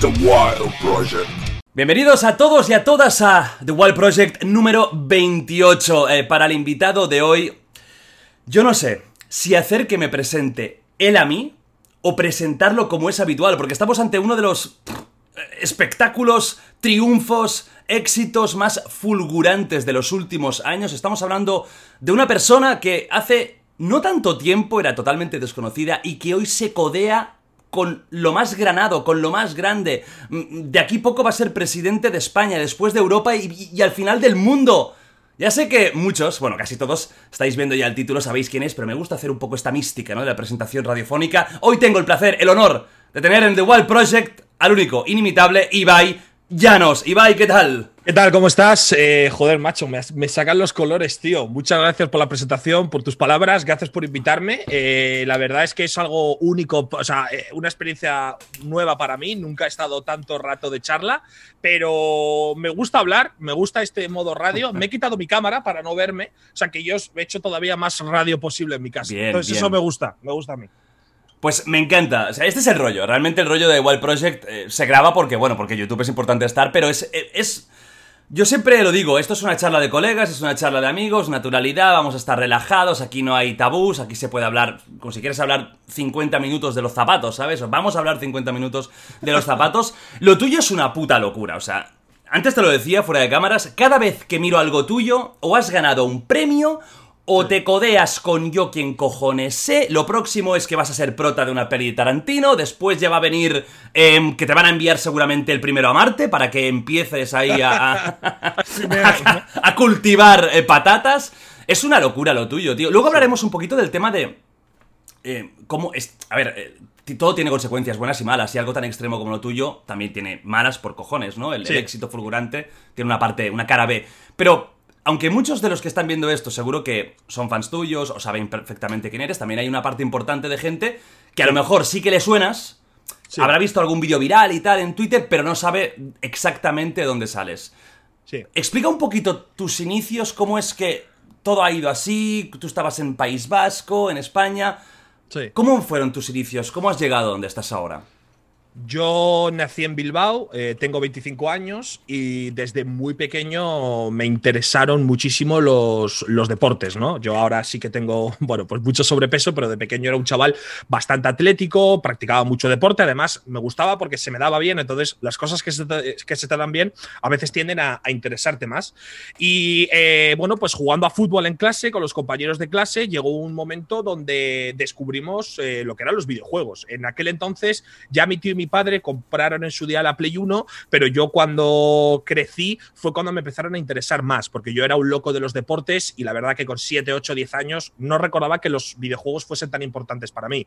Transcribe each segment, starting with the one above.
The Wild Project. Bienvenidos a todos y a todas a The Wild Project número 28. Eh, para el invitado de hoy, yo no sé si hacer que me presente él a mí o presentarlo como es habitual, porque estamos ante uno de los espectáculos, triunfos, éxitos más fulgurantes de los últimos años. Estamos hablando de una persona que hace no tanto tiempo era totalmente desconocida y que hoy se codea con lo más granado, con lo más grande. Mm, de aquí poco va a ser presidente de España, después de Europa y, y, al final del mundo. Ya sé que muchos, bueno, casi todos, estáis viendo ya el título, sabéis quién es, pero me gusta hacer un poco esta mística, ¿no? De la presentación radiofónica. Hoy tengo el placer, el honor de tener en The Wild Project al único, inimitable, Ibai Llanos. Ibai, ¿qué tal? ¿Qué tal? ¿Cómo estás? Eh, joder, macho, me, sacan los colores, tío. Muchas gracias por la presentación, por tus palabras, gracias por invitarme. Eh, la verdad es que es algo único, o sea, eh, una experiencia nueva para mí. Nunca he estado tanto rato de charla, pero me gusta hablar, me gusta este modo radio. Me he quitado mi cámara para no verme, o sea que yo he hecho todavía más radio posible en mi casa. Entonces eso me gusta, me gusta a mí. Pues me encanta. O sea, este es el rollo. Realmente el rollo de Wild Project se graba porque, bueno, porque YouTube es importante estar, pero es, es yo siempre lo digo, esto es una charla de colegas, es una charla de amigos, naturalidad, vamos a estar relajados, aquí no hay tabús, aquí se puede hablar, como si quieres hablar 50 minutos de los zapatos, ¿sabes? Vamos a hablar 50 minutos de los zapatos. Lo tuyo es una puta locura, o sea, antes te lo decía fuera de cámaras, cada vez que miro algo tuyo, o has ganado un premio, o te codeas con yo quien cojones sé. Lo próximo es que vas a ser prota de una peli de Tarantino. Después ya va a venir em, que te van a enviar seguramente el primero a Marte para que empieces ahí a, a, cultivar eh, patatas. Es una locura lo tuyo, tío. Luego hablaremos un poquito del tema de... Eh, cómo es... A ver, eh, todo tiene consecuencias buenas y malas, y algo tan extremo como lo tuyo también tiene malas por cojones, ¿no? el éxito fulgurante tiene una parte, una cara B. Pero aunque muchos de los que están viendo esto seguro que son fans tuyos o saben perfectamente quién eres, también hay una parte importante de gente que a lo mejor sí que le suenas, habrá visto algún vídeo viral y tal en Twitter, pero no sabe exactamente dónde sales. Sí. Explica un poquito tus inicios, cómo es que todo ha ido así, tú estabas en País Vasco, en España. Sí. ¿Cómo fueron tus inicios? ¿Cómo has llegado a donde estás ahora? Yo nací en Bilbao, eh, tengo 25 años y desde muy pequeño me interesaron muchísimo los, los, deportes, ¿no? Yo ahora sí que tengo, bueno, pues mucho sobrepeso, pero de pequeño era un chaval bastante atlético, practicaba mucho deporte, además me gustaba porque se me daba bien, entonces las cosas que se te, que se te dan bien a veces tienden a, interesarte más. Y eh, bueno, pues jugando a fútbol en clase con los compañeros de clase, llegó un momento donde descubrimos eh, lo que eran los videojuegos. En aquel entonces ya mi tío mi padre compraron en su día la Play 1, pero yo cuando crecí fue cuando me empezaron a interesar más, porque yo era un loco de los deportes y la verdad que con 7, 8, 10 años no recordaba que los videojuegos fuesen tan importantes para mí.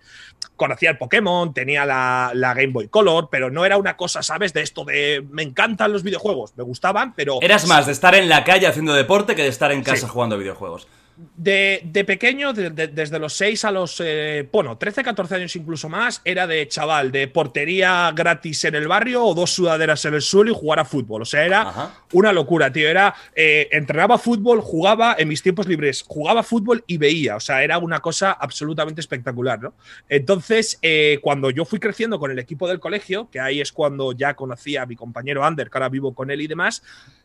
Conocía el Pokémon, tenía la, la Game Boy Color, pero no era una cosa, ¿sabes? De esto de me encantan los videojuegos, me gustaban, pero... Eras más de estar en la calle haciendo deporte que de estar en casa jugando videojuegos. De, pequeño, desde los 6 a los, eh, bueno, 13, 14 años incluso más, era de chaval, de portería gratis en el barrio o dos sudaderas en el suelo y jugar a fútbol. O sea, era una locura, tío. Era, eh, entrenaba fútbol, jugaba en mis tiempos libres, jugaba fútbol y veía. O sea, era una cosa absolutamente espectacular, ¿no? Entonces, eh, cuando yo fui creciendo con el equipo del colegio, que ahí es cuando ya conocí a mi compañero Ander, que ahora vivo con él y demás,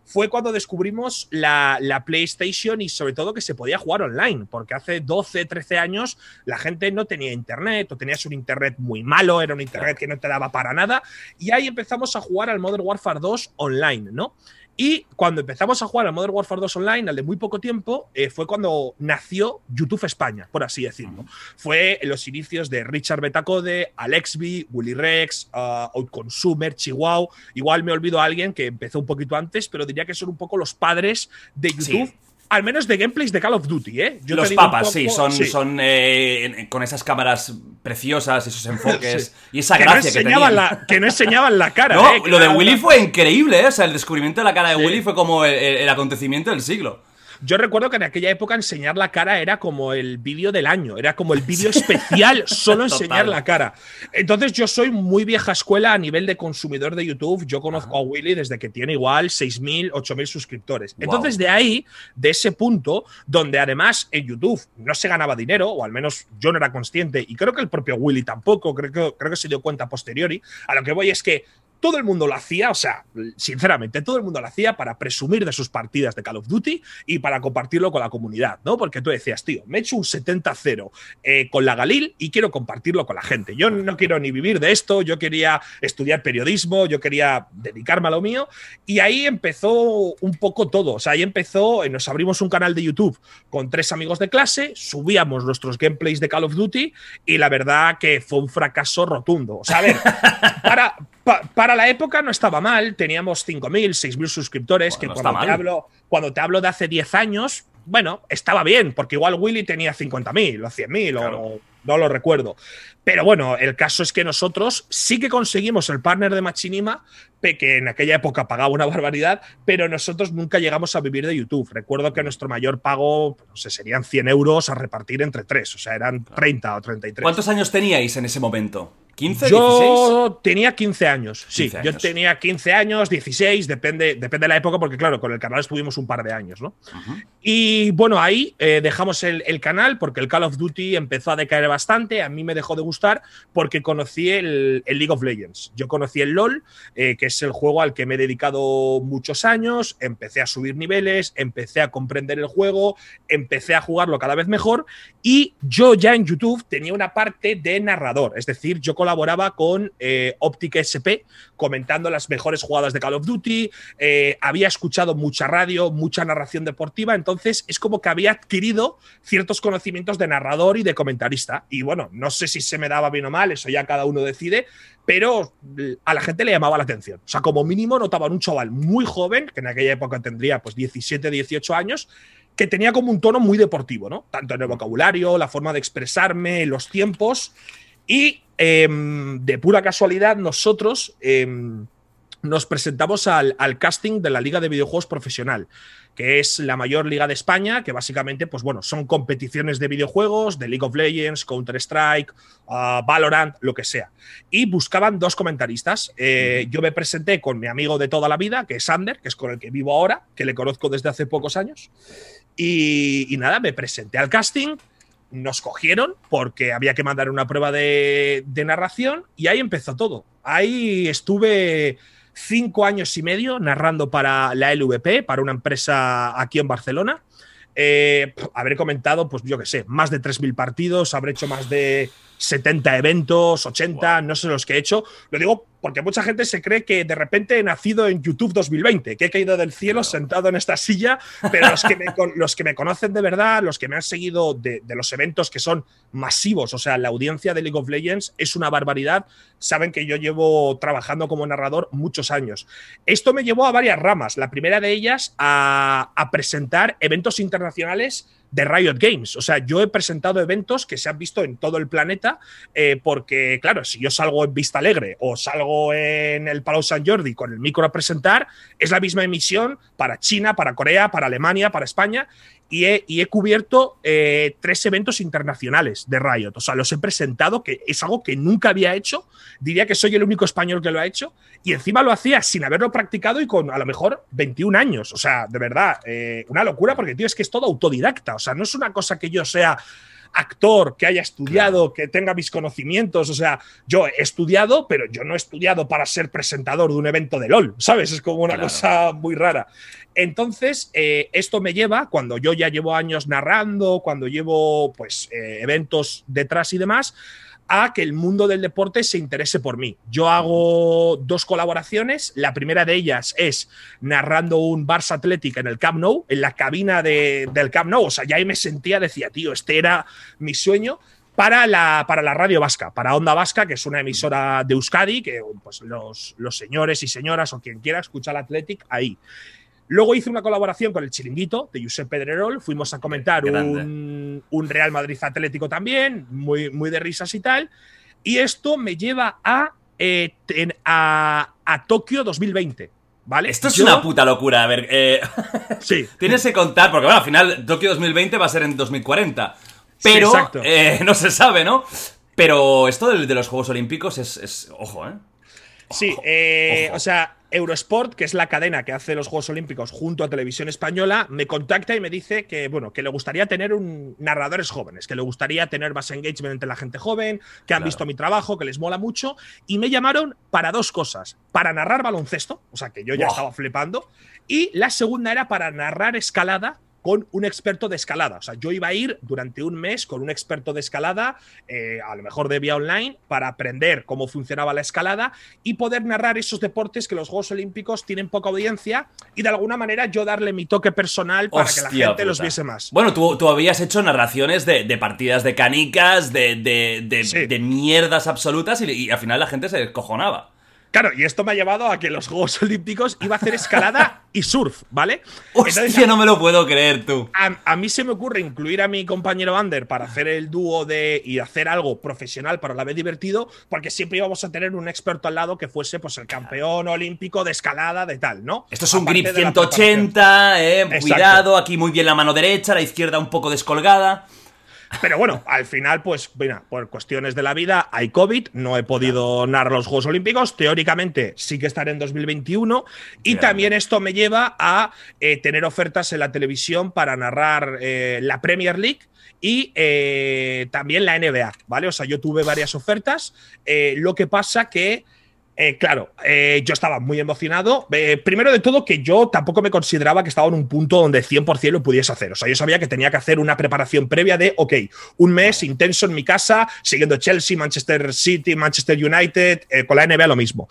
fue cuando descubrimos la, PlayStation y sobre todo que se podía jugar online, porque hace 12, 13 años la gente no tenía internet o tenías un internet muy malo, era un internet que no te daba para nada, y ahí empezamos a jugar al Modern Warfare 2 online, ¿no? Y cuando empezamos a jugar al Modern Warfare 2 Online, al de muy poco tiempo, eh, fue cuando nació YouTube España, por así decirlo. Fue en los inicios de Richard Betacode, Alexby, Willy Rex, uh, Outconsumer, Chihuahua. Igual me olvido a alguien que empezó un poquito antes, pero diría que son un poco los padres de YouTube al menos de gameplays de Call of Duty, ¿eh? Los papas, sí, son, son eh, con esas cámaras preciosas, esos enfoques y esa gracia que, tenían. La, que no enseñaban la cara. No, ¿eh? lo de Willy fue increíble, ¿eh? O sea, el descubrimiento de la cara de Willy fue como el acontecimiento del siglo. Yo recuerdo que en aquella época enseñar la cara era como el vídeo del año, era como el vídeo especial, solo enseñar la cara. Entonces yo soy muy vieja escuela a nivel de consumidor de YouTube. Yo conozco a Willy desde que tiene igual 6.000, 8.000 suscriptores. Entonces de ahí, de ese punto, donde además en YouTube no se ganaba dinero, o al menos yo no era consciente, y creo que el propio Willy tampoco, creo que, creo que se dio cuenta posteriori, a lo que voy es que todo el mundo lo hacía, o sea, sinceramente, todo el mundo lo hacía para presumir de sus partidas de Call of Duty y para compartirlo con la comunidad, ¿no? Porque tú decías, tío, me he hecho un 70-0 eh, con la Galil y quiero compartirlo con la gente. Yo no quiero ni vivir de esto, yo quería estudiar periodismo, yo quería dedicarme a lo mío y ahí empezó un poco todo. O sea, ahí empezó, eh, nos abrimos un canal de YouTube con tres amigos de clase, subíamos nuestros gameplays de Call of Duty y la verdad que fue un fracaso rotundo. O sea, a ver, para, para la época no estaba mal, teníamos 5.000, 6.000 suscriptores, que cuando, te hablo, cuando te hablo de hace 10 años, bueno, estaba bien, porque igual Willy tenía 50.000 o 100.000 o no lo recuerdo. Pero bueno, el caso es que nosotros sí que conseguimos el partner de Machinima, que en aquella época pagaba una barbaridad, pero nosotros nunca llegamos a vivir de YouTube. Recuerdo que nuestro mayor pago, no sé, serían 100 euros a repartir entre tres, o sea, eran 30 o 33. ¿Cuántos años teníais en ese momento? ¿15, yo tenía 15 años, sí. Yo tenía 15 años, 16, depende, depende de la época, porque claro, con el canal estuvimos un par de años, ¿no? Y bueno, ahí eh, dejamos el, canal porque el Call of Duty empezó a decaer bastante, a mí me dejó de gustar porque conocí el, League of Legends. Yo conocí el LOL, eh, que es el juego al que me he dedicado muchos años, empecé a subir niveles, empecé a comprender el juego, empecé a jugarlo cada vez mejor y yo ya en YouTube tenía una parte de narrador, es decir, yo colaboraba con eh, SP comentando las mejores jugadas de Call of Duty, eh, había escuchado mucha radio, mucha narración deportiva, entonces es como que había adquirido ciertos conocimientos de narrador y de comentarista. Y bueno, no sé si se me daba bien o mal, eso ya cada uno decide, pero a la gente le llamaba la atención. O sea, como mínimo notaban un chaval muy joven, que en aquella época tendría pues 17, 18 años, que tenía como un tono muy deportivo, ¿no? Tanto en el vocabulario, la forma de expresarme, los tiempos. Y em, de pura casualidad, nosotros em, nos presentamos al, casting de la Liga de Videojuegos Profesional, que es la mayor liga de España, que básicamente, pues bueno, son competiciones de videojuegos, de League of Legends, Counter-Strike, uh, Valorant, lo que sea. Y buscaban dos comentaristas. Eh, yo me presenté con mi amigo de toda la vida, que es Sander, que es con el que vivo ahora, que le conozco desde hace pocos años. Y, y nada, me presenté al casting nos cogieron porque había que mandar una prueba de, narración y ahí empezó todo. Ahí estuve cinco años y medio narrando para la LVP, para una empresa aquí en Barcelona. Eh, habré comentado, pues yo qué sé, más de 3.000 partidos, habré hecho más de 70 eventos, 80, no sé los que he hecho. Lo digo porque mucha gente se cree que de repente he nacido en YouTube 2020, que he caído del cielo sentado en esta silla, pero los que, me, los que me conocen de verdad, los que me han seguido de, los eventos que son masivos, o sea, la audiencia de League of Legends es una barbaridad, saben que yo llevo trabajando como narrador muchos años. Esto me llevó a varias ramas, la primera de ellas a, a presentar eventos internacionales de Riot Games. O sea, yo he presentado eventos que se han visto en todo el planeta, eh, porque, claro, si yo salgo en Vista Alegre o salgo en el Palau San Jordi con el micro a presentar, es la misma emisión para China, para Corea, para Alemania, para España y he, cubierto eh, tres eventos internacionales de Riot. O sea, los he presentado, que es algo que nunca había hecho. Diría que soy el único español que lo ha hecho. Y encima lo hacía sin haberlo practicado y con a lo mejor 21 años. O sea, de verdad, eh, una locura porque, tío, es que es todo autodidacta. O sea, no es una cosa que yo sea actor, que haya estudiado, que tenga mis conocimientos. O sea, yo he estudiado, pero yo no he estudiado para ser presentador de un evento de LOL, ¿sabes? Es como una cosa muy rara. Entonces, eh, esto me lleva, cuando yo ya llevo años narrando, cuando llevo pues eh, eventos detrás y demás, a que el mundo del deporte se interese por mí. Yo hago dos colaboraciones. La primera de ellas es narrando un Barça Athletic en el Camp Nou, en la cabina del Camp Nou. O sea, ya ahí me sentía, decía, tío, este era mi sueño. Para la, para la radio vasca, para Onda Vasca, que es una emisora de Euskadi, que pues, los, los señores y señoras o quien quiera escuchar el Athletic ahí. Luego hice una colaboración con el Chiringuito de Josep Pedrerol. Fuimos a comentar un, Real Madrid Atlético también, muy, muy de risas y tal. Y esto me lleva a, eh, a, Tokio 2020. ¿Vale? Esto es una puta locura. A ver, eh, sí. tienes que contar, porque bueno, al final Tokio 2020 va a ser en 2040. Pero eh, no se sabe, ¿no? Pero esto de, los Juegos Olímpicos es, Ojo, ¿eh? sí, o sea, Eurosport, que es la cadena que hace los Juegos Olímpicos junto a Televisión Española, me contacta y me dice que, bueno, que le gustaría tener un narradores jóvenes, que le gustaría tener más engagement entre la gente joven, que han visto mi trabajo, que les mola mucho, y me llamaron para dos cosas, para narrar baloncesto, o sea que yo ya estaba flipando, y la segunda era para narrar escalada con un experto de escalada. O sea, yo iba a ir durante un mes con un experto de escalada, eh, a lo mejor de vía online, para aprender cómo funcionaba la escalada y poder narrar esos deportes que los Juegos Olímpicos tienen poca audiencia y de alguna manera yo darle mi toque personal para que la gente los viese más. Bueno, tú, habías hecho narraciones de, partidas de canicas, de, de, mierdas absolutas y, y al final la gente se descojonaba. Claro, y esto me ha llevado a que los Juegos Olímpicos iba a hacer escalada y surf, ¿vale? Hostia, no me lo puedo creer tú. A, mí se me ocurre incluir a mi compañero Ander para hacer el dúo de y hacer algo profesional para la vez divertido, porque siempre íbamos a tener un experto al lado que fuese pues el campeón olímpico de escalada de tal, ¿no? Esto es un grip 180, eh, cuidado, aquí muy bien la mano derecha, la izquierda un poco descolgada. Pero bueno, al final, pues, mira, por cuestiones de la vida, hay COVID, no he podido narrar los Juegos Olímpicos. Teóricamente sí que estaré en 2021. Y también esto me lleva a eh, tener ofertas en la televisión para narrar eh, la Premier League y eh, también la NBA, ¿vale? O sea, yo tuve varias ofertas. lo que pasa que eh, claro, eh, yo estaba muy emocionado. Eh, primero de todo, que yo tampoco me consideraba que estaba en un punto donde 100% lo pudiese hacer. O sea, yo sabía que tenía que hacer una preparación previa de, ok, un mes intenso en mi casa, siguiendo Chelsea, Manchester City, Manchester United, con la NBA lo mismo.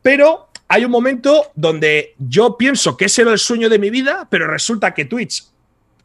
Pero hay un momento donde yo pienso que ese era el sueño de mi vida, pero resulta que Twitch,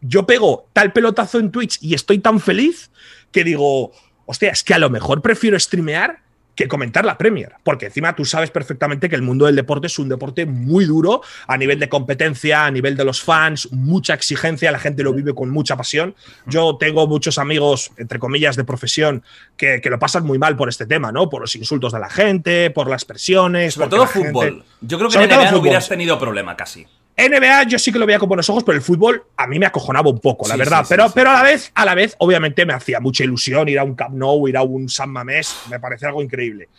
yo pego tal pelotazo en Twitch y estoy tan feliz que digo, hostia, es que a lo mejor prefiero streamear que comentar la Premier, porque encima tú sabes perfectamente que el mundo del deporte es un deporte muy duro a nivel de competencia, a nivel de los fans, mucha exigencia, la gente lo vive con mucha pasión. Yo tengo muchos amigos, entre comillas, de profesión que, lo pasan muy mal por este tema, ¿no? Por los insultos de la gente, por las presiones. Sobre todo fútbol. Yo creo que en NBA no hubieras tenido problema casi. NBA yo sí que lo veía con buenos ojos, pero el fútbol a mí me acojonaba un poco, la verdad. pero, pero a la vez, a la vez, obviamente me hacía mucha ilusión ir a un Camp Nou, ir a un San Mamés, me parece algo increíble.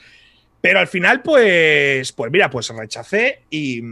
Pero al final, pues, pues mira, pues rechacé y,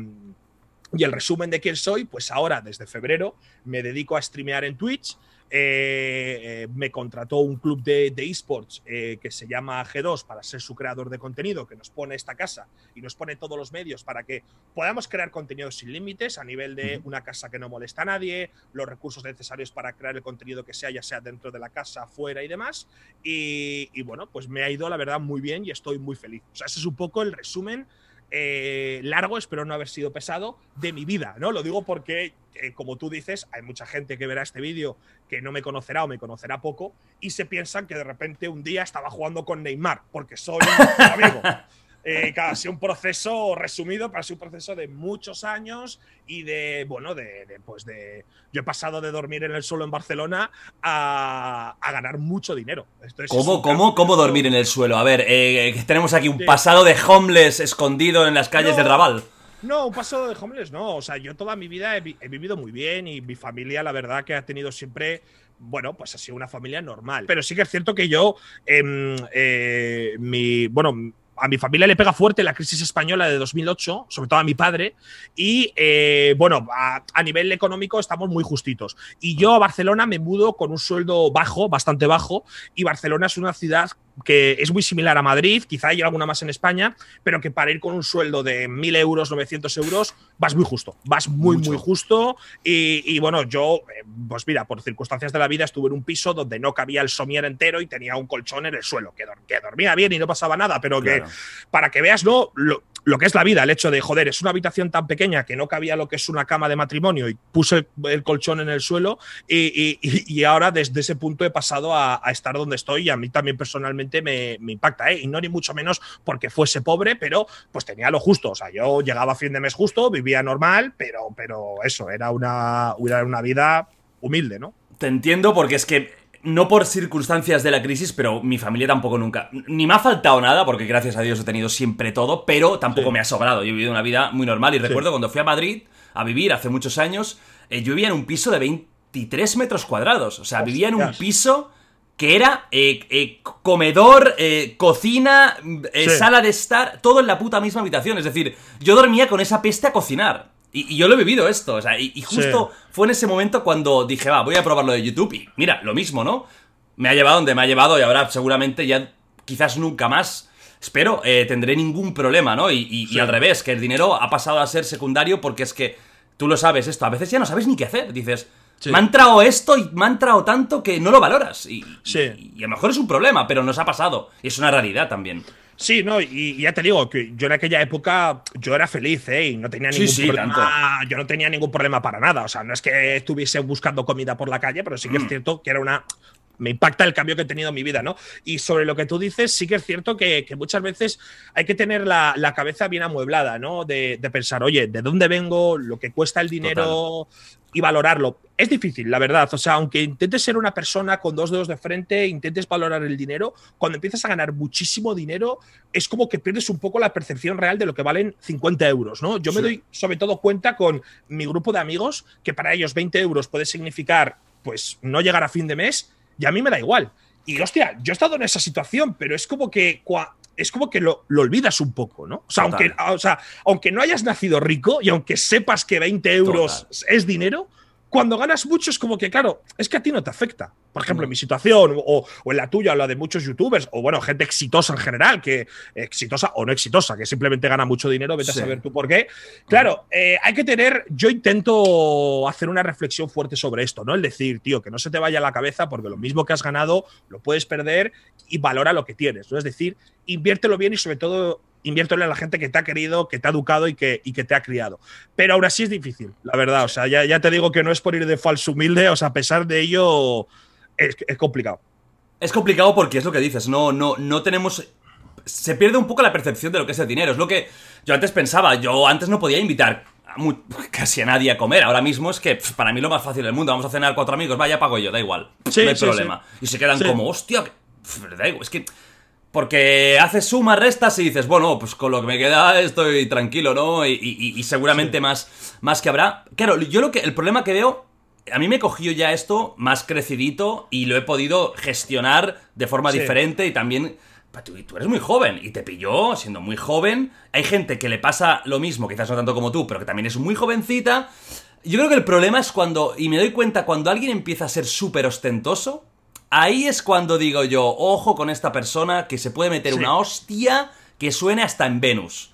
y el resumen de quién soy, pues ahora desde febrero me dedico a streamear en Twitch eh, eh, me contrató un club de, esports eh, que se llama G2 para ser su creador de contenido, que nos pone esta casa y nos pone todos los medios para que podamos crear contenido sin límites a nivel de una casa que no molesta a nadie, los recursos necesarios para crear el contenido que sea, ya sea dentro de la casa, fuera y demás. Y, y bueno, pues me ha ido la verdad muy bien y estoy muy feliz. O sea, ese es un poco el resumen eh, largo, espero no haber sido pesado, de mi vida, ¿no? Lo digo porque, eh, como tú dices, hay mucha gente que verá este vídeo que no me conocerá o me conocerá poco y se piensan que de repente un día estaba jugando con Neymar, porque soy un amigo. Eh, ha sido un proceso resumido, pero ha sido un proceso de muchos años y de, bueno, de, pues de. Yo he pasado de dormir en el suelo en Barcelona a, ganar mucho dinero. ¿Cómo, cómo, cómo dormir en el suelo? A ver, eh, tenemos aquí un pasado de homeless escondido en las calles de Raval. No, un pasado de homeless no. O sea, yo toda mi vida he, vivido muy bien y mi familia, la verdad, que ha tenido siempre bueno, pues ha sido una familia normal. Pero sí que es cierto que yo, em, eh, mi, bueno, a mi familia le pega fuerte la crisis española de 2008, sobre todo a mi padre, y eh, bueno, a, nivel económico estamos muy justitos. Y yo a Barcelona me mudo con un sueldo bajo, bastante bajo, y Barcelona es una ciudad que es muy similar a Madrid, quizá hay alguna más en España, pero que para ir con un sueldo de 1.000 euros, 900 euros, vas muy justo, vas muy, muy justo. Y, bueno, yo, eh, pues mira, por circunstancias de la vida estuve en un piso donde no cabía el somier entero y tenía un colchón en el suelo, que, dormía bien y no pasaba nada, pero que para que veas ¿no? lo, lo que es la vida, el hecho de, joder, es una habitación tan pequeña que no cabía lo que es una cama de matrimonio y puse el, colchón en el suelo y, ahora desde ese punto he pasado a, estar donde estoy y a mí también personalmente me, impacta, ¿eh? Y no ni mucho menos porque fuese pobre, pero pues tenía lo justo, o sea, yo llegaba a fin de mes justo, vivía normal, pero, pero eso, era una, era una vida humilde, ¿no? Te entiendo porque es que no por circunstancias de la crisis, pero mi familia tampoco nunca. Ni me ha faltado nada, porque gracias a Dios he tenido siempre todo, pero tampoco me ha sobrado. Yo he vivido una vida muy normal y recuerdo cuando fui a Madrid a vivir hace muchos años, eh, yo vivía en un piso de 23 metros cuadrados. O sea, vivía en un piso que era eh, eh, comedor, eh, cocina, sala de estar, todo en la puta misma habitación. Es decir, yo dormía con esa peste a cocinar. Y, yo lo he vivido esto. O sea, y, justo fue en ese momento cuando dije, va, voy a probarlo de YouTube. Y mira, lo mismo, ¿no? Me ha llevado donde me ha llevado y ahora seguramente ya quizás nunca más espero, tendré ningún problema, ¿no? Y, y, al revés, que el dinero ha pasado a ser secundario porque es que tú lo sabes esto, a veces ya no sabes ni qué hacer. Dices, me ha entrado esto y me ha entrado tanto que no lo valoras. Y, y, a lo mejor es un problema, pero nos ha pasado. Y es una realidad también. Sí, no, y, ya te digo que yo en aquella época yo era feliz, ¿eh? Y no tenía ningún problema. Yo no tenía ningún problema para nada. O sea, no es que estuviese buscando comida por la calle, pero sí que es mm. cierto que era una me impacta el cambio que he tenido en mi vida, ¿no? Y sobre lo que tú dices, sí que es cierto que, muchas veces hay que tener la, cabeza bien amueblada, ¿no? De, pensar, oye, ¿de dónde vengo? Lo que cuesta el dinero y valorarlo. Es difícil, la verdad. O sea, aunque intentes ser una persona con dos dedos de frente, intentes valorar el dinero, cuando empiezas a ganar muchísimo dinero, es como que pierdes un poco la percepción real de lo que valen 50 euros, ¿no? Yo me doy sobre todo cuenta con mi grupo de amigos que para ellos 20 euros puede significar, pues, no llegar a fin de mes y a mí me da igual. Y hostia, yo he estado en esa situación, pero es como que es como que lo, olvidas un poco, ¿no? O sea, aunque, o sea, aunque no hayas nacido rico y aunque sepas que 20 euros es dinero, cuando ganas mucho es como que, claro, es que a ti no te afecta. Por ejemplo, en mi situación, o, en la tuya, o la de muchos youtubers, o bueno, gente exitosa en general, que exitosa o no exitosa, que simplemente gana mucho dinero, vete a saber tú por qué. Claro, eh, hay que tener, yo intento hacer una reflexión fuerte sobre esto, ¿no? El decir, tío, que no se te vaya a la cabeza, porque lo mismo que has ganado, lo puedes perder y valora lo que tienes, ¿no? Es decir, inviértelo bien y sobre todo inviértelo en la gente que te ha querido, que te ha educado y que, y que te ha criado. Pero ahora sí es difícil, la verdad. O sea, ya, ya te digo que no es por ir de falso humilde, o sea, a pesar de ello, es, es complicado. Es complicado porque es lo que dices, no, no, no tenemos se pierde un poco la percepción de lo que es el dinero. Es lo que yo antes pensaba. Yo antes no podía invitar casi a nadie a comer. Ahora mismo es que para mí lo más fácil del mundo. Vamos a cenar cuatro amigos, vaya, pago yo, da igual. no hay problema. Y se quedan como, hostia, da igual. Es que porque haces sumas, restas y dices, bueno, pues con lo que me queda estoy tranquilo, ¿no? Y, seguramente más, más que habrá. Claro, yo lo que. El problema que veo. A mí me cogió ya esto más crecidito y lo he podido gestionar de forma diferente y también. Tú, tú, eres muy joven y te pilló siendo muy joven. Hay gente que le pasa lo mismo, quizás no tanto como tú, pero que también es muy jovencita. Yo creo que el problema es cuando. Y me doy cuenta cuando alguien empieza a ser súper ostentoso Ahí es cuando digo yo, ojo con esta persona que se puede meter una hostia que suene hasta en Venus.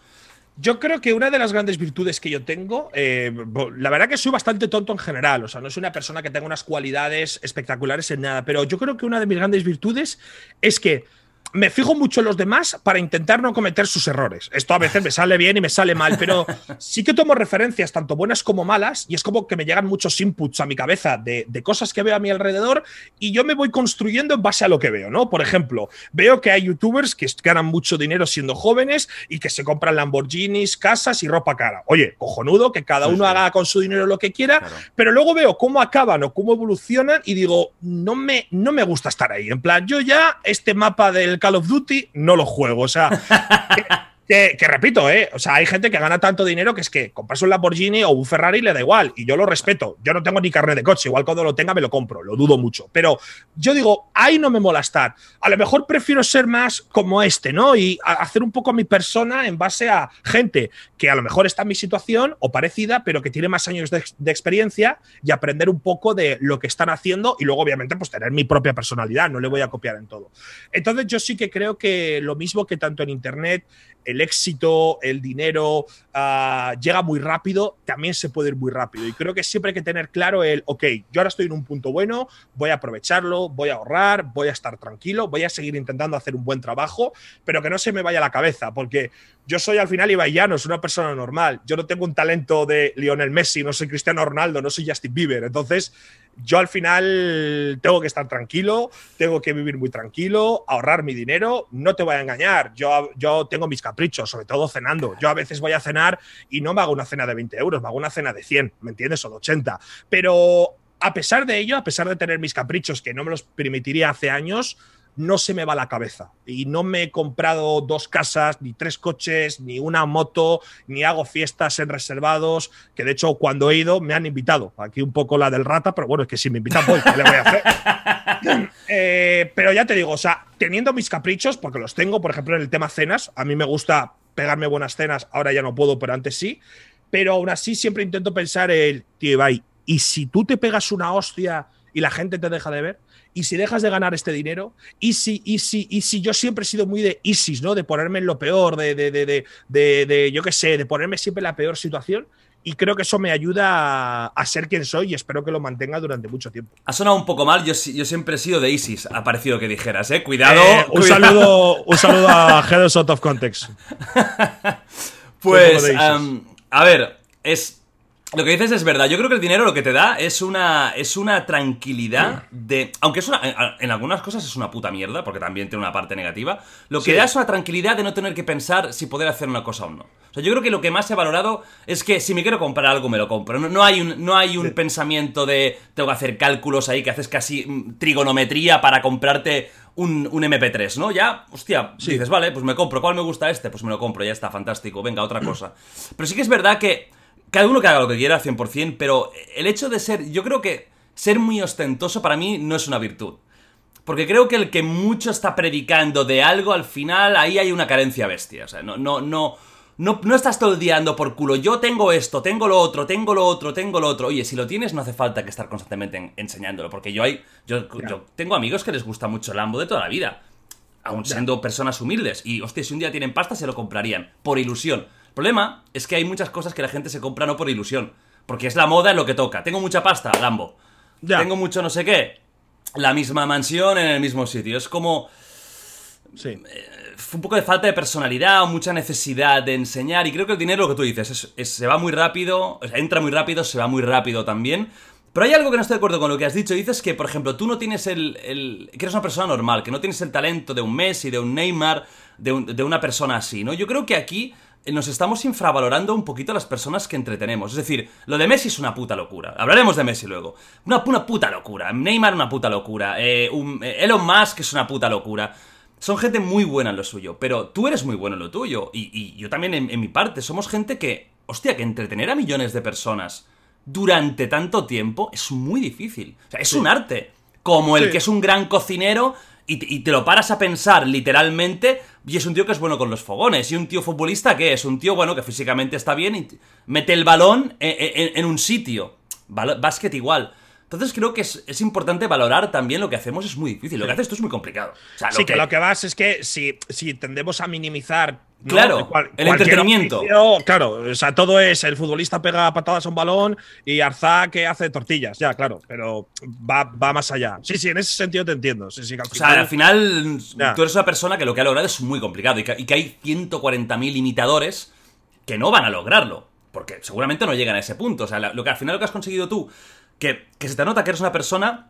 Yo creo que una de las grandes virtudes que yo tengo, eh, la verdad que soy bastante tonto en general, o sea, no soy una persona que tenga unas cualidades espectaculares en nada, pero yo creo que una de mis grandes virtudes es que me fijo mucho en los demás para intentar no cometer sus errores. Esto a veces me sale bien y me sale mal, pero sí que tomo referencias, tanto buenas como malas, y es como que me llegan muchos inputs a mi cabeza de, cosas que veo a mi alrededor y yo me voy construyendo en base a lo que veo, ¿no? Por ejemplo, veo que hay youtubers que ganan mucho dinero siendo jóvenes y que se compran Lamborghinis, casas y ropa cara. Oye, cojonudo, que cada uno haga con su dinero lo que quiera, pero luego veo cómo acaban o cómo evolucionan y digo, no me, no me gusta estar ahí. En plan, yo ya este mapa del Call of Duty no lo juego. O sea, Que, repito, ¿eh? O sea, hay gente que gana tanto dinero que es que comprarse un Lamborghini o un Ferrari le da igual. Y yo lo respeto. Yo no tengo ni carnet de coche. Igual cuando lo tenga me lo compro. Lo dudo mucho. Pero yo digo, ahí no me mola estar. A lo mejor prefiero ser más como este, ¿no? Y hacer un poco mi persona en base a gente que a lo mejor está en mi situación o parecida, pero que tiene más años de, de experiencia y aprender un poco de lo que están haciendo y luego, obviamente, pues tener mi propia personalidad. No le voy a copiar en todo. Entonces, yo sí que creo que lo mismo que tanto en Internet el éxito, el dinero ah, llega muy rápido, también se puede ir muy rápido. Y creo que siempre hay que tener claro el, ok, yo ahora estoy en un punto bueno, voy a aprovecharlo, voy a ahorrar, voy a estar tranquilo, voy a seguir intentando hacer un buen trabajo, pero que no se me vaya la cabeza, porque yo soy al final Ibai soy una persona normal. Yo no tengo un talento de Lionel Messi, no soy Cristiano Ronaldo, no soy Justin Bieber. Entonces, yo al final tengo que estar tranquilo, tengo que vivir muy tranquilo, ahorrar mi dinero. No te voy a engañar, yo, yo tengo mis caprichos, sobre todo cenando. Yo a veces voy a cenar y no me hago una cena de 20 euros, me hago una cena de 100, ¿me entiendes? O de 80. Pero a pesar de ello, a pesar de tener mis caprichos que no me los permitiría hace años, no se me va la cabeza. Y no me he comprado dos casas, ni tres coches, ni una moto, ni hago fiestas en reservados, que de hecho cuando he ido me han invitado. Aquí un poco la del rata, pero bueno, es que si me invitan voy, ¿qué le voy a hacer? Eh, pero ya te digo, o sea, teniendo mis caprichos, porque los tengo, por ejemplo, en el tema cenas, a mí me gusta pegarme buenas cenas, ahora ya no puedo, pero antes sí. Pero aún así siempre intento pensar el, tío Ibai, ¿y si tú te pegas una hostia y la gente te deja de ver? y si dejas de ganar este dinero, y si, y si, y si yo siempre he sido muy de ISIS, ¿no? De ponerme en lo peor, de, de, de, de yo qué sé, de ponerme siempre en la peor situación. Y creo que eso me ayuda a, ser quien soy y espero que lo mantenga durante mucho tiempo. Ha sonado un poco mal, yo, yo siempre he sido de ISIS, ha parecido que dijeras, ¿eh? Cuidado. Eh, un, Saludo, un saludo a Heads Out of Context. pues, a ver, es lo que dices es verdad. Yo creo que el dinero lo que te da es una, es una tranquilidad de. Aunque es una, en, algunas cosas es una puta mierda, porque también tiene una parte negativa. Lo que da es una tranquilidad de no tener que pensar si poder hacer una cosa o no. O sea, yo creo que lo que más he valorado es que si me quiero comprar algo, me lo compro. No, hay un, no hay un pensamiento de tengo que hacer cálculos ahí, que haces casi mm, trigonometría para comprarte un, un, MP3, ¿no? Ya, hostia, dices, vale, pues me compro. ¿Cuál me gusta este? Pues me lo compro, ya está, fantástico. Venga, otra cosa. Pero sí que es verdad que cada uno que haga lo que quiera, 100%, pero el hecho de ser, yo creo que ser muy ostentoso para mí no es una virtud. Porque creo que el que mucho está predicando de algo, al final ahí hay una carencia bestia. O sea, no, no, no, no, no estás todo el día por culo. Yo tengo esto, tengo lo otro, tengo lo otro, tengo lo otro. Oye, si lo tienes, no hace falta que estar constantemente enseñándolo. Porque yo hay. Yo, yo, tengo amigos que les gusta mucho el Lambo de toda la vida. Aún siendo personas humildes. Y, hostia, si un día tienen pasta, se lo comprarían. Por ilusión. El problema es que hay muchas cosas que la gente se compra no por ilusión. Porque es la moda en lo que toca. Tengo mucha pasta, Lambo. Tengo mucho no sé qué. La misma mansión en el mismo sitio. Es como. Sí. Eh, un poco de falta de personalidad, mucha necesidad de enseñar. Y creo que el dinero, lo que tú dices, se va muy rápido, entra muy rápido, se va muy rápido también. Pero hay algo que no estoy de acuerdo con lo que has dicho. Dices que, por ejemplo, tú no tienes el, que eres una persona normal, que no tienes el talento de un Messi, de un Neymar, de, de una persona así, ¿no? Yo creo que aquí nos estamos infravalorando un poquito a las personas que entretenemos. Es decir, lo de Messi es una puta locura. Hablaremos de Messi luego. Una, puta locura. Neymar una puta locura. Eh, eh, Elon Musk es una puta locura. Son gente muy buena en lo suyo, pero tú eres muy bueno en lo tuyo. Y, yo también en, mi parte. Somos gente que, hostia, que entretener a millones de personas durante tanto tiempo es muy difícil. O sea, es un arte. Como el que es un gran cocinero y, te lo paras a pensar literalmente y es un tío que es bueno con los fogones. Y un tío futbolista que es un tío, bueno, que físicamente está bien y mete el balón en, un sitio. Básquet igual. Entonces creo que es, importante valorar también lo que hacemos, es muy difícil. Lo que haces tú es muy complicado. sí, que... lo que vas es que si, si tendemos a minimizar Claro, el entretenimiento. claro, o sea, todo es el futbolista pega patadas a un balón y Arza que hace tortillas, ya, claro, pero va, más allá. Sí, sí, en ese sentido te entiendo. Sí, sí, al o sea, al final tú eres una persona que lo que ha logrado es muy complicado y que, hay 140.000 imitadores que no van a lograrlo, porque seguramente no llegan a ese punto. O sea, lo que al final lo que has conseguido tú, que, se te nota que eres una persona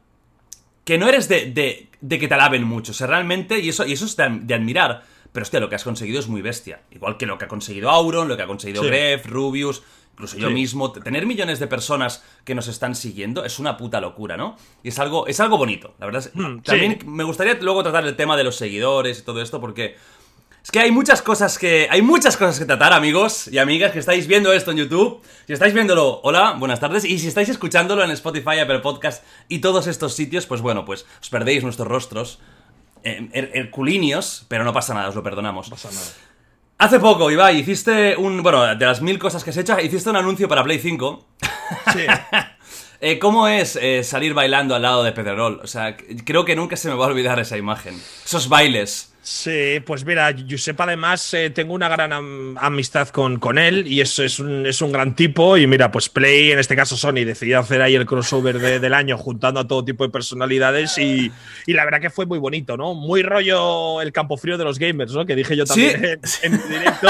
que no eres de, de, que te alaben mucho, o sea, realmente, y eso, y eso es de admirar pero hostia, lo que has conseguido es muy bestia. Igual que lo que ha conseguido Auron, lo que ha conseguido Gref, Rubius, incluso yo mismo. Tener millones de personas que nos están siguiendo es una puta locura, ¿no? Y es algo, es algo bonito. La verdad es, hmm, También me gustaría luego tratar el tema de los seguidores y todo esto, porque. Es que hay muchas cosas que. Hay muchas cosas que tratar, amigos y amigas, que estáis viendo esto en YouTube. Si estáis viéndolo, hola, buenas tardes. Y si estáis escuchándolo en Spotify, Apple Podcast y todos estos sitios, pues bueno, pues os perdéis nuestros rostros herculinios, pero no pasa nada, os lo perdonamos. pasa nada. Hace poco, Ibai, hiciste un. Bueno, de las mil cosas que has hecho, hiciste un anuncio para Play 5. Sí. Eh, ¿Cómo es eh, salir bailando al lado de Pedrerol? O sea, creo que nunca se me va a olvidar esa imagen. Esos bailes. Sí, pues mira, Josep además eh, tengo una gran amistad con, con, él y es, es, un, es, un, gran tipo y mira, pues Play, en este caso Sony, decidió hacer ahí el crossover del año juntando a todo tipo de personalidades y, y, la verdad que fue muy bonito, ¿no? Muy rollo el campo frío de los gamers, ¿no? Que dije yo también en, directo.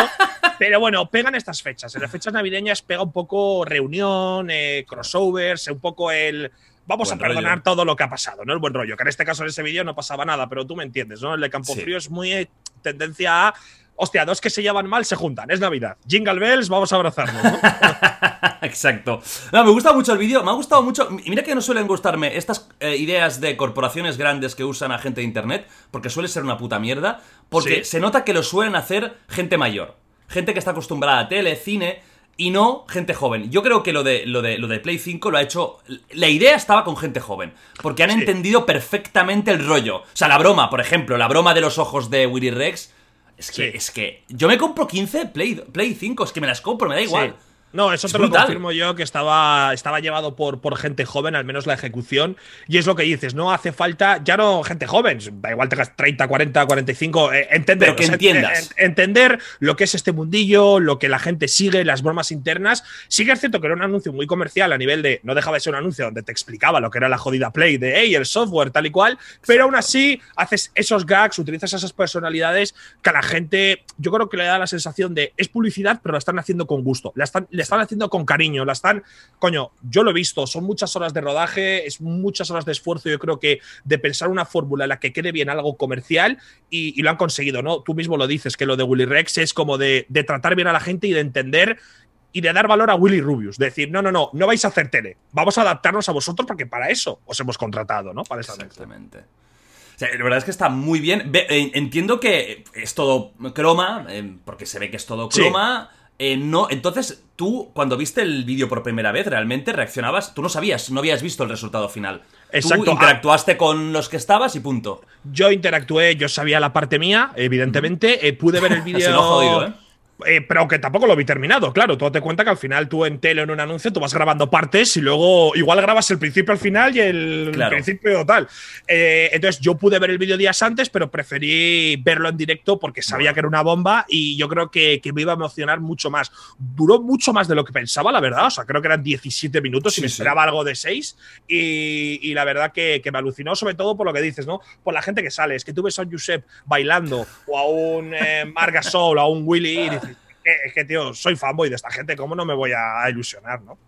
Pero bueno, pegan estas fechas. En las fechas navideñas pega un poco reunión, eh, crossovers, un poco el vamos a perdonar todo lo que ha pasado, ¿no? El buen rollo. Que en este caso en ese vídeo no pasaba nada, pero tú me entiendes, ¿no? El de Campo Frío es muy eh, tendencia a. Hostia, dos que se llevan mal se juntan, es Navidad. Jingle Bells, vamos a abrazarnos, ¿no? Exacto. No, me gusta mucho el vídeo, me ha gustado mucho. Mira que no suelen gustarme estas eh, ideas de corporaciones grandes que usan a gente de internet, porque suele ser una puta mierda, porque se nota que lo suelen hacer gente mayor, gente que está acostumbrada a tele, cine y no gente joven. Yo creo que lo de, lo de, lo de Play 5 lo ha hecho. La idea estaba con gente joven. Porque han entendido perfectamente el rollo. O sea, la broma, por ejemplo, la broma de los ojos de Willy Rex. Es que, es que. Yo me compro 15 Play, Play 5, es que me las compro, me da igual. No, eso te lo confirmo yo, que estaba, estaba llevado por, por gente joven, al menos la ejecución. Y es lo que dices, no hace falta, ya no gente joven, da igual tengas 30, 40, 45, entender. que entiendas. entender lo que es este mundillo, lo que la gente sigue, las bromas internas. Sí que es cierto que era un anuncio muy comercial a nivel de, no dejaba de ser un anuncio donde te explicaba lo que era la jodida Play, de, hey, el software, tal y cual, pero aún así haces esos gags, utilizas esas personalidades que a la gente, yo creo que le da la sensación de, es publicidad, pero la están haciendo con gusto. La están, están haciendo con cariño, la están, coño, yo lo he visto, son muchas horas de rodaje, es muchas horas de esfuerzo, yo creo que de pensar una fórmula en la que quede bien algo comercial y, lo han conseguido, ¿no? Tú mismo lo dices, que lo de Willy Rex es como de, tratar bien a la gente y de entender y de dar valor a Willy Rubius. De decir, no, no, no, no vais a hacer tele. Vamos a adaptarnos a vosotros porque para eso os hemos contratado, ¿no? Para Exactamente. O sea, la verdad es que está muy bien. Entiendo que es todo croma, eh, porque se ve que es todo croma. Eh, no, entonces, tú, cuando viste el vídeo por primera vez, realmente reaccionabas. Tú no sabías, no habías visto el resultado final. Exacto. Tú interactuaste con los que estabas y punto. Yo interactué, yo sabía la parte mía, evidentemente. Eh, pude ver el vídeo. jodido, ¿eh? Eh, pero que tampoco lo vi terminado, claro. Tú te cuenta que al final tú en tele en un anuncio tú vas grabando partes y luego igual grabas el principio al final y el principio tal. Eh, entonces yo pude ver el vídeo días antes, pero preferí verlo en directo porque sabía que era una bomba y yo creo que, me iba a emocionar mucho más. Duró mucho más de lo que pensaba, la verdad. O sea, creo que eran 17 minutos y me esperaba algo de 6. Y, la verdad que, me alucinó, sobre todo por lo que dices, ¿no? Por la gente que sale. Es que tú ves a un Josep bailando o a un eh, Margasol o a un Willy y dices, es que, tío, soy fanboy de esta gente, ¿cómo no me voy a ilusionar, no?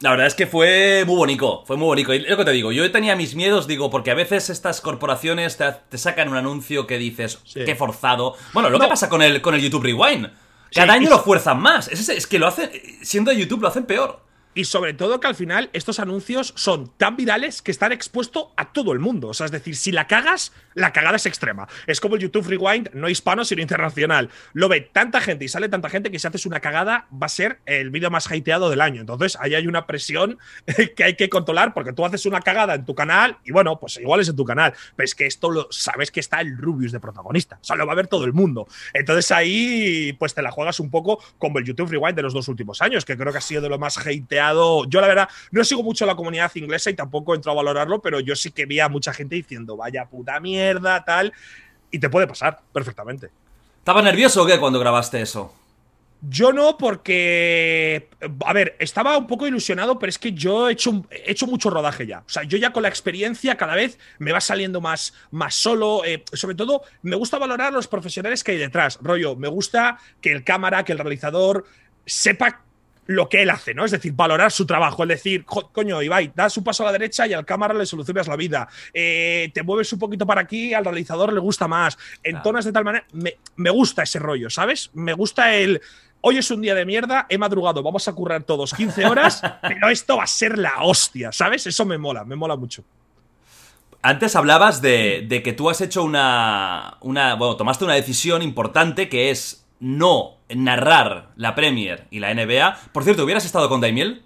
La verdad es que fue muy bonito, fue muy bonito. Y lo que te digo, yo tenía mis miedos, digo, porque a veces estas corporaciones te, sacan un anuncio que dices, qué forzado. Bueno, lo que pasa con el, con el YouTube Rewind. Cada año lo fuerzan más. Es, es que lo hacen, siendo de YouTube, lo hacen peor. Y sobre todo que al final estos anuncios son tan virales que están expuestos a todo el mundo. O sea, es decir, si la cagas, la cagada es extrema. Es como el YouTube Rewind, no hispano, sino internacional. Lo ve tanta gente y sale tanta gente que si haces una cagada va a ser el vídeo más hateado del año. Entonces, ahí hay una presión que hay que controlar porque tú haces una cagada en tu canal y bueno, pues igual es en tu canal. Pero es que esto lo sabes que está el Rubius de protagonista. O sea, lo va a ver todo el mundo. Entonces ahí, pues te la juegas un poco como el YouTube Rewind de los dos últimos años, que creo que ha sido de lo más hateado yo, la verdad, no sigo mucho la comunidad inglesa y tampoco entro a valorarlo, pero yo sí que vi a mucha gente diciendo, vaya puta mierda, tal. Y te puede pasar perfectamente. ¿Estaba nervioso o qué cuando grabaste eso? Yo no, porque. A ver, estaba un poco ilusionado, pero es que yo he hecho, he hecho mucho rodaje ya. O sea, yo ya con la experiencia cada vez me va saliendo más, más solo. Eh, sobre todo, me gusta valorar los profesionales que hay detrás. Rollo, me gusta que el cámara, que el realizador sepa lo que él hace, ¿no? Es decir, valorar su trabajo, es decir, coño, Ibai, das un paso a la derecha y al cámara le solucionas la vida. Eh, te mueves un poquito para aquí, al realizador le gusta más. Entonas de tal manera. Me, gusta ese rollo, ¿sabes? Me gusta el. Hoy es un día de mierda, he madrugado, vamos a currar todos 15 horas, pero esto va a ser la hostia, ¿sabes? Eso me mola, me mola mucho. Antes hablabas de, de que tú has hecho una, una. Bueno, tomaste una decisión importante que es no narrar la Premier y la NBA. Por cierto, ¿hubieras estado con Daimiel?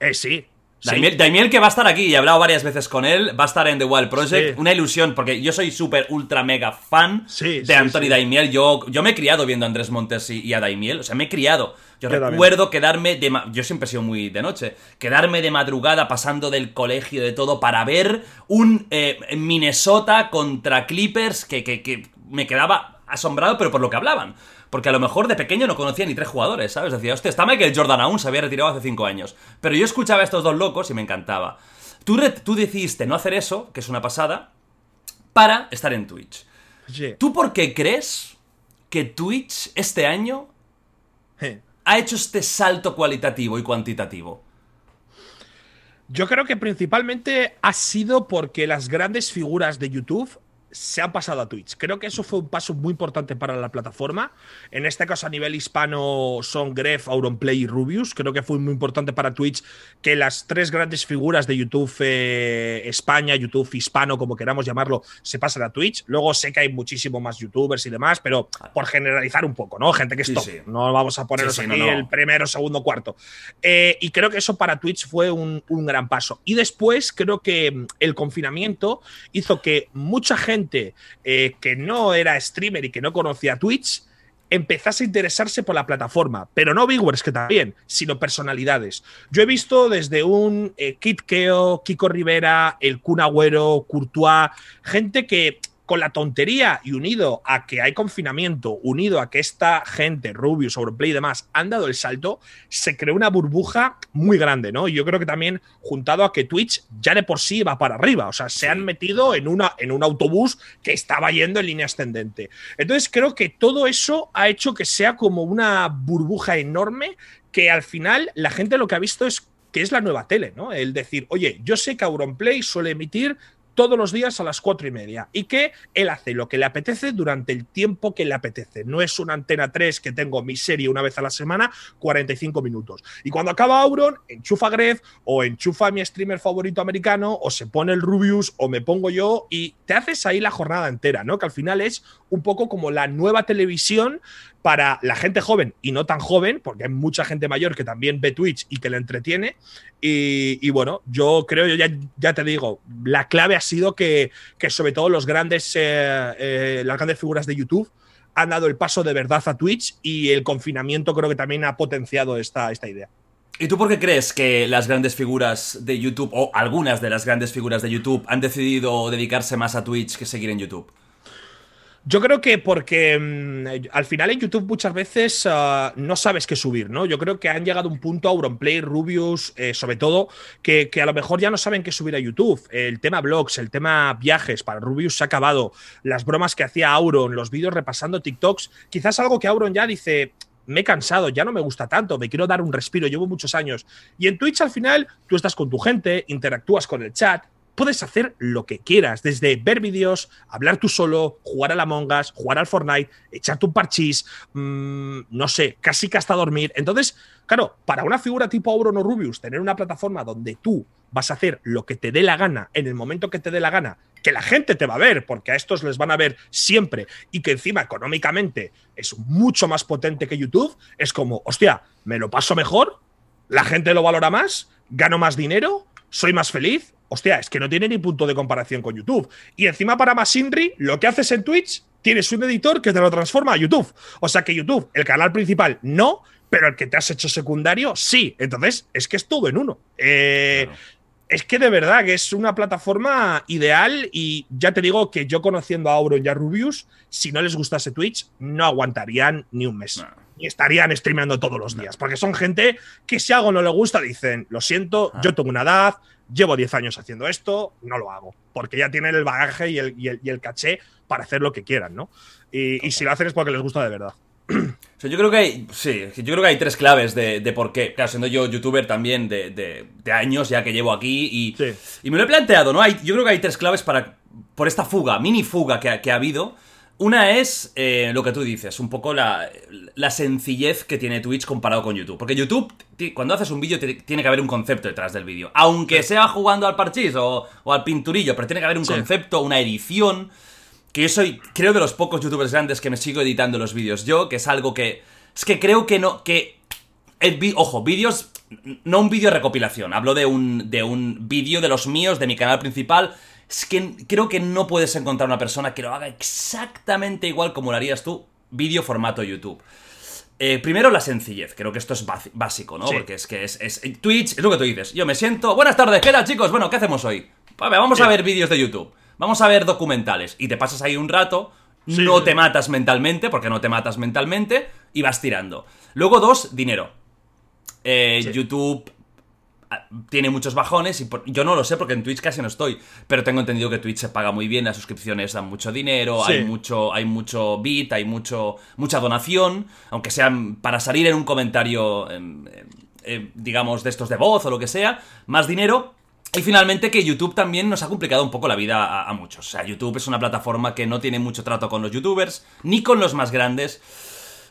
Eh, sí. Daimiel, que va a estar aquí y he hablado varias veces con él, va a estar en The Wild Project. Una ilusión, porque yo soy súper, ultra, mega fan de Anthony Daimiel. Yo, yo me he criado viendo a Andrés Montes y, a Daimiel, o sea, me he criado. Yo, recuerdo quedarme de. Yo siempre he sido muy de noche. Quedarme de madrugada pasando del colegio de todo para ver un eh, Minnesota contra Clippers que, que me quedaba asombrado, pero por lo que hablaban. Porque a lo mejor de pequeño no conocía ni tres jugadores, ¿sabes? Decía, hostia, está Michael Jordan aún, se había retirado hace cinco años. Pero yo escuchaba a estos dos locos y me encantaba. Tú, tú decidiste no hacer eso, que es una pasada, para estar en Twitch. ¿Tú por qué crees que Twitch este año ha hecho este salto cualitativo y cuantitativo? Yo creo que principalmente ha sido porque las grandes figuras de YouTube se han pasado a Twitch. Creo que eso fue un paso muy importante para la plataforma. En este caso, a nivel hispano, son Gref, Auronplay y Rubius. Creo que fue muy importante para Twitch que las tres grandes figuras de YouTube eh, España, YouTube hispano, como queramos llamarlo, se pasen a Twitch. Luego sé que hay muchísimo más YouTubers y demás, pero por generalizar un poco, ¿no? Gente que es top. No vamos a ponernos aquí el primero, segundo, cuarto. Eh, y creo que eso para Twitch fue un gran paso. Y después creo que el confinamiento hizo que mucha gente eh, que no era streamer y que no conocía Twitch empezase a interesarse por la plataforma, pero no viewers que también, sino personalidades. Yo he visto desde un eh, Kit Keo, Kiko Rivera, el Kun Agüero, Courtois, gente que con la tontería y unido a que hay confinamiento, unido a que esta gente, Rubius, Overplay y demás, han dado el salto, se creó una burbuja muy grande, ¿no? Y yo creo que también juntado a que Twitch ya de por sí va para arriba, o sea, se han metido en, una, en un autobús que estaba yendo en línea ascendente. Entonces creo que todo eso ha hecho que sea como una burbuja enorme que al final la gente lo que ha visto es que es la nueva tele, ¿no? El decir, oye, yo sé que Auronplay suele emitir todos los días a las cuatro y media y que él hace lo que le apetece durante el tiempo que le apetece. No es una antena 3 que tengo mi serie una vez a la semana, 45 minutos. Y cuando acaba Auron, enchufa Gref o enchufa a mi streamer favorito americano o se pone el Rubius o me pongo yo y te haces ahí la jornada entera, ¿no? Que al final es un poco como la nueva televisión para la gente joven y no tan joven, porque hay mucha gente mayor que también ve Twitch y que le entretiene. Y, bueno, yo creo, yo ya, ya, te digo, la clave ha sido que, sobre todo los grandes, eh, eh, las grandes figuras de YouTube han dado el paso de verdad a Twitch y el confinamiento creo que también ha potenciado esta, esta idea. ¿Y tú por qué crees que las grandes figuras de YouTube, o algunas de las grandes figuras de YouTube, han decidido dedicarse más a Twitch que seguir en YouTube? Yo creo que porque mm, al final en YouTube muchas veces ah, no sabes qué subir, ¿no? Yo creo que han llegado a un punto, Auronplay, Rubius, eh, sobre todo, que, a lo mejor ya no saben qué subir a YouTube. El tema blogs, el tema viajes, para Rubius se ha acabado. Las bromas que hacía Auron, los vídeos repasando TikToks, quizás algo que Auron ya dice, me he cansado, ya no me gusta tanto, me quiero dar un respiro, llevo muchos años. Y en Twitch al final tú estás con tu gente, interactúas con el chat, puedes hacer lo que quieras, desde ver vídeos, hablar tú solo, jugar a la Us, jugar al Fortnite, echarte un parchís, mm, no sé, casi que hasta dormir. Entonces, claro, para una figura tipo Auron o Rubius, tener una plataforma donde tú vas a hacer lo que te dé la gana en el momento que te dé la gana, que la gente te va a ver, porque a estos les van a ver siempre, y que encima económicamente es mucho más potente que YouTube, es como, hostia, me lo paso mejor, la gente lo valora más, gano más dinero, soy más feliz, hostia, es que no tiene ni punto de comparación con YouTube. Y encima para más Inri, lo que haces en Twitch, tienes un editor que te lo transforma a YouTube. O sea que YouTube, el canal principal, no, pero el que te has hecho secundario, sí. Entonces, es que es todo en uno. Eh, es que de verdad que es una plataforma ideal y ya te digo que yo conociendo a Auron y a Rubius, si no les gustase Twitch, no aguantarían ni un mes. Y estarían streameando todos los días. Porque son gente que si algo no le gusta, dicen, lo siento, yo tengo una edad, llevo 10 años haciendo esto, no lo hago, porque ya tienen el bagaje y el, y el, caché para hacer lo que quieran, ¿no? Y, si lo hacen es porque les gusta de verdad. yo creo que hay, sí, yo creo que hay tres claves de, por qué. Claro, siendo yo youtuber también de, años ya que llevo aquí y, y me lo he planteado, ¿no? Hay, yo creo que hay tres claves para, por esta fuga, mini fuga que, que ha habido una es eh, lo que tú dices, un poco la, sencillez que tiene Twitch comparado con YouTube. Porque YouTube, cuando haces un vídeo, tiene que haber un concepto detrás del vídeo. Aunque sea jugando al parchís o, al pinturillo, pero tiene que haber un concepto, una edición. Que yo soy, creo, de los pocos youtubers grandes que me sigo editando los vídeos yo, que es algo que. Es que creo que no. que. ojo, vídeos. No un vídeo recopilación, hablo de un, de un vídeo de los míos, de mi canal principal es que creo que no puedes encontrar una persona que lo haga exactamente igual como lo harías tú, vídeo formato YouTube. Eh, primero la sencillez, creo que esto es básico, ¿no? Porque es que es, Twitch, es lo que tú dices. Yo me siento, buenas tardes, ¿qué tal chicos? Bueno, ¿qué hacemos hoy? vamos a ver vídeos de YouTube, vamos a ver documentales y te pasas ahí un rato, no te matas mentalmente, porque no te matas mentalmente, y vas tirando. Luego dos, dinero. Eh, YouTube tiene muchos bajones y yo no lo sé porque en Twitch casi no estoy, pero tengo entendido que Twitch se paga muy bien, las suscripciones dan mucho dinero, hay mucho hay mucho bit, hay mucho mucha donación, aunque sean para salir en un comentario em, digamos de estos de voz o lo que sea, más dinero Y finalmente que YouTube también nos ha complicado un poco la vida a, muchos. O sea, YouTube es una plataforma que no tiene mucho trato con los youtubers, ni con los más grandes.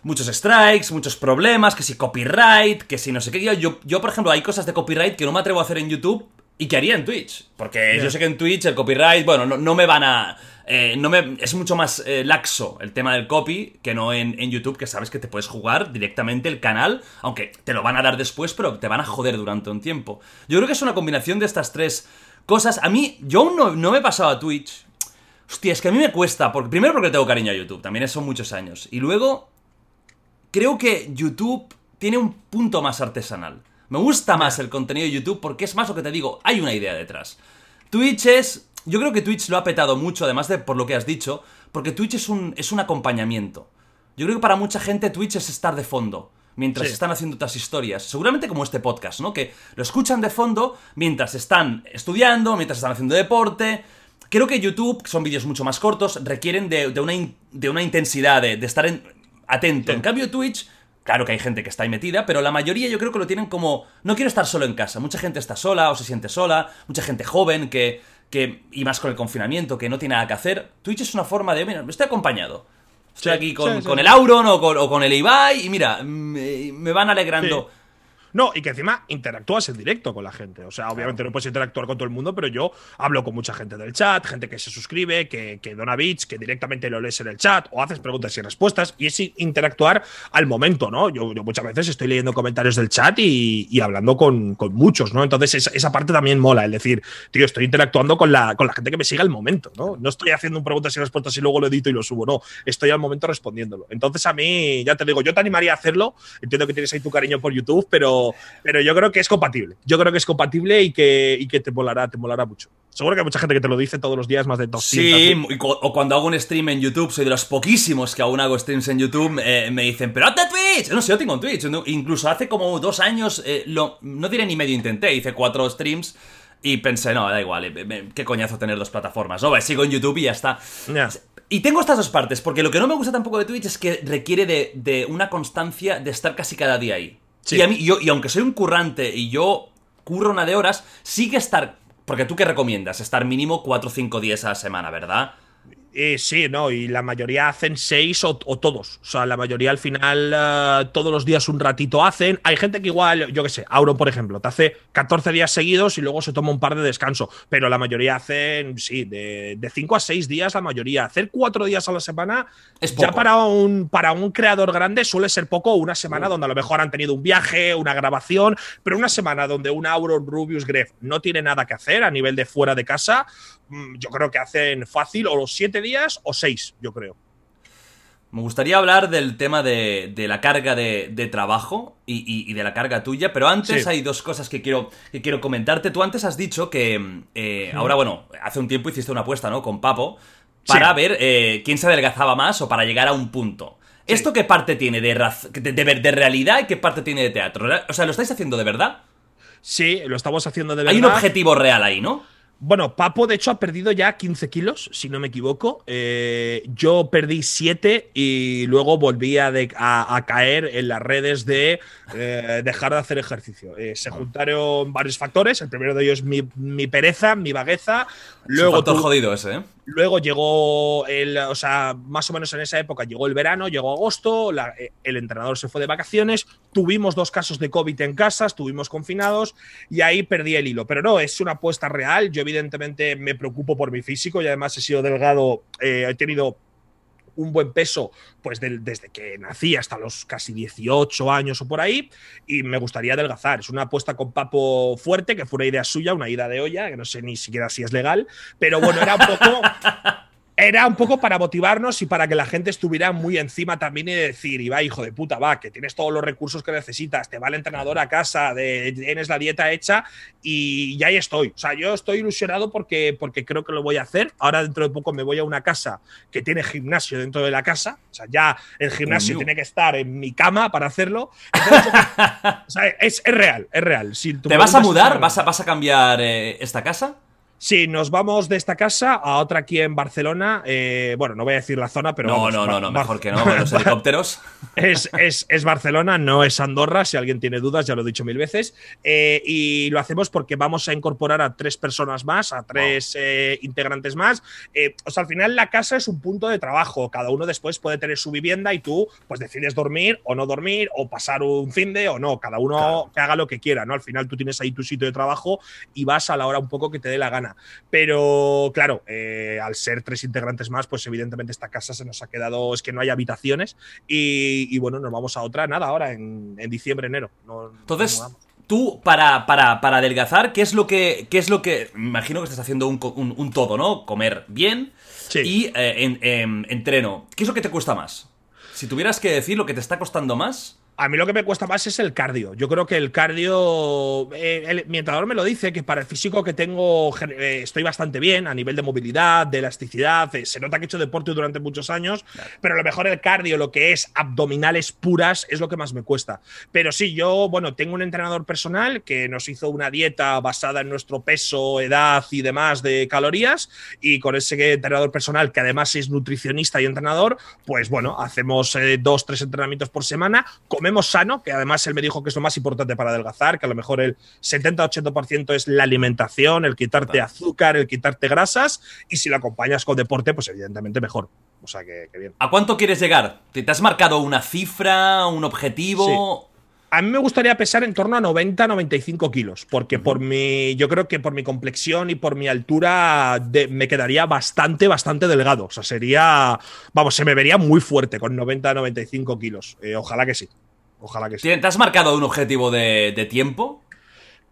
Muchos strikes, muchos problemas, que si copyright, que si no sé qué. Yo, yo, por ejemplo, hay cosas de copyright que no me atrevo a hacer en YouTube y que haría en Twitch. Porque yo sé que en Twitch el copyright, bueno, no, me van a... Eh, no me, es mucho más eh, laxo el tema del copy que no en, en, YouTube, que sabes que te puedes jugar directamente el canal, aunque te lo van a dar después, pero te van a joder durante un tiempo. Yo creo que es una combinación de estas tres cosas. A mí, yo aún no, no me he pasado a Twitch. Hostia, es que a mí me cuesta, porque, primero porque tengo cariño a YouTube, también son muchos años. Y luego, creo que YouTube tiene un punto más artesanal. Me gusta más el contenido de YouTube porque es más lo que te digo, hay una idea detrás. Twitch es... Yo creo que Twitch lo ha petado mucho, además de por lo que has dicho, porque Twitch es un, es un acompañamiento. Yo creo que para mucha gente Twitch es estar de fondo mientras están haciendo otras historias. Seguramente como este podcast, ¿no? Que lo escuchan de fondo mientras están estudiando, mientras están haciendo deporte. Creo que YouTube, son vídeos mucho más cortos, requieren de, una, de una, intensidad, de, estar atento. En cambio, Twitch Claro que hay gente que está ahí metida, pero la mayoría yo creo que lo tienen como. No quiero estar solo en casa. Mucha gente está sola o se siente sola. Mucha gente joven que. que y más con el confinamiento, que no tiene nada que hacer. Twitch es una forma de. Mira, estoy acompañado. Estoy aquí con, el Auron o con, el Ibai y mira, me, van alegrando. No, y que encima interactúas en directo con la gente. O sea, obviamente no puedes interactuar con todo el mundo, pero yo hablo con mucha gente del chat, gente que se suscribe, que, que dona bits, que directamente lo lees en el chat o haces preguntas y respuestas. Y es interactuar al momento, ¿no? Yo, muchas veces estoy leyendo comentarios del chat y, hablando con, muchos, ¿no? Entonces esa, parte también mola, es decir, tío, estoy interactuando con la, con la gente que me sigue al momento, ¿no? No estoy haciendo preguntas y respuestas y luego lo edito y lo subo, no. Estoy al momento respondiéndolo. Entonces a mí, ya te digo, yo te animaría a hacerlo. Entiendo que tienes ahí tu cariño por YouTube, pero pero, yo creo que es compatible. Yo creo que es compatible y que, y que te molará, te molará mucho. Seguro que hay mucha gente que te lo dice todos los días, más de 200. Sí, o cuando hago un stream en YouTube, soy de los poquísimos que aún hago streams en YouTube, eh, me dicen, pero hazte Twitch. No sé, yo tengo un Twitch. Incluso hace como dos años, eh, lo, no diré ni medio intenté, hice cuatro streams. Y pensé, no, da igual, eh, qué coñazo tener dos plataformas. No, sigo en YouTube y ya está. Y tengo estas dos partes, porque lo que no me gusta tampoco de Twitch es que requiere de, de una constancia de estar casi cada día ahí. Y, a mí, yo, y aunque soy un currante y yo curro una de horas, sí que estar. Porque tú qué recomiendas? Estar mínimo 4 o 5 días a la semana, ¿verdad? Eh, sí, no, y la mayoría hacen seis o, todos. O sea, la mayoría al final eh, todos los días un ratito hacen. Hay gente que igual, yo qué sé, Auro, por ejemplo, te hace 14 días seguidos y luego se toma un par de descanso. Pero la mayoría hacen, sí, de, de 5 a 6 días la mayoría. Hacer 4 días a la semana es ya para un, para un creador grande suele ser poco. Una semana donde a lo mejor han tenido un viaje, una grabación, pero una semana donde un Auro Rubius Gref no tiene nada que hacer a nivel de fuera de casa, yo creo que hacen fácil o los 7 días o seis, yo creo. Me gustaría hablar del tema de, la carga de, trabajo y, de la carga tuya, pero antes hay dos cosas que quiero, que quiero comentarte. Tú antes has dicho que eh, ahora, bueno, hace un tiempo hiciste una apuesta, ¿no? Con Papo, para ver eh, quién se adelgazaba más o para llegar a un punto. ¿Esto qué parte tiene de, de, de, realidad y qué parte tiene de teatro? O sea, ¿lo estáis haciendo de verdad? Sí, lo estamos haciendo de verdad. Hay un objetivo real ahí, ¿no? Bueno, Papo de hecho ha perdido ya 15 kilos, si no me equivoco. Eh, yo perdí 7 y luego volví a, caer en las redes de eh, dejar de hacer ejercicio. Eh, se juntaron varios factores. El primero de ellos mi, mi pereza, mi vagueza. Luego, es jodido ese, ¿eh? Luego llegó el, o sea, más o menos en esa época llegó el verano, llegó agosto, el entrenador se fue de vacaciones, tuvimos dos casos de COVID en casa, estuvimos confinados y ahí perdí el hilo. Pero no, es una apuesta real. Yo evidentemente me preocupo por mi físico y además he sido delgado, eh, he tenido un buen peso pues desde que nací hasta los casi 18 años o por ahí y me gustaría adelgazar. Es una apuesta con Papo fuerte, que fue una idea suya, una ida de olla, que no sé ni siquiera si es legal, pero bueno, era un poco era un poco para motivarnos y para que la gente estuviera muy encima también y decir, y va, hijo de puta, va, que tienes todos los recursos que necesitas, te va el entrenador a casa, tienes la dieta hecha y ya ahí estoy. O sea, yo estoy ilusionado porque, porque creo que lo voy a hacer. Ahora dentro de poco me voy a una casa que tiene gimnasio dentro de la casa. O sea, ya el gimnasio tiene que estar en mi cama para hacerlo. o sea, es, real, es real. ¿Te vas a mudar? ¿Vas a, ¿Vas a cambiar eh, esta casa? Sí, nos vamos de esta casa a otra aquí en Barcelona. Eh, bueno, no voy a decir la zona, pero. No, no, no, no, mejor que no, con los helicópteros. es, es, es, Barcelona, no es Andorra. Si alguien tiene dudas, ya lo he dicho mil veces. Eh, y lo hacemos porque vamos a incorporar a tres personas más, a tres eh, integrantes más. Eh, o sea, al final la casa es un punto de trabajo. Cada uno después puede tener su vivienda y tú, pues decides dormir o no dormir, o pasar un fin de o no. Cada uno que haga lo que quiera, ¿no? Al final tú tienes ahí tu sitio de trabajo y vas a la hora un poco que te dé la gana. Pero claro, eh, al ser tres integrantes más, pues evidentemente esta casa se nos ha quedado, es que no hay habitaciones y, bueno, nos vamos a otra, nada, ahora en, diciembre, enero. Entonces, tú, para, para, para, adelgazar, ¿qué es lo que, qué es lo que, imagino que estás haciendo un, un, todo, ¿no? Comer bien y eh, en, entreno. ¿Qué es lo que te cuesta más? Si tuvieras que decir lo que te está costando más. A mí lo que me cuesta más es el cardio. Yo creo que el cardio, eh, mi entrenador me lo dice, que para el físico que tengo eh, estoy bastante bien a nivel de movilidad, de elasticidad. Eh, se nota que he hecho deporte durante muchos años, pero a lo mejor el cardio, lo que es abdominales puras, es lo que más me cuesta. Pero sí, yo, bueno, tengo un entrenador personal que nos hizo una dieta basada en nuestro peso, edad y demás de calorías. Y con ese entrenador personal, que además es nutricionista y entrenador, pues bueno, hacemos dos, tres entrenamientos por semana comemos sano, que además él me dijo que es lo más importante para adelgazar, que a lo mejor el 70-80% es la alimentación, el quitarte azúcar, el quitarte grasas, y si lo acompañas con deporte, pues evidentemente mejor. O sea que, bien. ¿A cuánto quieres llegar? ¿Te has marcado una cifra, un objetivo? A mí me gustaría pesar en torno a 90-95 kilos, porque por mi, yo creo que por mi complexión y por mi altura me quedaría bastante, bastante delgado. O sea, sería, vamos, se me vería muy fuerte con 90-95 kilos. Eh, ojalá que sí. Ojalá que sí. ¿Te has marcado un objetivo de, tiempo?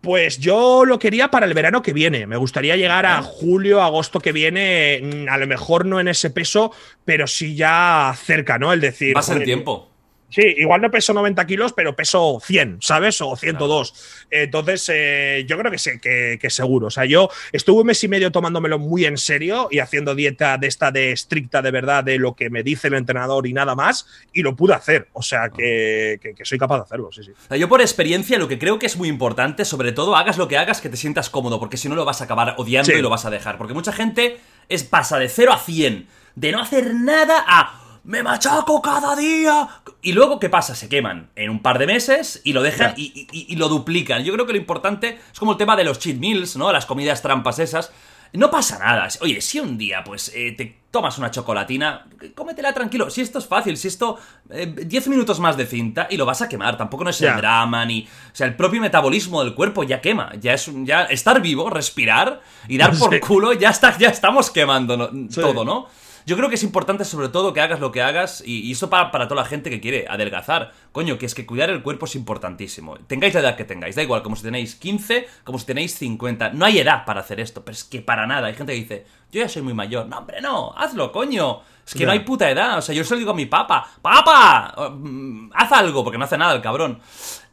Pues yo lo quería para el verano que viene. Me gustaría llegar a julio, agosto que viene. Mm, a lo mejor no en ese peso, pero sí ya cerca, ¿no? El decir. Más el tiempo. Sí, igual no peso 90 kilos, pero peso 100, ¿sabes? O 102. Entonces, eh, yo creo que, sé, que, seguro. O sea, yo estuve un mes y medio tomándomelo muy en serio y haciendo dieta de esta de estricta de verdad de lo que me dice el entrenador y nada más, y lo pude hacer. O sea, que, soy capaz de hacerlo, sí, sí. yo por experiencia lo que creo que es muy importante, sobre todo, hagas lo que hagas, que te sientas cómodo, porque si no lo vas a acabar odiando y lo vas a dejar. Porque mucha gente es pasa de 0 a 100, de no hacer nada a me machaco cada día. Y luego, ¿qué pasa? Se queman en un par de meses y lo dejan y, lo duplican. Yo creo que lo importante es como el tema de los cheat meals, ¿no? Las comidas trampas esas. No pasa nada. Oye, si un día, pues, eh, te tomas una chocolatina, cómetela tranquilo. Si esto es fácil, si esto. 10 eh, minutos más de cinta y lo vas a quemar. Tampoco no es el drama ni. O sea, el propio metabolismo del cuerpo ya quema. Ya es ya estar vivo, respirar y dar por culo, ya está, ya estamos quemando todo, ¿no? Yo creo que es importante sobre todo que hagas lo que hagas y, eso para, para, toda la gente que quiere adelgazar. Coño, que es que cuidar el cuerpo es importantísimo. Tengáis la edad que tengáis, da igual, como si tenéis 15, como si tenéis 50. No hay edad para hacer esto, pero es que para nada. Hay gente que dice, yo ya soy muy mayor. No, hombre, no, hazlo, coño. Es que no hay puta edad. O sea, yo se lo digo a mi papá, ¡Papa! Mm, haz algo, porque no hace nada el cabrón.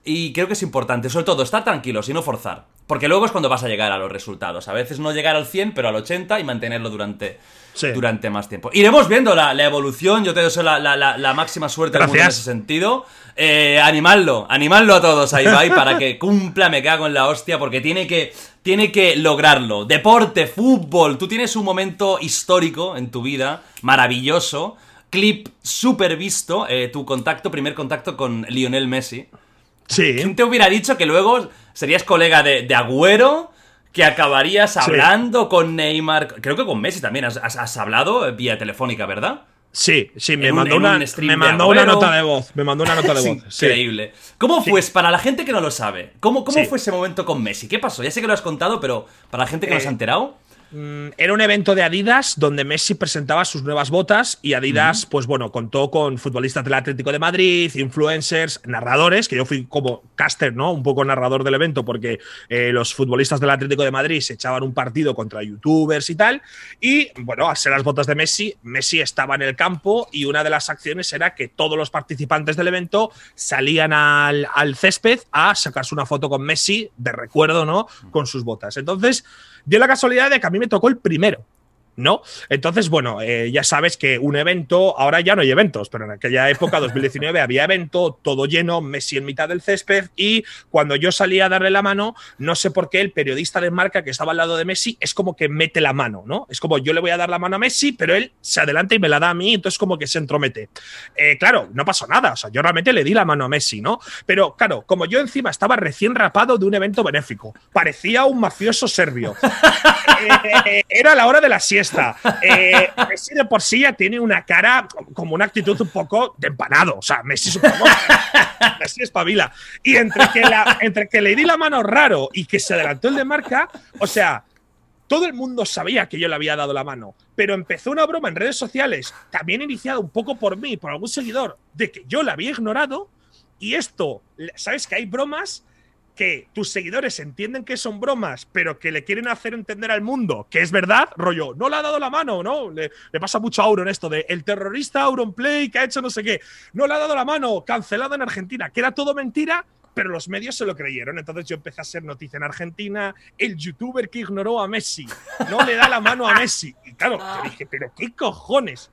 Y creo que es importante, sobre todo, estar tranquilos y no forzar. Porque luego es cuando vas a llegar a los resultados. A veces no llegar al 100, pero al 80 y mantenerlo durante, durante más tiempo. Iremos viendo la, evolución. Yo te deseo la, la, máxima suerte en ese sentido. Eh, animadlo, animadlo a todos ahí, va, para que cumpla, me cago en la hostia, porque tiene que, tiene que lograrlo. Deporte, fútbol, tú tienes un momento histórico en tu vida, maravilloso. Clip súper visto, eh, tu contacto, primer contacto con Lionel Messi. Sí. ¿Quién te hubiera dicho que luego serías colega de, de Agüero? Que acabarías hablando con Neymar. Creo que con Messi también has, hablado vía telefónica, ¿verdad? Sí, sí, me mandó, una, me mandó una nota de voz. Me mandó una nota de voz. Increíble. ¿Cómo fue, para la gente que no lo sabe, cómo, cómo fue ese momento con Messi? ¿Qué pasó? Ya sé que lo has contado, pero para la gente que no se ha eh, enterado. Mm, era un evento de Adidas donde Messi presentaba sus nuevas botas y Adidas, pues bueno, contó con futbolistas del Atlético de Madrid, influencers, narradores, que yo fui como caster, ¿no? Un poco narrador del evento porque eh, los futbolistas del Atlético de Madrid se echaban un partido contra youtubers y tal. Y bueno, al ser las botas de Messi, Messi estaba en el campo y una de las acciones era que todos los participantes del evento salían al, al césped a sacarse una foto con Messi de recuerdo, ¿no? Con sus botas. Entonces, dio la casualidad de que a mí me tocó el primero. ¿No? Entonces, bueno, eh, ya sabes que un evento, ahora ya no hay eventos, pero en aquella época, 2019, había evento, todo lleno, Messi en mitad del césped, y cuando yo salía a darle la mano, no sé por qué el periodista de marca que estaba al lado de Messi es como que mete la mano, ¿no? Es como yo le voy a dar la mano a Messi, pero él se adelanta y me la da a mí, entonces como que se entromete. Eh, claro, no pasó nada, o sea, yo realmente le di la mano a Messi, ¿no? Pero claro, como yo encima estaba recién rapado de un evento benéfico, parecía un mafioso serbio. Eh, era la hora de la siesta. Eh, Messi de por sí ya tiene una cara como una actitud un poco de empanado. O sea, Messi supongo. Messi espabila. Y entre que, entre que le di la mano raro y que se adelantó el de marca, o sea, todo el mundo sabía que yo le había dado la mano, pero empezó una broma en redes sociales, también iniciada un poco por mí, por algún seguidor, de que yo la había ignorado. Y esto, ¿sabes que hay bromas que tus seguidores entienden que son bromas, pero que le quieren hacer entender al mundo que es verdad, rollo, no le ha dado la mano, ¿no? Le, pasa mucho a Auron esto de el terrorista Auronplay que ha hecho no sé qué, no le ha dado la mano, cancelado en Argentina, que era todo mentira, pero los medios se lo creyeron. Entonces yo empecé a ser noticia en Argentina, el youtuber que ignoró a Messi, no le da la mano a Messi. Y claro, yo dije, pero ¿qué cojones?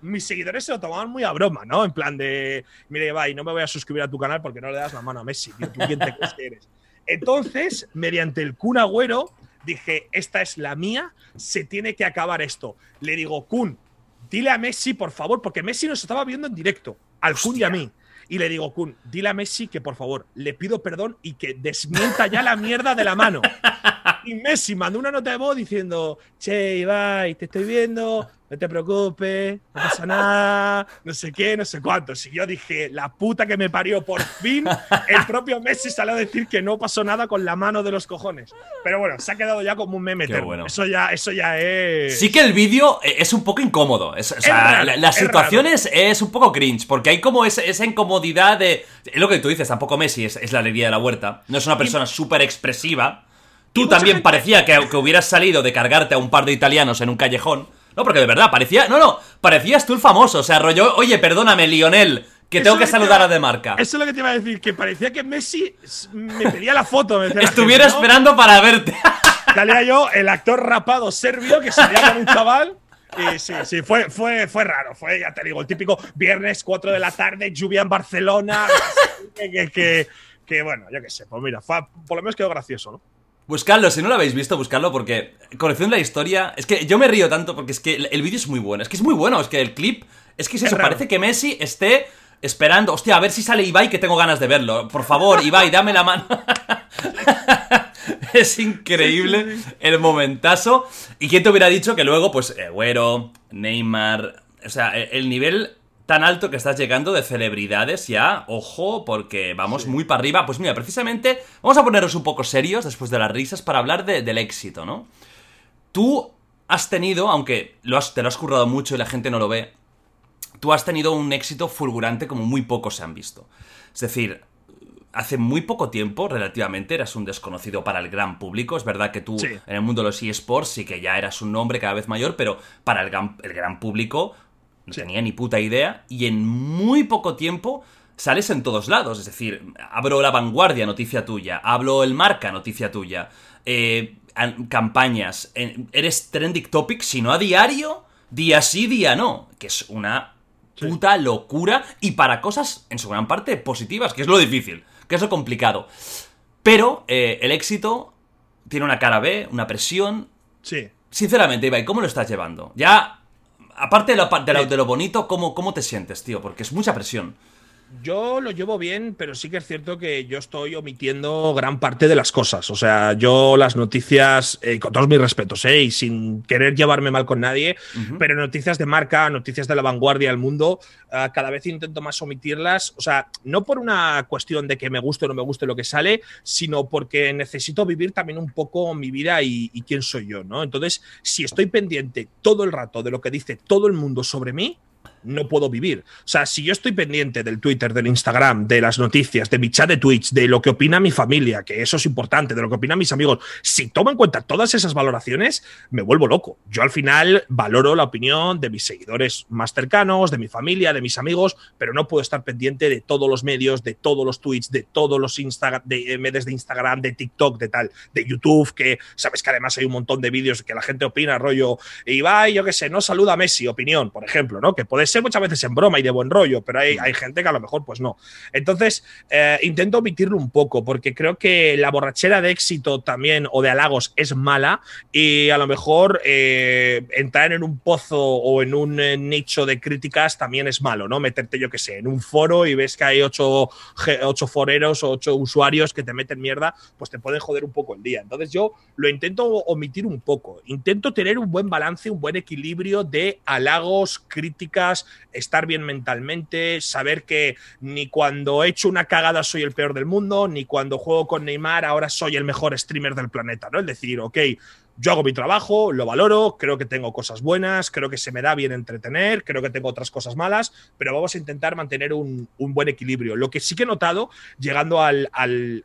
Mis seguidores se lo tomaban muy a broma, ¿no? En plan de, mire, y no me voy a suscribir a tu canal porque no le das la mano a Messi, tío, ¿tú quién te crees que eres? Entonces, mediante el Kun Agüero, dije, esta es la mía, se tiene que acabar esto. Le digo, Kun, dile a Messi, por favor, porque Messi nos estaba viendo en directo, al Kun y a mí. Y le digo, Kun, dile a Messi que por favor le pido perdón y que desmienta ya la mierda de la mano. Y Messi mandó una nota de voz diciendo, che, Ibai, te estoy viendo, no te preocupes, no pasa nada, no sé qué, no sé cuánto. Y yo dije, la puta que me parió, por fin el propio Messi salió a decir que no pasó nada con la mano de los cojones. Pero bueno, se ha quedado ya como un meme bueno. Eso ya, eso ya es. Sí que el vídeo es un poco incómodo. o sea, las situaciones es, un poco cringe, porque hay como esa, incomodidad de. Es lo que tú dices, tampoco Messi es, la alegría de la huerta. No es una persona súper expresiva. Tú también parecía que, que hubieras salido de cargarte a un par de italianos en un callejón. No, porque de verdad, parecía. No, no, parecías tú el famoso. O sea, rollo, oye, perdóname, Lionel. Que tengo que saludar a De Marca. Eso es lo que te iba a decir, que parecía que Messi me pedía la foto. Estuviera esperando para verte. Salía yo, el actor rapado serbio que salía con un chaval. Y sí, sí, fue, fue, fue raro. Fue, ya te digo, el típico viernes 4 de la tarde, lluvia en Barcelona. que, que, bueno, yo qué sé. Pues mira, fue, por lo menos quedó gracioso, ¿no? Buscadlo, si no lo habéis visto, buscadlo porque conociendo la historia, es que yo me río tanto porque es que el, vídeo es muy bueno, es que es muy bueno, es que el clip, es que es eso, parece que Messi esté esperando, hostia, a ver si sale Ibai que tengo ganas de verlo, por favor, Ibai, dame la mano. es increíble el momentazo. ¿Y quién te hubiera dicho que luego, pues, Güero, Neymar, o sea, el nivel tan alto que estás llegando de celebridades ya, ojo, porque vamos muy para arriba. Pues mira, precisamente vamos a ponernos un poco serios después de las risas para hablar del éxito, ¿no? Tú has tenido, aunque lo te lo has currado mucho y la gente no lo ve, tú has tenido un éxito fulgurante como muy pocos se han visto. Es decir, hace muy poco tiempo, relativamente, eras un desconocido para el gran público. Es verdad que tú en el mundo de los eSports sí que ya eras un nombre cada vez mayor, pero para el el gran público no tenía ni puta idea, y en muy poco tiempo sales en todos lados. Es decir, abro la vanguardia, noticia tuya, hablo el marca, noticia tuya, eh, campañas, eres trending topic, si no a diario, día sí, día no, que es una puta locura y para cosas en su gran parte positivas, que es lo difícil, que es lo complicado. Pero eh, el éxito tiene una cara B, una presión. Sí. Sinceramente, Ibai, ¿cómo lo estás llevando? Ya aparte de lo, de, lo, bonito, ¿cómo, ¿cómo te sientes, tío? Porque es mucha presión. Yo lo llevo bien, pero sí que es cierto que yo estoy omitiendo gran parte de las cosas. O sea, yo las noticias, eh, con todos mis respetos, eh, y sin querer llevarme mal con nadie, pero noticias de marca, noticias de la vanguardia del mundo, ah, cada vez intento más omitirlas. O sea, no por una cuestión de que me guste o no me guste lo que sale, sino porque necesito vivir también un poco mi vida y, y quién soy yo, ¿no? Entonces, si estoy pendiente todo el rato de lo que dice todo el mundo sobre mí, no puedo vivir. O sea, si yo estoy pendiente del Twitter, del Instagram, de las noticias, de mi chat de Twitch, de lo que opina mi familia, que eso es importante, de lo que opinan mis amigos, si tomo en cuenta todas esas valoraciones, me vuelvo loco. Yo al final valoro la opinión de mis seguidores más cercanos, de mi familia, de mis amigos, pero no puedo estar pendiente de todos los medios, de todos los tweets, de todos los Instagram, de eh, de Instagram, de TikTok, de tal, de YouTube, que sabes que además hay un montón de vídeos que la gente opina, rollo, y va, yo qué sé, no saluda a Messi, opinión, por ejemplo, ¿no? Que puede ser muchas veces en broma y de buen rollo, pero hay, hay gente que a lo mejor pues no. Entonces, eh, intento omitirlo un poco, porque creo que la borrachera de éxito también o de halagos es mala y a lo mejor eh, entrar en un pozo o en un eh, nicho de críticas también es malo, ¿no? Meterte, yo qué sé, en un foro y ves que hay ocho, ocho foreros o ocho usuarios que te meten mierda, pues te pueden joder un poco el día. Entonces yo lo intento omitir un poco, intento tener un buen balance, un buen equilibrio de halagos, críticas, estar bien mentalmente, saber que ni cuando he hecho una cagada soy el peor del mundo, ni cuando juego con Neymar ahora soy el mejor streamer del planeta, ¿no? Es decir, ok, yo hago mi trabajo, lo valoro, creo que tengo cosas buenas, creo que se me da bien entretener, creo que tengo otras cosas malas, pero vamos a intentar mantener un, buen equilibrio. Lo que sí que he notado, llegando al,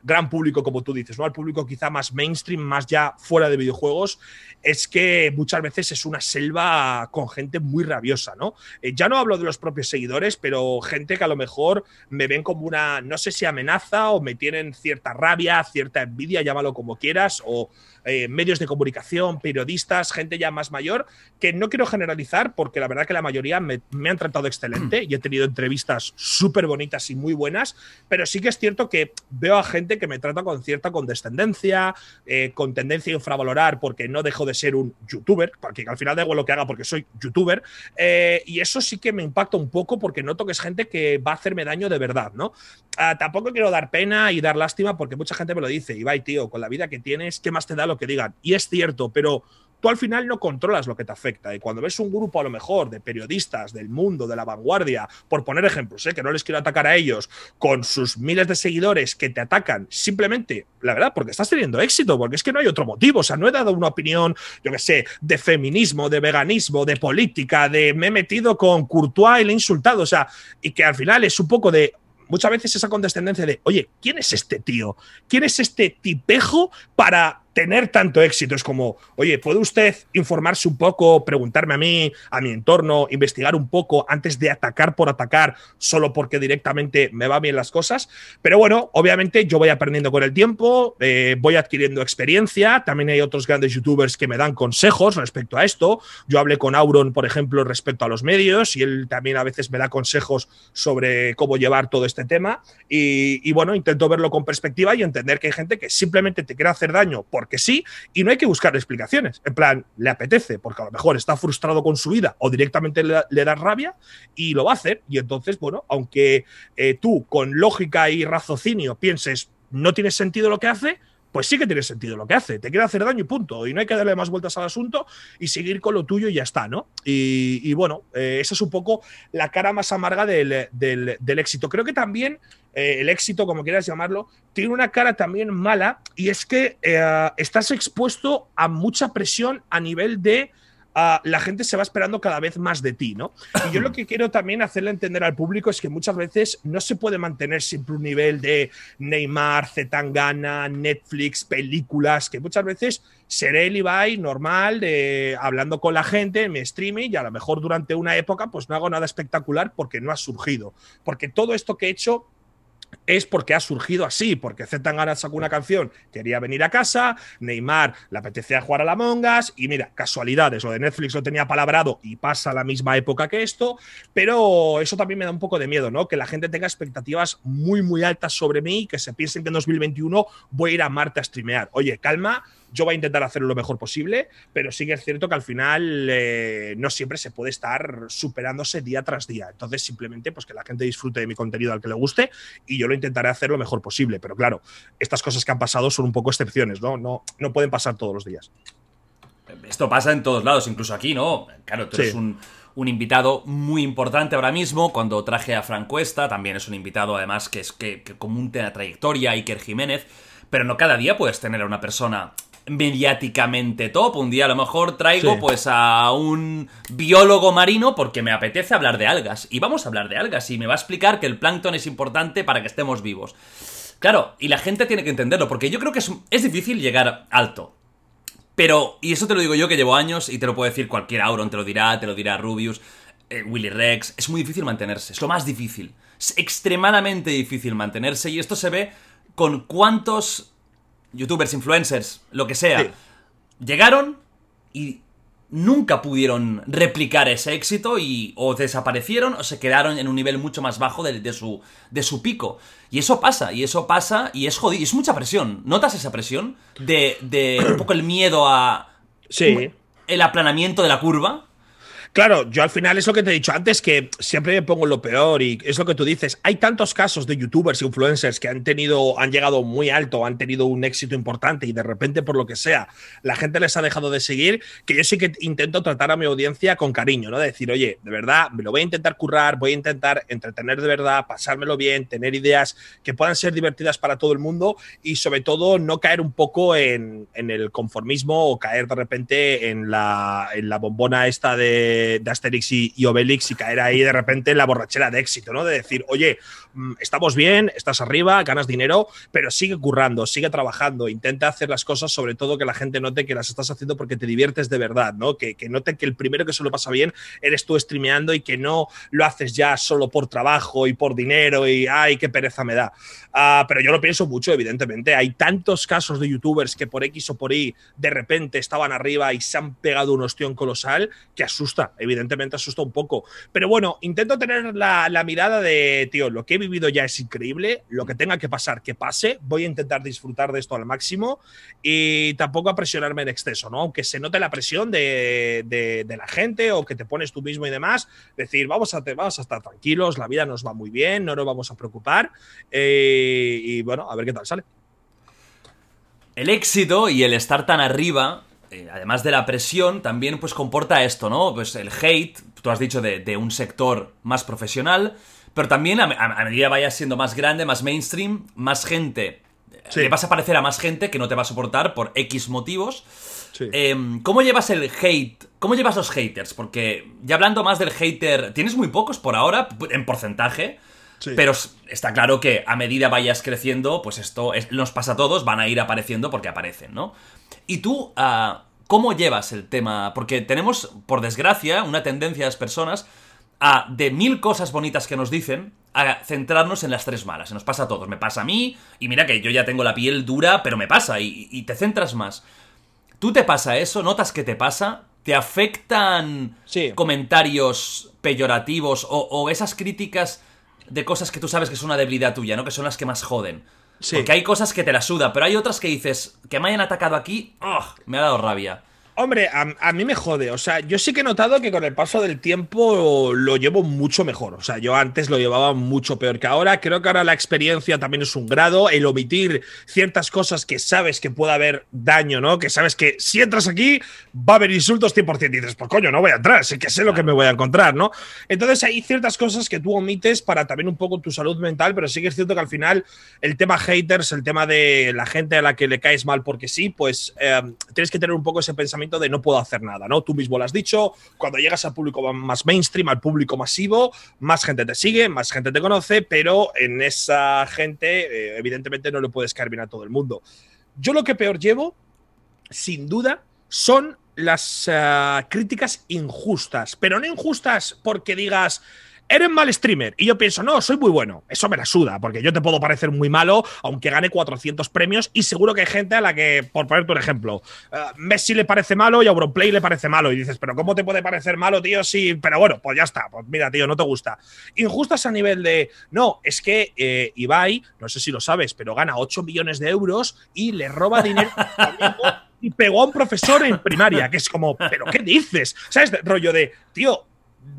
gran público, como tú dices, ¿no? al público quizá más mainstream, más ya fuera de videojuegos, es que muchas veces es una selva con gente muy rabiosa, ¿no? Eh, ya no hablo de los propios seguidores, pero gente que a lo mejor me ven como una, no sé si amenaza o me tienen cierta rabia, cierta envidia, llámalo como quieras, o eh, medios de comunicación, periodistas, gente ya más mayor, que no quiero generalizar porque la verdad que la mayoría me, han tratado excelente y he tenido entrevistas súper bonitas y muy buenas, pero sí que es cierto que veo a gente que me trata con cierta condescendencia, eh, con tendencia a infravalorar porque no dejo de ser un youtuber, porque al final da igual lo que haga porque soy youtuber, eh, y eso sí que me impacta un poco porque noto que es gente que va a hacerme daño de verdad, ¿no? Ah, tampoco quiero dar pena y dar lástima porque mucha gente me lo dice, y Ibai, tío, con la vida que tienes, ¿qué más te da que digan. Y es cierto, pero tú al final no controlas lo que te afecta. Y cuando ves un grupo a lo mejor de periodistas del mundo, de la vanguardia, por poner ejemplos, ¿eh? que no les quiero atacar a ellos, con sus miles de seguidores que te atacan simplemente, la verdad, porque estás teniendo éxito, porque es que no hay otro motivo. O sea, no he dado una opinión, yo qué sé, de feminismo, de veganismo, de política, de me he metido con Courtois y le he insultado. O sea, y que al final es un poco de, muchas veces esa condescendencia de, oye, ¿quién es este tío? ¿Quién es este tipejo para tener tanto éxito. Es como, oye, ¿puede usted informarse un poco, preguntarme a mí, a mi entorno, investigar un poco antes de atacar por atacar solo porque directamente me va bien las cosas? Pero bueno, obviamente yo voy aprendiendo con el tiempo, eh, voy adquiriendo experiencia. También hay otros grandes youtubers que me dan consejos respecto a esto. Yo hablé con Auron, por ejemplo, respecto a los medios y él también a veces me da consejos sobre cómo llevar todo este tema. Y, y bueno, intento verlo con perspectiva y entender que hay gente que simplemente te quiere hacer daño por porque sí, y no hay que buscar explicaciones. En plan, le apetece, porque a lo mejor está frustrado con su vida o directamente le, da rabia y lo va a hacer. Y entonces, bueno, aunque eh, tú con lógica y raciocinio pienses no tiene sentido lo que hace, pues sí que tiene sentido lo que hace. Te quiere hacer daño y punto. Y no hay que darle más vueltas al asunto y seguir con lo tuyo y ya está, ¿no? Y, bueno, eh, esa es un poco la cara más amarga del, del éxito. Creo que también eh, el éxito, como quieras llamarlo, tiene una cara también mala y es que eh, estás expuesto a mucha presión a nivel de la gente se va esperando cada vez más de ti, ¿no? Y yo lo que quiero también hacerle entender al público es que muchas veces no se puede mantener siempre un nivel de Neymar, Zetangana, Netflix, películas, que muchas veces seré el Ibai normal, hablando con la gente en mi y a lo mejor durante una época pues no hago nada espectacular porque no ha surgido. Porque todo esto que he hecho es porque ha surgido así, porque Zetangana sacó una canción, quería venir a casa, Neymar le apetecía jugar a la Mongas, y mira, casualidades, lo de Netflix lo tenía palabrado y pasa la misma época que esto, pero eso también me da un poco de miedo, ¿no? Que la gente tenga expectativas muy, muy altas sobre mí y que se piensen que en 2021 voy a ir a Marte a streamear. Oye, calma, yo voy a intentar hacerlo lo mejor posible, pero sí que es cierto que al final eh, no siempre se puede estar superándose día tras día. Entonces, simplemente pues que la gente disfrute de mi contenido al que le guste y yo lo intentaré hacer lo mejor posible. Pero claro, estas cosas que han pasado son un poco excepciones, ¿no? No, no pueden pasar todos los días. Esto pasa en todos lados, incluso aquí, ¿no? Claro, tú eres un, invitado muy importante ahora mismo. Cuando traje a Frank Cuesta, también es un invitado, además, que es que, que común la trayectoria, Iker Jiménez. Pero no cada día puedes tener a una persona mediáticamente top. Un día a lo mejor traigo pues a un biólogo marino porque me apetece hablar de algas. Y vamos a hablar de algas y me va a explicar que el plancton es importante para que estemos vivos. Claro, y la gente tiene que entenderlo, porque yo creo que es, es difícil llegar alto. Pero, y eso te lo digo yo que llevo años y te lo puede decir cualquier Auron, te lo dirá, te lo dirá Rubius, eh, Willy Rex, es muy difícil mantenerse, es lo más difícil. Es extremadamente difícil mantenerse y esto se ve con cuántos youtubers, influencers, lo que sea, llegaron y nunca pudieron replicar ese éxito y o desaparecieron o se quedaron en un nivel mucho más bajo de, su, de su pico. Y eso pasa, y eso pasa, y es jodido, y es mucha presión. ¿Notas esa presión? De, de un poco el miedo a... Sí. El aplanamiento de la curva. Claro, yo al final es lo que te he dicho antes, que siempre me pongo lo peor y es lo que tú dices. Hay tantos casos de youtubers e influencers que han tenido, han llegado muy alto, han tenido un éxito importante y de repente, por lo que sea, la gente les ha dejado de seguir, que yo sí que intento tratar a mi audiencia con cariño, ¿no? De decir, oye, de verdad, me lo voy a intentar currar, voy a intentar entretener de verdad, pasármelo bien, tener ideas que puedan ser divertidas para todo el mundo y sobre todo no caer un poco en, el conformismo o caer de repente en la, en la bombona esta de de, Asterix y, Obelix y caer ahí de repente en la borrachera de éxito, ¿no? De decir, oye, mm, estamos bien, estás arriba, ganas dinero, pero sigue currando, sigue trabajando, intenta hacer las cosas, sobre todo que la gente note que las estás haciendo porque te diviertes de verdad, ¿no? Que, que note que el primero que se lo pasa bien eres tú streameando y que no lo haces ya solo por trabajo y por dinero y, ay, qué pereza me da. Ah, pero yo lo pienso mucho, evidentemente. Hay tantos casos de youtubers que por X o por Y de repente estaban arriba y se han pegado un ostión colosal que asusta, evidentemente asusta un poco. Pero bueno, intento tener la, mirada de, tío, lo que he vivido ya es increíble, lo que tenga que pasar, que pase, voy a intentar disfrutar de esto al máximo y tampoco a presionarme en exceso, ¿no? Aunque se note la presión de, la gente o que te pones tú mismo y demás, decir, vamos a, vamos a estar tranquilos, la vida nos va muy bien, no nos vamos a preocupar. Eh, y, bueno, a ver qué tal sale. El éxito y el estar tan arriba, eh, además de la presión, también pues comporta esto, ¿no? Pues el hate, tú has dicho, de, un sector más profesional, pero también a, medida vayas siendo más grande, más mainstream, más gente. Le vas a parecer a más gente que no te va a soportar por X motivos. Em, ¿Cómo llevas el hate? ¿Cómo llevas los haters? Porque ya hablando más del hater, tienes muy pocos por ahora, en porcentaje. Pero está claro que a medida vayas creciendo, pues esto nos pasa a todos, van a ir apareciendo porque aparecen, ¿no? Y tú, ah, ¿cómo llevas el tema? Porque tenemos, por desgracia, una tendencia a las personas a, de mil cosas bonitas que nos dicen, a centrarnos en las tres malas. Se nos pasa a todos. Me pasa a mí, y mira que yo ya tengo la piel dura, pero me pasa, y, te centras más. ¿Tú te pasa eso? ¿Notas que te pasa? ¿Te afectan comentarios peyorativos o esas críticas de cosas que tú sabes que es una debilidad tuya, ¿no? Que son las que más joden. Sí. Porque hay cosas que te la suda, pero hay otras que dices, que me hayan atacado aquí, me ha dado rabia. Hombre, a, mí me jode. O sea, yo sí que he notado que con el paso del tiempo lo llevo mucho mejor. O sea, yo antes lo llevaba mucho peor que ahora. Creo que ahora la experiencia también es un grado. El omitir ciertas cosas que sabes que puede haber daño, ¿no? Que sabes que si entras aquí va a haber insultos 100%. Y dices, pues coño, no voy a entrar. Sé que sé lo que me voy a encontrar, ¿no? Entonces hay ciertas cosas que tú omites para también un poco tu salud mental. Pero sí que es cierto que al final el tema haters, el tema de la gente a la que le caes mal porque sí, pues eh, tienes que tener un poco ese pensamiento de no puedo hacer nada, ¿no? Tú mismo lo has dicho, cuando llegas al público más mainstream, al público masivo, más gente te sigue, más gente te conoce, pero en esa gente, eh, evidentemente, no le puedes caer bien a todo el mundo. Yo lo que peor llevo, sin duda, son las eh, críticas injustas, pero no injustas porque digas eres mal streamer. Y yo pienso, no, soy muy bueno. Eso me la suda, porque yo te puedo parecer muy malo, aunque gane 400 premios. Y seguro que hay gente a la que, por ponerte un ejemplo, uh, Messi le parece malo y Auronplay le parece malo. Y dices, pero ¿cómo te puede parecer malo, tío? Sí, pero bueno, pues ya está. Pues mira, tío, no te gusta. Injustas a nivel de, no, es que eh, Ibai, no sé si lo sabes, pero gana 8 millones de euros y le roba dinero. y pegó a un profesor en primaria, que es como, ¿pero qué dices? ¿Sabes? Rollo de, tío,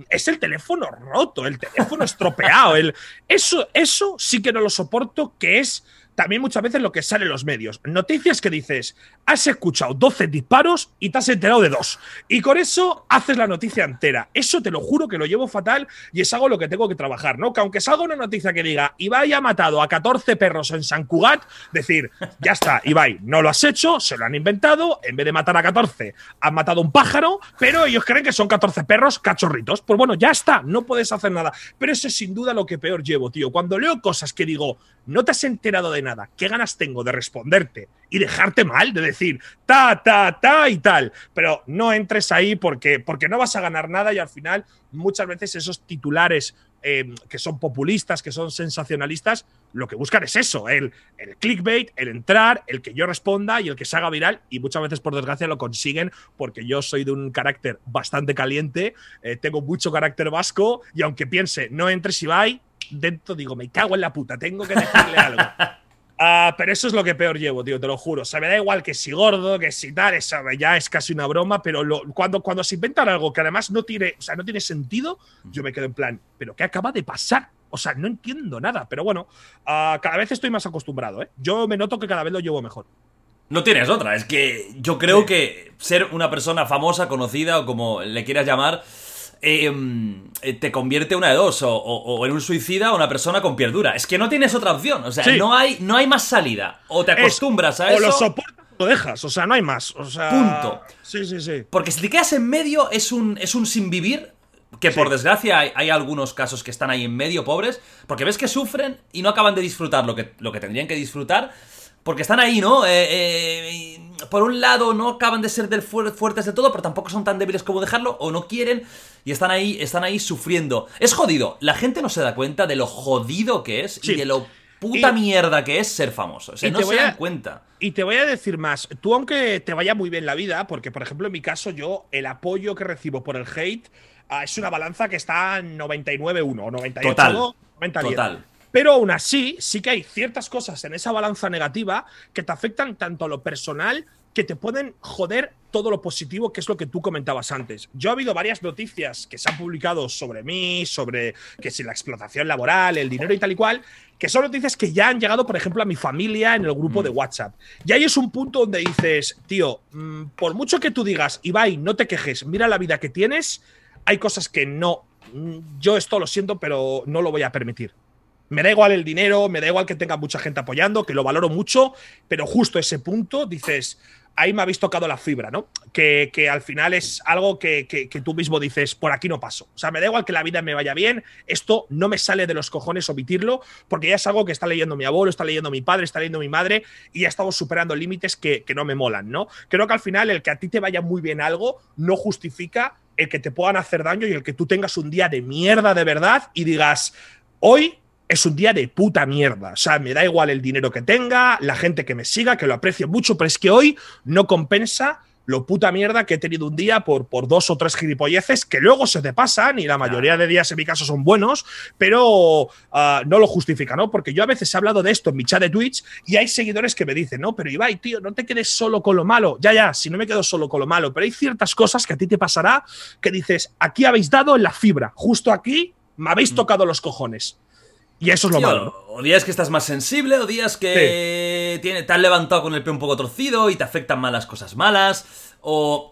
es el teléfono roto, el teléfono estropeado. El, eso, eso sí que no lo soporto, que es también muchas veces lo que sale en los medios. Noticias que dices, has escuchado 12 disparos y te has enterado de dos. Y con eso haces la noticia entera. Eso te lo juro que lo llevo fatal y es algo lo que tengo que trabajar, ¿no? Que aunque salga una noticia que diga, Ibai ha matado a 14 perros en San Cugat, decir, ya está, Ibai, no lo has hecho, se lo han inventado, en vez de matar a 14, han matado un pájaro, pero ellos creen que son 14 perros cachorritos. Pues bueno, ya está, no puedes hacer nada. Pero eso es sin duda lo que peor llevo, tío. Cuando leo cosas que digo, no te has enterado de nada, ¿qué ganas tengo de responderte y dejarte mal? De decir, ta, ta, ta y tal. Pero no entres ahí porque, porque no vas a ganar nada y al final muchas veces esos titulares eh, que son populistas, que son sensacionalistas, lo que buscan es eso, el, el clickbait, el entrar, el que yo responda y el que se haga viral. Y muchas veces, por desgracia, lo consiguen porque yo soy de un carácter bastante caliente, eh, tengo mucho carácter vasco y aunque piense, no entres y va, dentro digo, me cago en la puta, tengo que decirle algo. Ah, pero eso es lo que peor llevo, tío, te lo juro. O sea, me da igual que si gordo, que si tal, eso ya es casi una broma, pero cuando, cuando se inventan algo que además no tiene, o sea, no tiene sentido, yo me quedo en plan, ¿pero qué acaba de pasar? O sea, no entiendo nada, pero bueno, ah, cada vez estoy más acostumbrado, ¿eh? Yo me noto que cada vez lo llevo mejor. No tienes otra, es que yo creo que ser una persona famosa, conocida o como le quieras llamar, eh, te convierte una de dos, o, en un suicida o una persona con pierdura. Es que no tienes otra opción, o sea, no, hay, no hay más salida. O te acostumbras a eso. O lo soportas o lo dejas, o sea, no hay más. O sea, Punto. Sí, sí, sí. Porque si te quedas en medio es un, es un sin vivir. Que por desgracia hay, algunos casos que están ahí en medio, pobres, porque ves que sufren y no acaban de disfrutar lo que, lo que tendrían que disfrutar porque están ahí, ¿no? Eh, eh, por un lado no acaban de ser del fuertes de todo, pero tampoco son tan débiles como dejarlo, o no quieren, y están ahí, están ahí sufriendo. Es jodido. La gente no se da cuenta de lo jodido que es y de lo puta mierda que es ser famoso. O sea, no se dan cuenta. Y te voy a decir más. Tú, aunque te vaya muy bien la vida, porque, por ejemplo, en mi caso, yo, el apoyo que recibo por el hate ah, es una balanza que está en 99-1 o 98 Total. Total. Pero aún así, sí que hay ciertas cosas en esa balanza negativa que te afectan tanto a lo personal que te pueden joder todo lo positivo, que es lo que tú comentabas antes. Yo ha habido varias noticias que se han publicado sobre mí, sobre que si la explotación laboral, el dinero y tal y cual, que son noticias que ya han llegado, por ejemplo, a mi familia en el grupo de mm. WhatsApp. Y ahí es un punto donde dices, tío, mm, por mucho que tú digas, Ibai, no te quejes, mira la vida que tienes, hay cosas que no. Mm, yo esto lo siento, pero no lo voy a permitir. Me da igual el dinero, me da igual que tenga mucha gente apoyando, que lo valoro mucho, pero justo ese punto dices, ahí me habéis tocado la fibra, ¿no? Que, al final es algo que, tú mismo dices, por aquí no paso. O sea, me da igual que la vida me vaya bien, esto no me sale de los cojones omitirlo, porque ya es algo que está leyendo mi abuelo, está leyendo mi padre, está leyendo mi madre, y ya estamos superando límites que, que no me molan, ¿no? Creo que al final el que a ti te vaya muy bien algo no justifica el que te puedan hacer daño y el que tú tengas un día de mierda de verdad y digas, hoy es un día de puta mierda. O sea, me da igual el dinero que tenga, la gente que me siga, que lo aprecio mucho, pero es que hoy no compensa lo puta mierda que he tenido un día por, por dos o tres gilipolleces que luego se te pasan y la mayoría de días en mi caso son buenos, pero ah, no lo justifica, ¿no? Porque yo a veces he hablado de esto en mi chat de Twitch y hay seguidores que me dicen, no, pero Ibai, tío, no te quedes solo con lo malo. Ya, ya, si no me quedo solo con lo malo, pero hay ciertas cosas que a ti te pasará que dices, aquí habéis dado en la fibra, justo aquí me habéis mm. tocado los cojones. Y eso es lo malo. O días que estás más sensible, o días que tiene, te has levantado con el pie un poco torcido y te afectan malas cosas malas, o...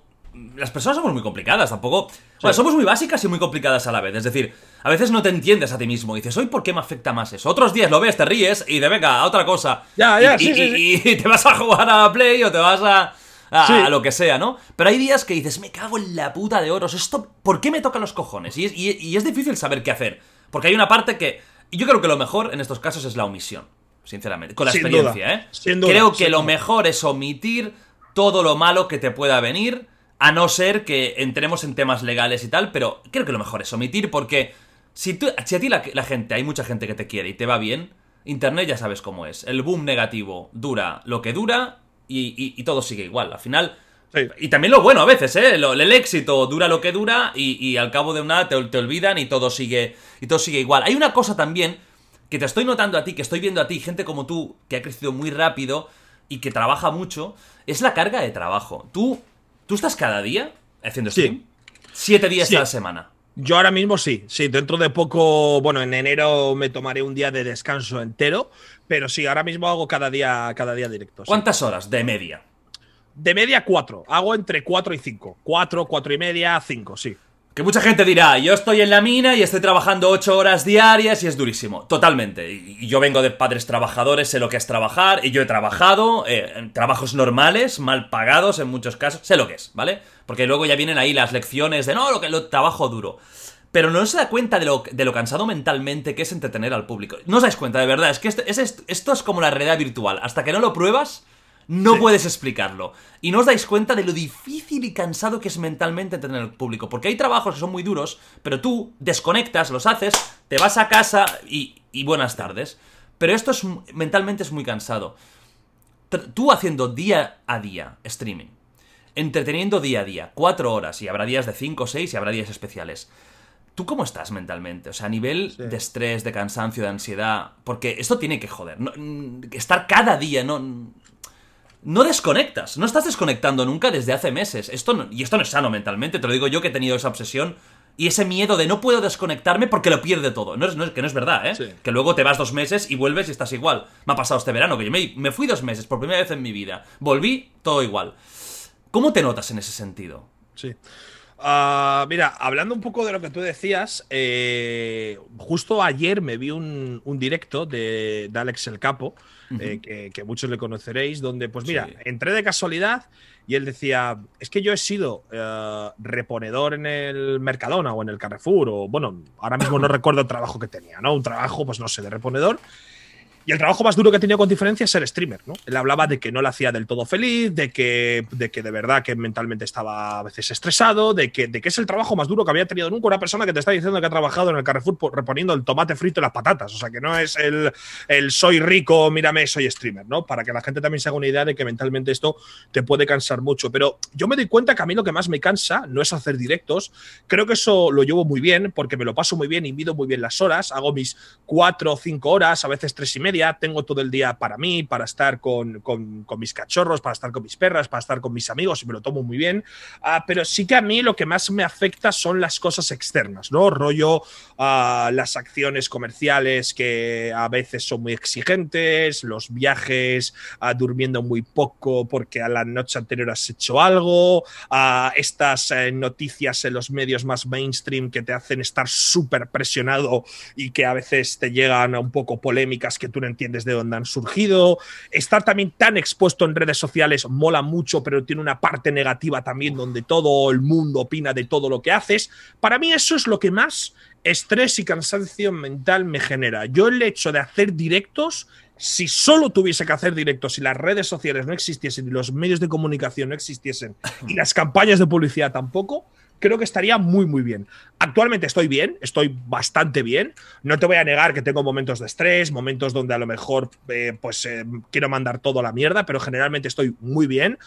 Las personas somos muy complicadas, tampoco... Bueno, somos muy básicas y muy complicadas a la vez. Es decir, a veces no te entiendes a ti mismo. Y dices, ¿hoy por qué me afecta más eso? Otros días lo ves, te ríes y de venga, a otra cosa. Ya, ya, y, sí, y, te vas a jugar a Play o te vas a, a, lo que sea, ¿no? Pero hay días que dices, me cago en la puta de oros. ¿Esto por qué me toca los cojones? Y y es difícil saber qué hacer. Porque hay una parte que y yo creo que lo mejor en estos casos es la omisión, sinceramente. Con la experiencia, ¿eh? creo que lo mejor es omitir todo lo malo que te pueda venir, a no ser que entremos en temas legales y tal, pero creo que lo mejor es omitir porque si, tú, a ti la, gente, hay mucha gente que te quiere y te va bien, Internet ya sabes cómo es. El boom negativo dura lo que dura y todo sigue igual. Al final y también lo bueno a veces, ¿eh? el éxito dura lo que dura y, al cabo de una te, te, olvidan y todo sigue y todo sigue igual. Hay una cosa también que te estoy notando a ti, que estoy viendo a ti, gente como tú, que ha crecido muy rápido y que trabaja mucho, es la carga de trabajo. Tú, tú estás cada día haciendo stream, siete días a la semana. Yo ahora mismo sí, sí, dentro de poco, bueno, en enero me tomaré un día de descanso entero, pero sí, ahora mismo hago cada día, cada día directo. ¿Cuántas horas de media? De media cuatro, hago entre cuatro y cinco. Cuatro, cuatro y media, cinco, sí. Que mucha gente dirá, yo estoy en la mina y estoy trabajando ocho horas diarias y es durísimo. Totalmente. Y yo vengo de padres trabajadores, sé lo que es trabajar y yo he trabajado eh, en trabajos normales, mal pagados en muchos casos, sé lo que es, ¿vale? Porque luego ya vienen ahí las lecciones de no, lo que lo trabajo duro. Pero no se da cuenta de lo, de lo cansado mentalmente que es entretener al público. No os dais cuenta, de verdad. Es que esto es, esto es como la realidad virtual. Hasta que no lo pruebas, no puedes explicarlo. Y no os dais cuenta de lo difícil y cansado que es mentalmente tener al público. Porque hay trabajos que son muy duros, pero tú desconectas, los haces, te vas a casa y, y buenas tardes. Pero esto es mentalmente es muy cansado. Tú haciendo día a día streaming, entreteniendo día a día, cuatro horas, y habrá días de cinco o seis y habrá días especiales. ¿Tú cómo estás mentalmente? O sea, a nivel de estrés, de cansancio, de ansiedad. Porque esto tiene que joder. estar cada día, no no desconectas, no estás desconectando nunca desde hace meses. Esto y esto no es sano mentalmente, te lo digo yo que he tenido esa obsesión y ese miedo de no puedo desconectarme porque lo pierde todo. No es, que no es verdad, ¿eh? Que luego te vas dos meses y vuelves y estás igual. Me ha pasado este verano, que yo me, fui dos meses por primera vez en mi vida. Volví, todo igual. ¿Cómo te notas en ese sentido? Sí. Ah, mira, hablando un poco de lo que tú decías, eh, justo ayer me vi un, directo de, de Alex El Capo eh, que, muchos le conoceréis, donde, pues mira, entré de casualidad y él decía, es que yo he sido eh, reponedor en el Mercadona o en el Carrefour, o bueno, ahora mismo no recuerdo el trabajo que tenía, ¿no? Un trabajo, pues no sé, de reponedor. Y el trabajo más duro que he tenido con diferencia es ser streamer, ¿no? Él hablaba de que no lo hacía del todo feliz, de que, de que de verdad que mentalmente estaba a veces estresado, de que, de que es el trabajo más duro que había tenido nunca una persona que te está diciendo que ha trabajado en el Carrefour reponiendo el tomate frito y las patatas. O sea, que no es el, el soy rico, mírame, soy streamer, ¿no? Para que la gente también se haga una idea de que mentalmente esto te puede cansar mucho. Pero yo me doy cuenta que a mí lo que más me cansa no es hacer directos. Creo que eso lo llevo muy bien porque me lo paso muy bien y mido muy bien las horas. Hago mis cuatro o cinco horas, a veces tres y media tengo todo el día para mí, para estar con, mis cachorros, para estar con mis perras, para estar con mis amigos y me lo tomo muy bien. Ah, pero sí que a mí lo que más me afecta son las cosas externas, ¿no? Rollo uh, las acciones comerciales que a veces son muy exigentes, los viajes, uh, durmiendo muy poco porque a la noche anterior has hecho algo, estas eh, noticias en los medios más mainstream que te hacen estar súper presionado y que a veces te llegan a un poco polémicas que tú no entiendes de dónde han surgido. Estar también tan expuesto en redes sociales mola mucho, pero tiene una parte negativa también donde todo el mundo opina de todo lo que haces. Para mí eso es lo que más estrés y cansancio mental me genera. Yo el hecho de hacer directos si solo tuviese que hacer directos, si las redes sociales no existiesen y los medios de comunicación no existiesen y las campañas de publicidad tampoco, creo que estaría muy, muy bien. Actualmente estoy bien, estoy bastante bien. No te voy a negar que tengo momentos de estrés, momentos donde a lo mejor eh, pues eh, quiero mandar todo a la mierda, pero generalmente estoy muy bien.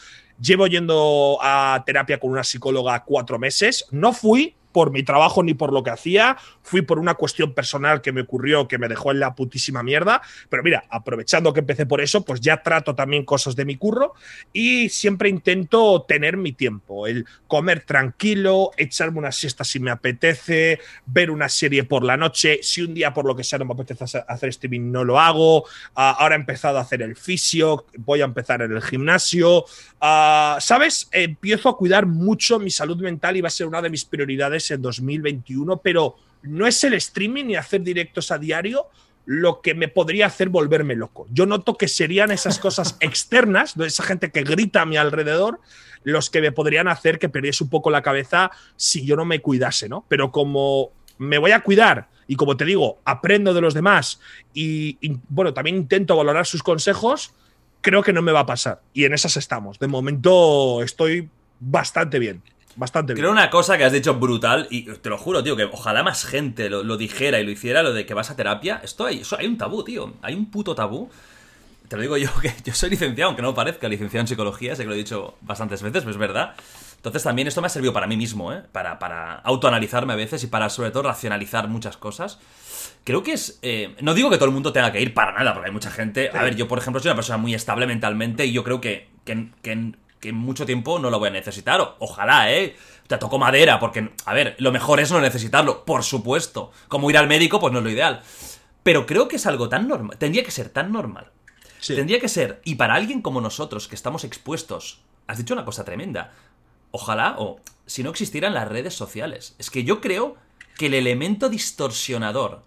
Llevo yendo a terapia con una psicóloga cuatro meses. No fui por mi trabajo ni por lo que hacía, fui por una cuestión personal que me ocurrió que me dejó en la putísima mierda, pero mira, aprovechando que empecé por eso, pues ya trato también cosas de mi curro y siempre intento tener mi tiempo, el comer tranquilo, echarme una siesta si me apetece, ver una serie por la noche, si un día por lo que sea no me apetece hacer streaming no lo hago, ah, ahora he empezado a hacer el fisio, voy a empezar en el gimnasio, ah, ¿sabes? Empiezo a cuidar mucho mi salud mental y va a ser una de mis prioridades en 2021, pero no es el streaming ni hacer directos a diario lo que me podría hacer volverme loco. Yo noto que serían esas cosas externas, de esa gente que grita a mi alrededor, los que me podrían hacer que perdiese un poco la cabeza si yo no me cuidase, ¿no? Pero como me voy a cuidar y como te digo, aprendo de los demás y, y bueno, también intento valorar sus consejos, creo que no me va a pasar. Y en esas estamos. De momento estoy bastante bien. Bastante bien. Creo una cosa que has dicho brutal, y te lo juro, tío, que ojalá más gente lo, dijera y lo hiciera, lo de que vas a terapia. Esto hay, hay un tabú, tío. Hay un puto tabú. Te lo digo yo, que yo soy licenciado, aunque no parezca, licenciado en psicología, sé que lo he dicho bastantes veces, pero es verdad. Entonces también esto me ha servido para mí mismo, ¿eh? Para, para autoanalizarme a veces y para sobre todo racionalizar muchas cosas. Creo que es... Eh, no digo que todo el mundo tenga que ir para nada, porque hay mucha gente... A ver, yo por ejemplo soy una persona muy estable mentalmente y yo creo que, que, que que en mucho tiempo no lo voy a necesitar. ojalá, ¿eh? Te tocó madera, porque, a ver, lo mejor es no necesitarlo, por supuesto. Como ir al médico, pues no es lo ideal. Pero creo que es algo tan normal, tendría que ser tan normal. Tendría que ser, y para alguien como nosotros, que estamos expuestos, has dicho una cosa tremenda. Ojalá, o si no existieran las redes sociales. Es que yo creo que el elemento distorsionador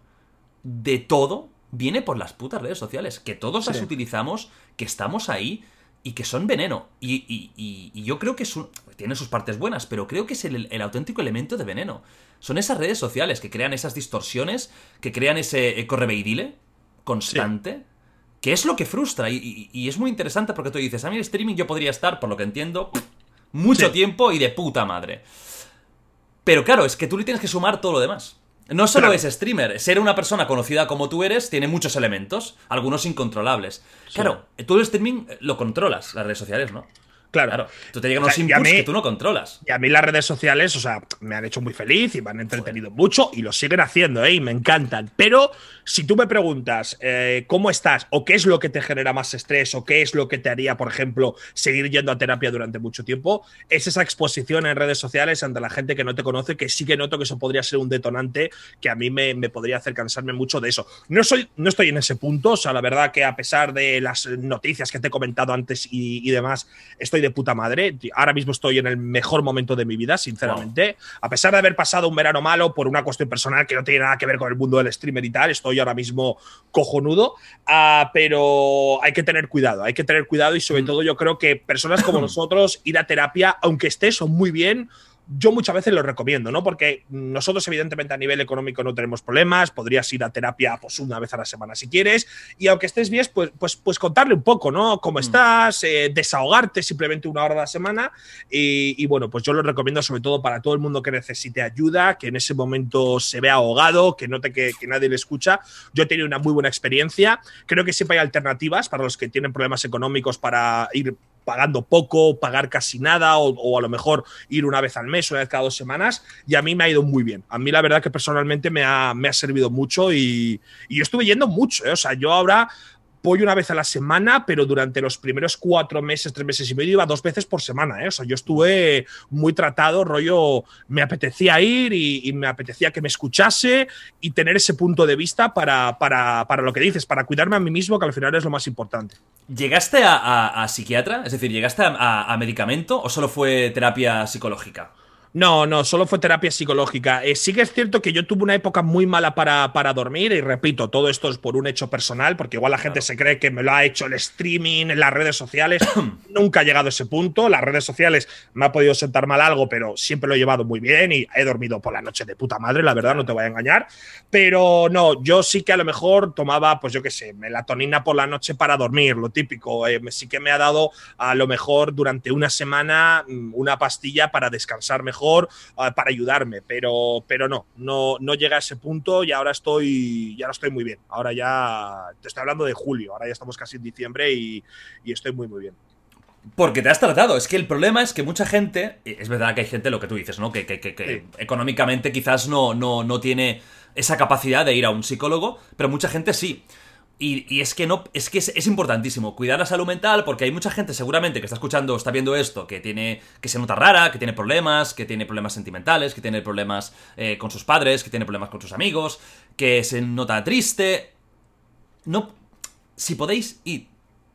de todo viene por las putas redes sociales, que todos las utilizamos, que estamos ahí y que son veneno. Y, yo creo que es tiene sus partes buenas, pero creo que es el, auténtico elemento de veneno. Son esas redes sociales que crean esas distorsiones, que crean ese correveidile constante, que es lo que frustra. Y, es muy interesante porque tú dices, a mí el streaming yo podría estar, por lo que entiendo, mucho tiempo y de puta madre. Pero claro, es que tú le tienes que sumar todo lo demás. No solo es streamer, ser una persona conocida como tú eres tiene muchos elementos, algunos incontrolables. Claro, tú el streaming lo controlas, las redes sociales, ¿no? Claro. Tú te llegan unos inputs que tú no controlas. Y a mí las redes sociales, o sea, me han hecho muy feliz y me han entretenido mucho y lo siguen haciendo, ¿eh? Y me encantan. Pero si tú me preguntas eh, cómo estás o qué es lo que te genera más estrés o qué es lo que te haría, por ejemplo, seguir yendo a terapia durante mucho tiempo, es esa exposición en redes sociales ante la gente que no te conoce, que sí que noto que eso podría ser un detonante que a mí me, podría hacer cansarme mucho de eso. No, soy, no estoy en ese punto, o sea, la verdad que a pesar de las noticias que te he comentado antes y, y demás, estoy de puta madre. Ahora mismo estoy en el mejor momento de mi vida, sinceramente. A pesar de haber pasado un verano malo por una cuestión personal que no tiene nada que ver con el mundo del streamer y tal, estoy ahora mismo cojonudo. Uh, pero hay que tener cuidado, hay que tener cuidado y sobre mm. todo yo creo que personas como nosotros ir a terapia, aunque estés muy bien, yo muchas veces lo recomiendo, ¿no? Porque nosotros, evidentemente, a nivel económico no tenemos problemas, podrías ir a terapia pues, una vez a la semana si quieres, y aunque estés bien, pues, pues, pues contarle un poco, ¿no? Cómo mm. estás, eh, desahogarte simplemente una hora a la semana, y, bueno, pues yo lo recomiendo sobre todo para todo el mundo que necesite ayuda, que en ese momento se vea ahogado, que note que, que nadie le escucha. Yo he tenido una muy buena experiencia, creo que siempre hay alternativas para los que tienen problemas económicos para ir pagando poco, pagar casi nada, o, a lo mejor ir una vez al mes, una vez cada dos semanas, y a mí me ha ido muy bien. A mí la verdad que personalmente me ha, me ha servido mucho y, y yo estuve yendo mucho, ¿eh? o sea, yo ahora voy una vez a la semana, pero durante los primeros cuatro meses, tres meses y medio iba dos veces por semana. ¿eh? O sea, yo estuve muy tratado, rollo, me apetecía ir y, me apetecía que me escuchase y tener ese punto de vista para, para, para, lo que dices, para cuidarme a mí mismo, que al final es lo más importante. ¿Llegaste a, psiquiatra? Es decir, ¿llegaste a medicamento o solo fue terapia psicológica? No, no, solo fue terapia psicológica. Eh, sí que es cierto que yo tuve una época muy mala para, para, dormir y repito, todo esto es por un hecho personal, porque igual la gente se cree que me lo ha hecho el streaming, en las redes sociales. Nunca he llegado a ese punto. Las redes sociales me ha podido sentar mal algo, pero siempre lo he llevado muy bien y he dormido por la noche de puta madre, la verdad, no te voy a engañar. Pero no, yo sí que a lo mejor tomaba, pues yo qué sé, melatonina por la noche para dormir, lo típico. Eh, sí que me ha dado a lo mejor durante una semana mm, una pastilla para descansar mejor Ah, para ayudarme, pero, pero no, no, no llega a ese punto y ahora estoy, ya estoy muy bien. Ahora ya te estoy hablando de julio, ahora ya estamos casi en diciembre y, estoy muy, muy bien. Porque te has tratado. Es que el problema es que mucha gente. Es verdad que hay gente, lo que tú dices, ¿no? Que, que, económicamente quizás no, no, no tiene esa capacidad de ir a un psicólogo, pero mucha gente sí. Y, es que no, es que es, importantísimo cuidar la salud mental porque hay mucha gente seguramente que está escuchando, está viendo esto, que tiene, que se nota rara, que tiene problemas, que tiene problemas sentimentales, que tiene problemas eh, con sus padres, que tiene problemas con sus amigos, que se nota triste. No, si podéis ir.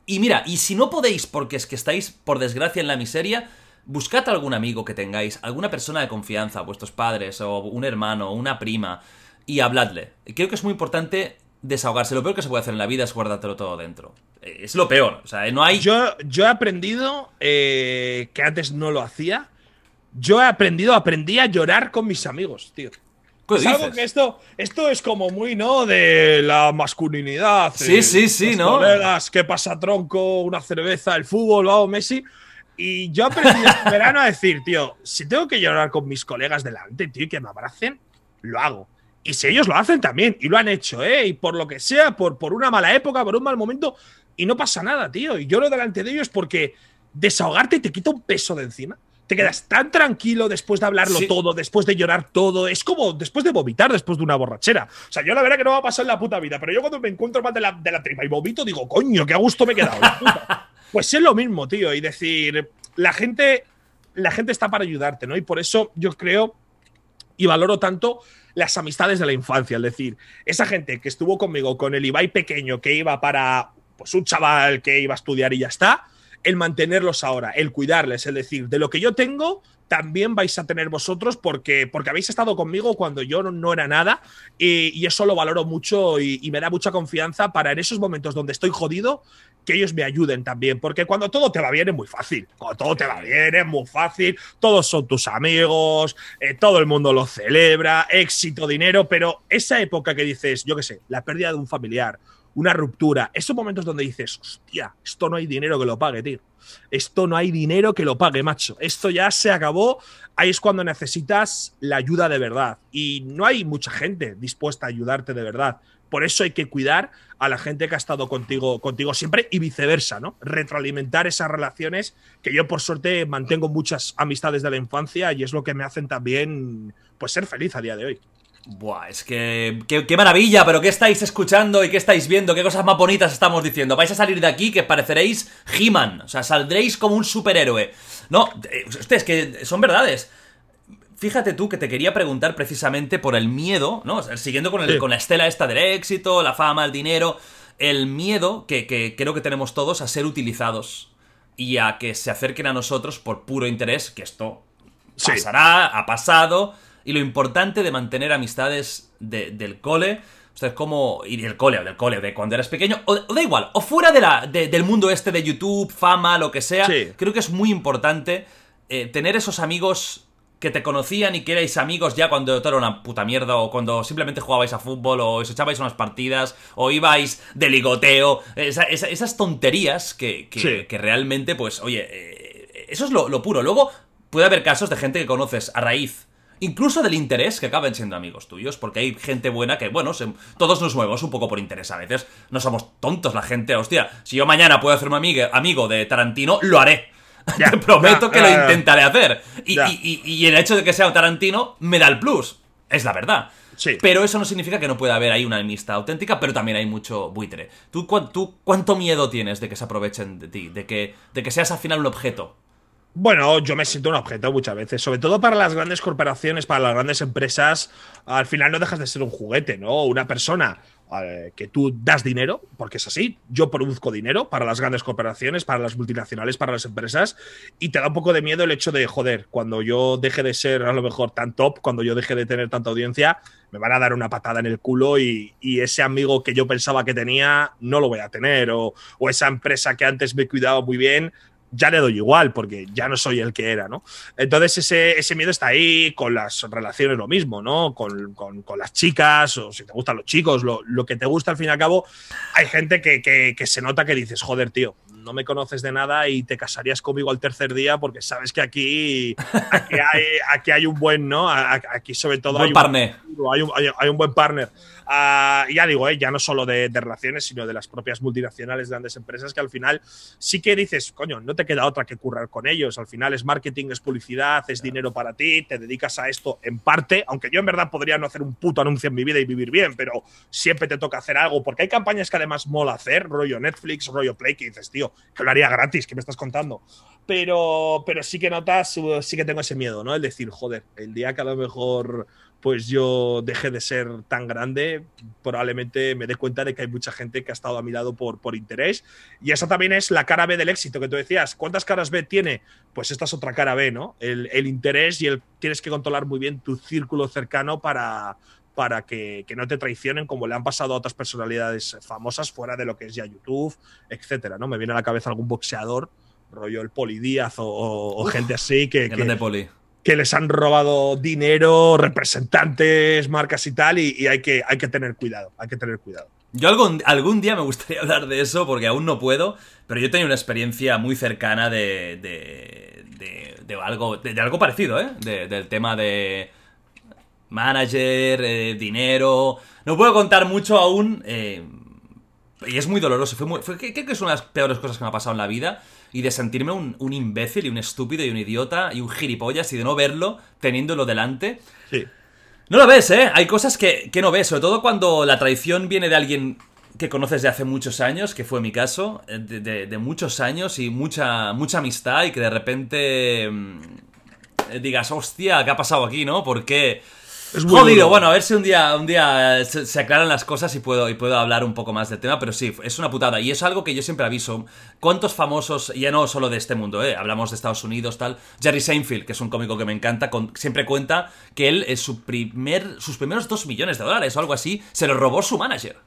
Y mira, y si no podéis porque es que estáis por desgracia en la miseria, buscad algún amigo que tengáis, alguna persona de confianza, vuestros padres o un hermano, una prima, y habladle. Creo que es muy importante desahogarse. Lo peor que se puede hacer en la vida es guardártelo todo dentro. Eh, es lo peor. O sea, no hay. Yo, yo he aprendido eh, que antes no lo hacía. Yo he aprendido, aprendí a llorar con mis amigos, tío. Es algo que esto, esto es como muy, ¿no? De la masculinidad. Sí, eh, sí, sí, ¿no? Colegas, ¿qué pasa, tronco? Una cerveza, el fútbol, vamos, Messi. Y yo aprendí este verano a decir, tío, si tengo que llorar con mis colegas delante, tío, y que me abracen, lo hago. Y si ellos lo hacen también, y lo han hecho, ¿eh? Y por lo que sea, por, por una mala época, por un mal momento, y no pasa nada, tío. Y lloro delante de ellos porque desahogarte te quita un peso de encima. Te quedas tan tranquilo después de hablarlo todo, después de llorar todo. Es como después de vomitar después de una borrachera. O sea, yo la verdad que no va a pasar en la puta vida, pero yo cuando me encuentro mal de la, tripa y vomito, digo, coño, qué a gusto me he quedado. pues es lo mismo, tío. Y decir, la gente, la gente está para ayudarte, ¿no? Y por eso yo creo y valoro tanto las amistades de la infancia. Es decir, esa gente que estuvo conmigo con el Ibai pequeño que iba para pues, un chaval que iba a estudiar y ya está, el mantenerlos ahora, el cuidarles, es decir, de lo que yo tengo, también vais a tener vosotros porque, porque habéis estado conmigo cuando yo no, era nada y, eso lo valoro mucho y, me da mucha confianza para en esos momentos donde estoy jodido que ellos me ayuden también, porque cuando todo te va bien es muy fácil, cuando todo te va bien es muy fácil, todos son tus amigos, eh, todo el mundo lo celebra, éxito, dinero, pero esa época que dices, yo qué sé, la pérdida de un familiar, una ruptura, esos momentos donde dices, hostia, esto no hay dinero que lo pague, tío. Esto no hay dinero que lo pague, macho. Esto ya se acabó. Ahí es cuando necesitas la ayuda de verdad. Y no hay mucha gente dispuesta a ayudarte de verdad. Por eso hay que cuidar a la gente que ha estado contigo, contigo siempre y viceversa, ¿no? Retroalimentar esas relaciones que yo por suerte mantengo muchas amistades de la infancia y es lo que me hacen también pues ser feliz a día de hoy. Buah, es que. Qué, maravilla, pero ¿qué estáis escuchando y qué estáis viendo? ¿Qué cosas más bonitas estamos diciendo? Vais a salir de aquí que pareceréis He-Man. O sea, saldréis como un superhéroe. No, eh, ustedes, que son verdades. Fíjate tú que te quería preguntar precisamente por el miedo, ¿no? siguiendo con, el, con la estela esta del éxito, la fama, el dinero. El miedo que, creo que tenemos todos a ser utilizados y a que se acerquen a nosotros por puro interés, que esto pasará, ha pasado y lo importante de mantener amistades del cole. Ustedes como... Y del cole, o del cole, de cuando eras pequeño. O, da igual, o fuera de la, del mundo este de YouTube, fama, lo que sea. Creo que es muy importante eh, tener esos amigos que te conocían y que erais amigos ya cuando todo era una puta mierda o cuando simplemente jugabais a fútbol o os echabais unas partidas o ibais de ligoteo, esas tonterías que, que, realmente, pues, oye, eh, eso es lo, lo, puro. Luego puede haber casos de gente que conoces a raíz incluso del interés que acaben siendo amigos tuyos, porque hay gente buena que, bueno, todos nos movemos un poco por interés a veces. No somos tontos la gente, hostia. Si yo mañana puedo hacerme amigo, amigo de Tarantino, lo haré. Te prometo que lo intentaré hacer. Y, el hecho de que sea Tarantino me da el plus. Es la verdad. Sí. Pero eso no significa que no pueda haber ahí una amistad auténtica, pero también hay mucho buitre. ¿Tú, ¿Tú, cuánto miedo tienes de que se aprovechen de ti? De que, de que seas al final un objeto. Bueno, yo me siento un objeto muchas veces, sobre todo para las grandes corporaciones, para las grandes empresas, al final no dejas de ser un juguete, ¿no? Una persona eh, que tú das dinero, porque es así, yo produzco dinero para las grandes corporaciones, para las multinacionales, para las empresas, y te da un poco de miedo el hecho de, joder, cuando yo deje de ser a lo mejor tan top, cuando yo deje de tener tanta audiencia, me van a dar una patada en el culo y, ese amigo que yo pensaba que tenía no lo voy a tener, o, o esa empresa que antes me cuidaba muy bien ya le doy igual porque ya no soy el que era, ¿no? Entonces ese, ese miedo está ahí, con las relaciones lo mismo, ¿no? Con, con, con las chicas o si te gustan los chicos, lo, lo, que te gusta al fin y al cabo, hay gente que, que, que se nota que dices, joder, tío, no me conoces de nada y te casarías conmigo al tercer día porque sabes que aquí, aquí, hay, aquí hay un buen, ¿no? Aquí sobre todo hay, un, hay, un, hay, un, buen partner. Uh, ya digo, eh, ya no solo de, relaciones, sino de las propias multinacionales, grandes empresas, que al final sí que dices, coño, no te queda otra que currar con ellos. Al final es marketing, es publicidad, es dinero para ti, te dedicas a esto en parte, aunque yo en verdad podría no hacer un puto anuncio en mi vida y vivir bien, pero siempre te toca hacer algo, porque hay campañas que además mola hacer, rollo Netflix, rollo Play, que dices, tío, que lo haría gratis, que me estás contando. Pero, pero sí que notas, sí que tengo ese miedo, ¿no? El decir, joder, el día que a lo mejor pues yo deje de ser tan grande, probablemente me dé cuenta de que hay mucha gente que ha estado a mi lado por, por interés. Y esa también es la cara B del éxito que tú decías. ¿Cuántas caras B tiene? Pues esta es otra cara B, ¿no? El, el interés y el tienes que controlar muy bien tu círculo cercano para, para que, que, no te traicionen como le han pasado a otras personalidades famosas fuera de lo que es ya YouTube, etcétera, ¿no? Me viene a la cabeza algún boxeador, rollo el Poli Díaz o, gente así que, que, que, les han robado dinero, representantes, marcas y tal, y, hay, que, hay que tener cuidado, hay que tener cuidado. Yo algún, algún día me gustaría hablar de eso porque aún no puedo, pero yo tengo una experiencia muy cercana de, de, de, algo, de, algo parecido, ¿eh? del tema de manager, eh, dinero. No puedo contar mucho aún. Eh, y es muy doloroso. Fue, muy, fue creo que es una de las peores cosas que me ha pasado en la vida. Y de sentirme un, un, imbécil y un estúpido y un idiota y un gilipollas y de no verlo teniéndolo delante. Sí. No lo ves, ¿eh? Hay cosas que, que no ves, sobre todo cuando la traición viene de alguien que conoces de hace muchos años, que fue mi caso, eh, de, muchos años y mucha, mucha amistad y que de repente mm, digas, hostia, ¿qué ha pasado aquí, no? ¿Por qué? Es Jodido, bueno, a ver si un día, un día se, aclaran las cosas y puedo, y puedo hablar un poco más del tema, pero sí, es una putada. Y es algo que yo siempre aviso. ¿Cuántos famosos, ya no solo de este mundo, eh, hablamos de Estados Unidos, tal? Jerry Seinfeld, que es un cómico que me encanta, siempre cuenta que él, es su primer, sus primeros dos millones de dólares o algo así, se lo robó su manager.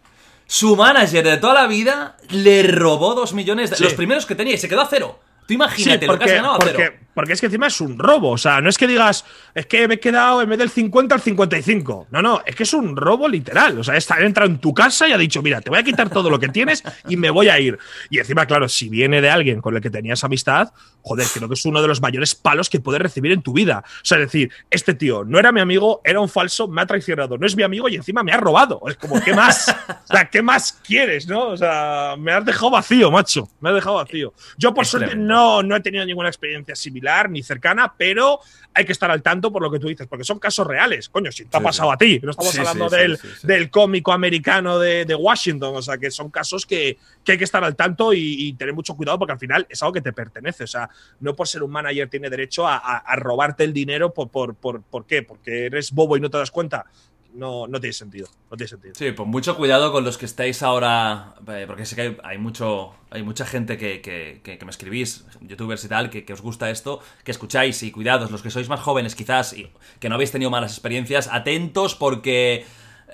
Su manager de toda la vida le robó dos millones de los primeros que tenía y se quedó a cero. Tú imagínate lo que has ganado a cero. Porque es que encima es un robo. O sea, no es que digas, es que me he quedado en vez del 50 al 55. No, no, es que es un robo literal. O sea, está, entra en tu casa y ha dicho, mira, te voy a quitar todo lo que tienes y me voy a ir. Y encima, claro, si viene de alguien con el que tenías amistad, joder, creo que es uno de los mayores palos que puedes recibir en tu vida. O sea, es decir, este tío no era mi amigo, era un falso, me ha traicionado, no es mi amigo y encima me ha robado. Es como, ¿qué más? o sea, ¿qué más quieres, no? O sea, me has dejado vacío, macho. Me has dejado vacío. Yo, por suerte, no, no he tenido ninguna experiencia similar ni cercana, pero hay que estar al tanto por lo que tú dices, porque son casos reales. Coño, si te ha pasado a ti, no estamos hablando del, del, cómico americano de, Washington, o sea, que son casos que, hay que estar al tanto y, tener mucho cuidado porque al final es algo que te pertenece. O sea, no por ser un manager tiene derecho a, robarte el dinero por, por, por, ¿por qué? Porque eres bobo y no te das cuenta no, no tiene sentido. No tiene sentido. Sí, pues mucho cuidado con los que estáis ahora. Eh, porque sé que hay, mucho. Hay mucha gente que, que, me escribís, youtubers y tal, que, os gusta esto, que escucháis y cuidados, los que sois más jóvenes quizás y que no habéis tenido malas experiencias, atentos porque.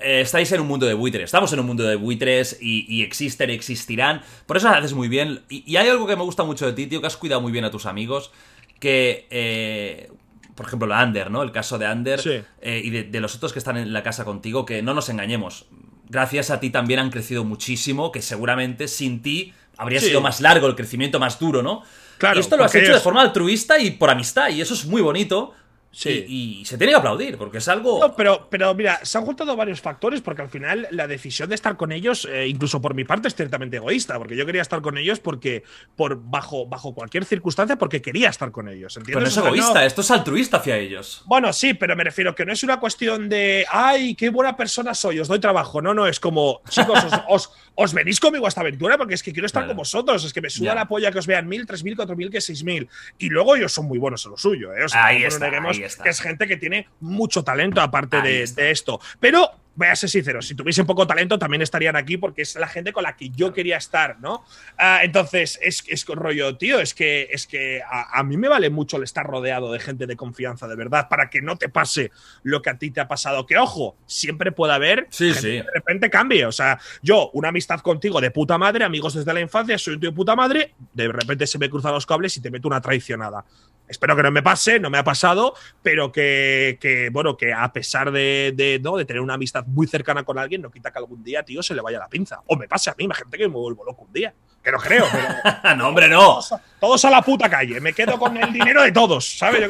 Eh, estáis en un mundo de buitres, estamos en un mundo de buitres y, existen y existirán. Por eso haces muy bien. Y, y, hay algo que me gusta mucho de ti, tío, que has cuidado muy bien a tus amigos. Que eh, por ejemplo, la Ander, ¿no? El caso de Ander eh, y de, los otros que están en la casa contigo, que no nos engañemos. Gracias a ti también han crecido muchísimo, que seguramente sin ti habría sido más largo el crecimiento, más duro, ¿no? Claro, y esto lo has hecho de forma altruista y por amistad, y eso es muy bonito. Sí. Y, se tiene que aplaudir, porque es algo. No, pero, pero mira, se han juntado varios factores, porque al final la decisión de estar con ellos, eh, incluso por mi parte, es ciertamente egoísta, porque yo quería estar con ellos porque, por bajo, bajo cualquier circunstancia, porque quería estar con ellos. ¿entiendes? Pero no es egoísta, esto es altruista hacia ellos. Bueno, sí, pero me refiero que no es una cuestión de, ay, qué buena persona soy, os doy trabajo. No, no, es como, chicos, os, os, venís conmigo a esta aventura porque es que quiero estar con vosotros, es que me suda la polla que os vean mil, tres mil, cuatro mil, que seis mil. Y luego ellos son muy buenos en lo suyo, ¿eh? ahí, está, es gente que tiene mucho talento aparte de, de, esto. Pero voy a ser sincero, si tuviesen poco talento también estarían aquí porque es la gente con la que yo quería estar, ¿no? Ah, entonces, es, es rollo, tío, es que, es que a, mí me vale mucho el estar rodeado de gente de confianza, de verdad, para que no te pase lo que a ti te ha pasado. Que, ojo, siempre puede haber sí, sí. de repente cambie. O sea, yo, una amistad contigo de puta madre, amigos desde la infancia, soy un tío de puta madre, de repente se me cruzan los cables y te meto una traicionada. Espero que no me pase, no me ha pasado, pero que, bueno, que a pesar de, ¿no? de tener una amistad muy cercana con alguien, no quita que algún día, tío, se le vaya la pinza. O me pase a mí, imagínate que me vuelvo loco un día. Que no creo, pero. no, hombre, no. Todos, a la puta calle. Me quedo con el dinero de todos, ¿sabes? Yo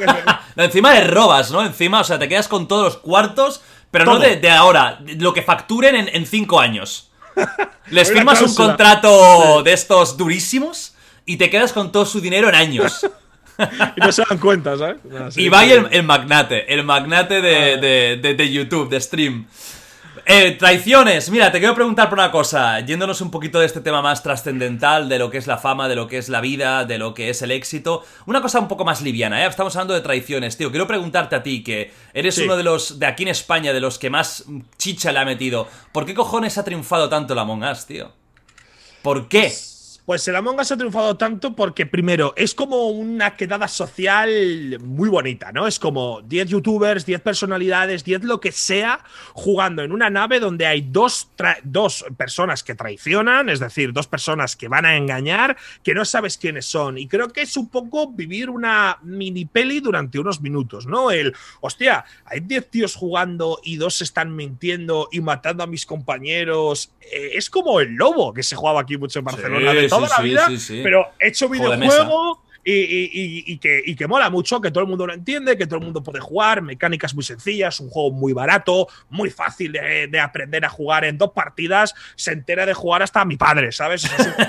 Encima de robas, ¿no? Encima, o sea, te quedas con todos los cuartos, pero no de, ahora, lo que facturen en, cinco años. Les firmas un contrato de estos durísimos y te quedas con todo su dinero en años. y no se dan cuenta, ¿sabes? y vaya el, magnate, el magnate de, de, YouTube, de stream. Eh, traiciones, mira, te quiero preguntar por una cosa, yéndonos un poquito de este tema más trascendental, de lo que es la fama, de lo que es la vida, de lo que es el éxito, una cosa un poco más liviana, ¿eh? Estamos hablando de traiciones, tío, quiero preguntarte a ti, que eres uno de los, de aquí en España, de los que más chicha le ha metido, ¿por qué cojones ha triunfado tanto la Among Us, tío? ¿Por qué? Pues el Among Us ha triunfado tanto porque, primero, es como una quedada social muy bonita, ¿no? Es como 10 youtubers, 10 personalidades, 10 lo que sea, jugando en una nave donde hay dos, dos personas que traicionan, es decir, dos personas que van a engañar, que no sabes quiénes son. Y creo que es un poco vivir una mini peli durante unos minutos, ¿no? El, hostia, hay 10 tíos jugando y dos están mintiendo y matando a mis compañeros. Eh, es como el lobo que se jugaba aquí mucho en Barcelona toda la vida, pero hecho videojuego. Y, que, que, mola mucho, que todo el mundo lo entiende, que todo el mundo puede jugar, mecánicas muy sencillas, un juego muy barato, muy fácil de, aprender a jugar en dos partidas, se entera de jugar hasta mi padre, ¿sabes?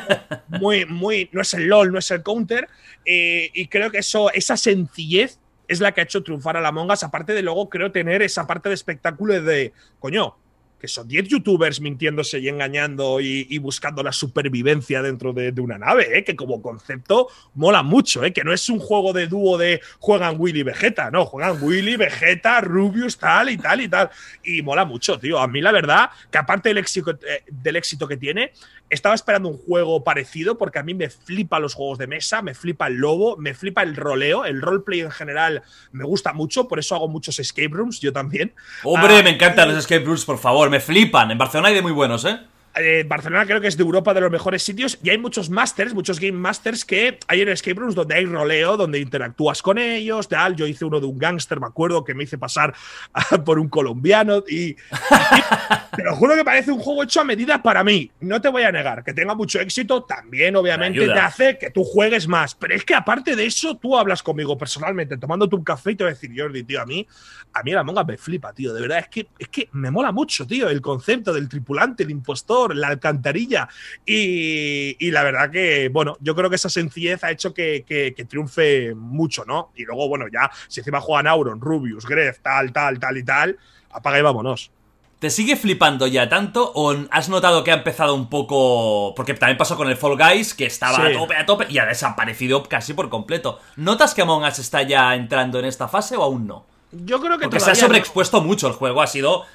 muy, muy, no es el LOL, no es el counter, y creo que eso, esa sencillez es la que ha hecho triunfar a la Mongas, aparte de luego creo tener esa parte de espectáculo de, coño, que son 10 youtubers mintiéndose y engañando y, buscando la supervivencia dentro de, una nave, ¿eh? que como concepto mola mucho, ¿eh? que no es un juego de dúo de juegan Willy y Vegeta, no, juegan Willy, Vegeta, Rubius, tal y tal y tal. Y mola mucho, tío. A mí la verdad, que aparte del éxito, eh, del éxito que tiene, estaba esperando un juego parecido porque a mí me flipa los juegos de mesa, me flipa el lobo, me flipa el roleo, el roleplay en general me gusta mucho, por eso hago muchos escape rooms, yo también. Hombre, ah, me encantan los escape rooms, por favor, me flipan. En Barcelona hay de muy buenos, ¿eh? eh Barcelona creo que es de Europa de los mejores sitios y hay muchos masters, muchos game masters que hay en escape rooms donde hay roleo, donde interactúas con ellos, tal. Yo hice uno de un gángster, me acuerdo, que me hice pasar por un colombiano y, te lo juro que parece un juego hecho a medida para mí. No te voy a negar que tenga mucho éxito, también obviamente te hace que tú juegues más. Pero es que aparte de eso, tú hablas conmigo personalmente, tomándote un café y te voy a decir, Jordi, tío, a mí, a mí la monga me flipa, tío. De verdad, es que, es que me mola mucho, tío, el concepto del tripulante, el impostor, la alcantarilla. Y, la verdad que, bueno, yo creo que esa sencillez ha hecho que, que, triunfe mucho, ¿no? Y luego, bueno, ya, si encima juegan Auron, Rubius, Gref, tal, tal, tal y tal, apaga y vámonos. ¿Te sigue flipando ya tanto o has notado que ha empezado un poco... Porque también pasó con el Fall Guys, que estaba a tope, a tope y ha desaparecido casi por completo. ¿Notas que Among Us está ya entrando en esta fase o aún no? Yo creo que Porque se ha sobreexpuesto mucho el juego, ha sido...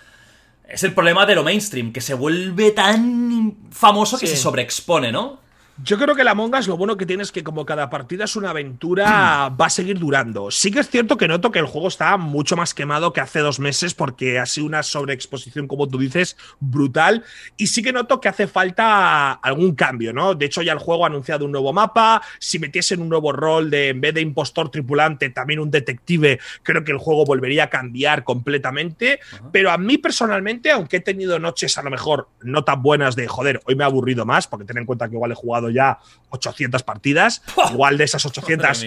Es el problema de lo mainstream, que se vuelve tan famoso que se sobreexpone, ¿no? Yo creo que la Mongas lo bueno que tiene es que como cada partida es una aventura, va a seguir durando. Sí que es cierto que noto que el juego está mucho más quemado que hace dos meses porque ha sido una sobreexposición, como tú dices, brutal. Y sí que noto que hace falta algún cambio, ¿no? De hecho ya el juego ha anunciado un nuevo mapa. Si metiesen un nuevo rol de, en vez de impostor tripulante, también un detective, creo que el juego volvería a cambiar completamente. Pero a mí personalmente, aunque he tenido noches a lo mejor no tan buenas de, joder, hoy me he aburrido más, porque ten en cuenta que igual he jugado ya 800 partidas. Igual de esas 800,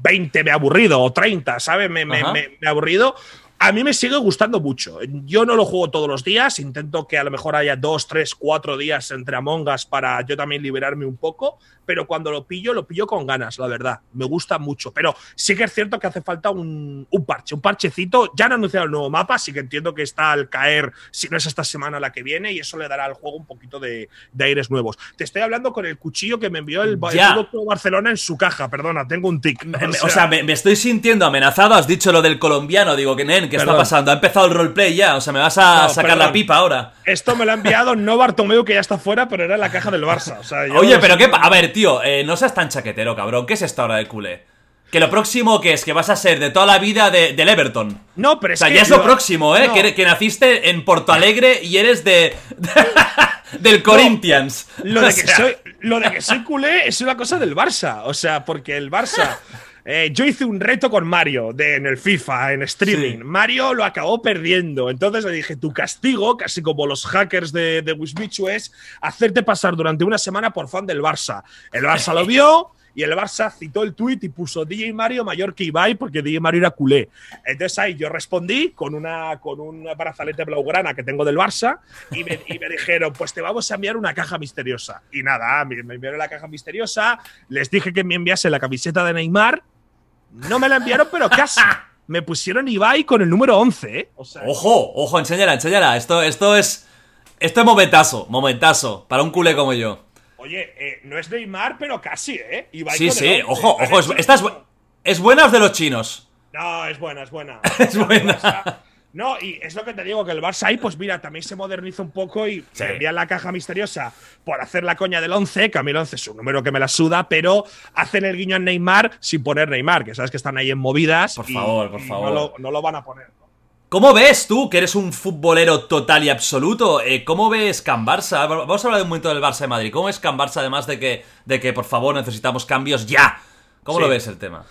20 me ha aburrido o 30, ¿sabes? Me, me, me, ha aburrido. A mí me sigue gustando mucho. Yo no lo juego todos los días, intento que a lo mejor haya dos, tres, cuatro días entre Among Us para yo también liberarme un poco, pero cuando lo pillo, lo pillo con ganas, la verdad. Me gusta mucho. Pero sí que es cierto que hace falta un, parche, un parchecito. Ya han anunciado el nuevo mapa, así que entiendo que está al caer, si no es esta semana la que viene, y eso le dará al juego un poquito de, aires nuevos. Te estoy hablando con el cuchillo que me envió el, el Barcelona en su caja, perdona, tengo un tic. O sea, me, estoy sintiendo amenazado, has dicho lo del colombiano, digo que nen, ¿qué está pasando? Ha empezado el roleplay ya, o sea, me vas a sacar la pipa ahora. Esto me lo ha enviado no Bartomeu, que ya está fuera, pero era en la caja del Barça. Oye, pero qué, a ver, tío, eh, no seas tan chaquetero, cabrón. ¿Qué es esta hora de culé? Que lo próximo que es que vas a ser de toda la vida de, del Everton. No, pero es O sea, ya es lo próximo, ¿eh? Que, naciste en Porto Alegre y eres de. del Corinthians. lo, de que soy, lo de que soy culé es una cosa del Barça. O sea, porque el Barça. Eh, yo hice un reto con Mario de, en el FIFA, en streaming. Mario lo acabó perdiendo. Entonces le dije, tu castigo, casi como los hackers de, de Wismichu, es hacerte pasar durante una semana por fan del Barça. El Barça lo vio y el Barça citó el tweet y puso DJ Mario mayor que Ibai porque DJ Mario era culé. Entonces ahí yo respondí con una, con un brazalete blaugrana que tengo del Barça y me, y me, dijeron, pues te vamos a enviar una caja misteriosa. Y nada, me, me enviaron la caja misteriosa, les dije que me enviase la camiseta de Neymar no me la enviaron, pero casi. Me pusieron Ibai con el número 11, ¿eh? ojo, ojo, enséñala, enséñala. Esto, esto es. Esto es momentazo, momentazo. Para un culé como yo. Oye, eh, no es Neymar, pero casi, ¿eh? Ibai sí, sí, ojo, ojo. Es, esta es, es buena o de los chinos. No, es buena, es buena. es buena. No, y es lo que te digo, que el Barça ahí, pues mira, también se moderniza un poco y se envía la caja misteriosa por hacer la coña del 11, que a mí el 11 es un número que me la suda, pero hacen el guiño en Neymar sin poner Neymar, que sabes que están ahí en movidas. Por favor, por favor. No lo, van a poner. ¿Cómo ves tú, que eres un futbolero total y absoluto? Eh, ¿Cómo ves Can Barça? Vamos a hablar un momento del Barça de Madrid. ¿Cómo ves Can Barça, además de que, de que por favor necesitamos cambios ya? ¿Cómo lo ves el tema?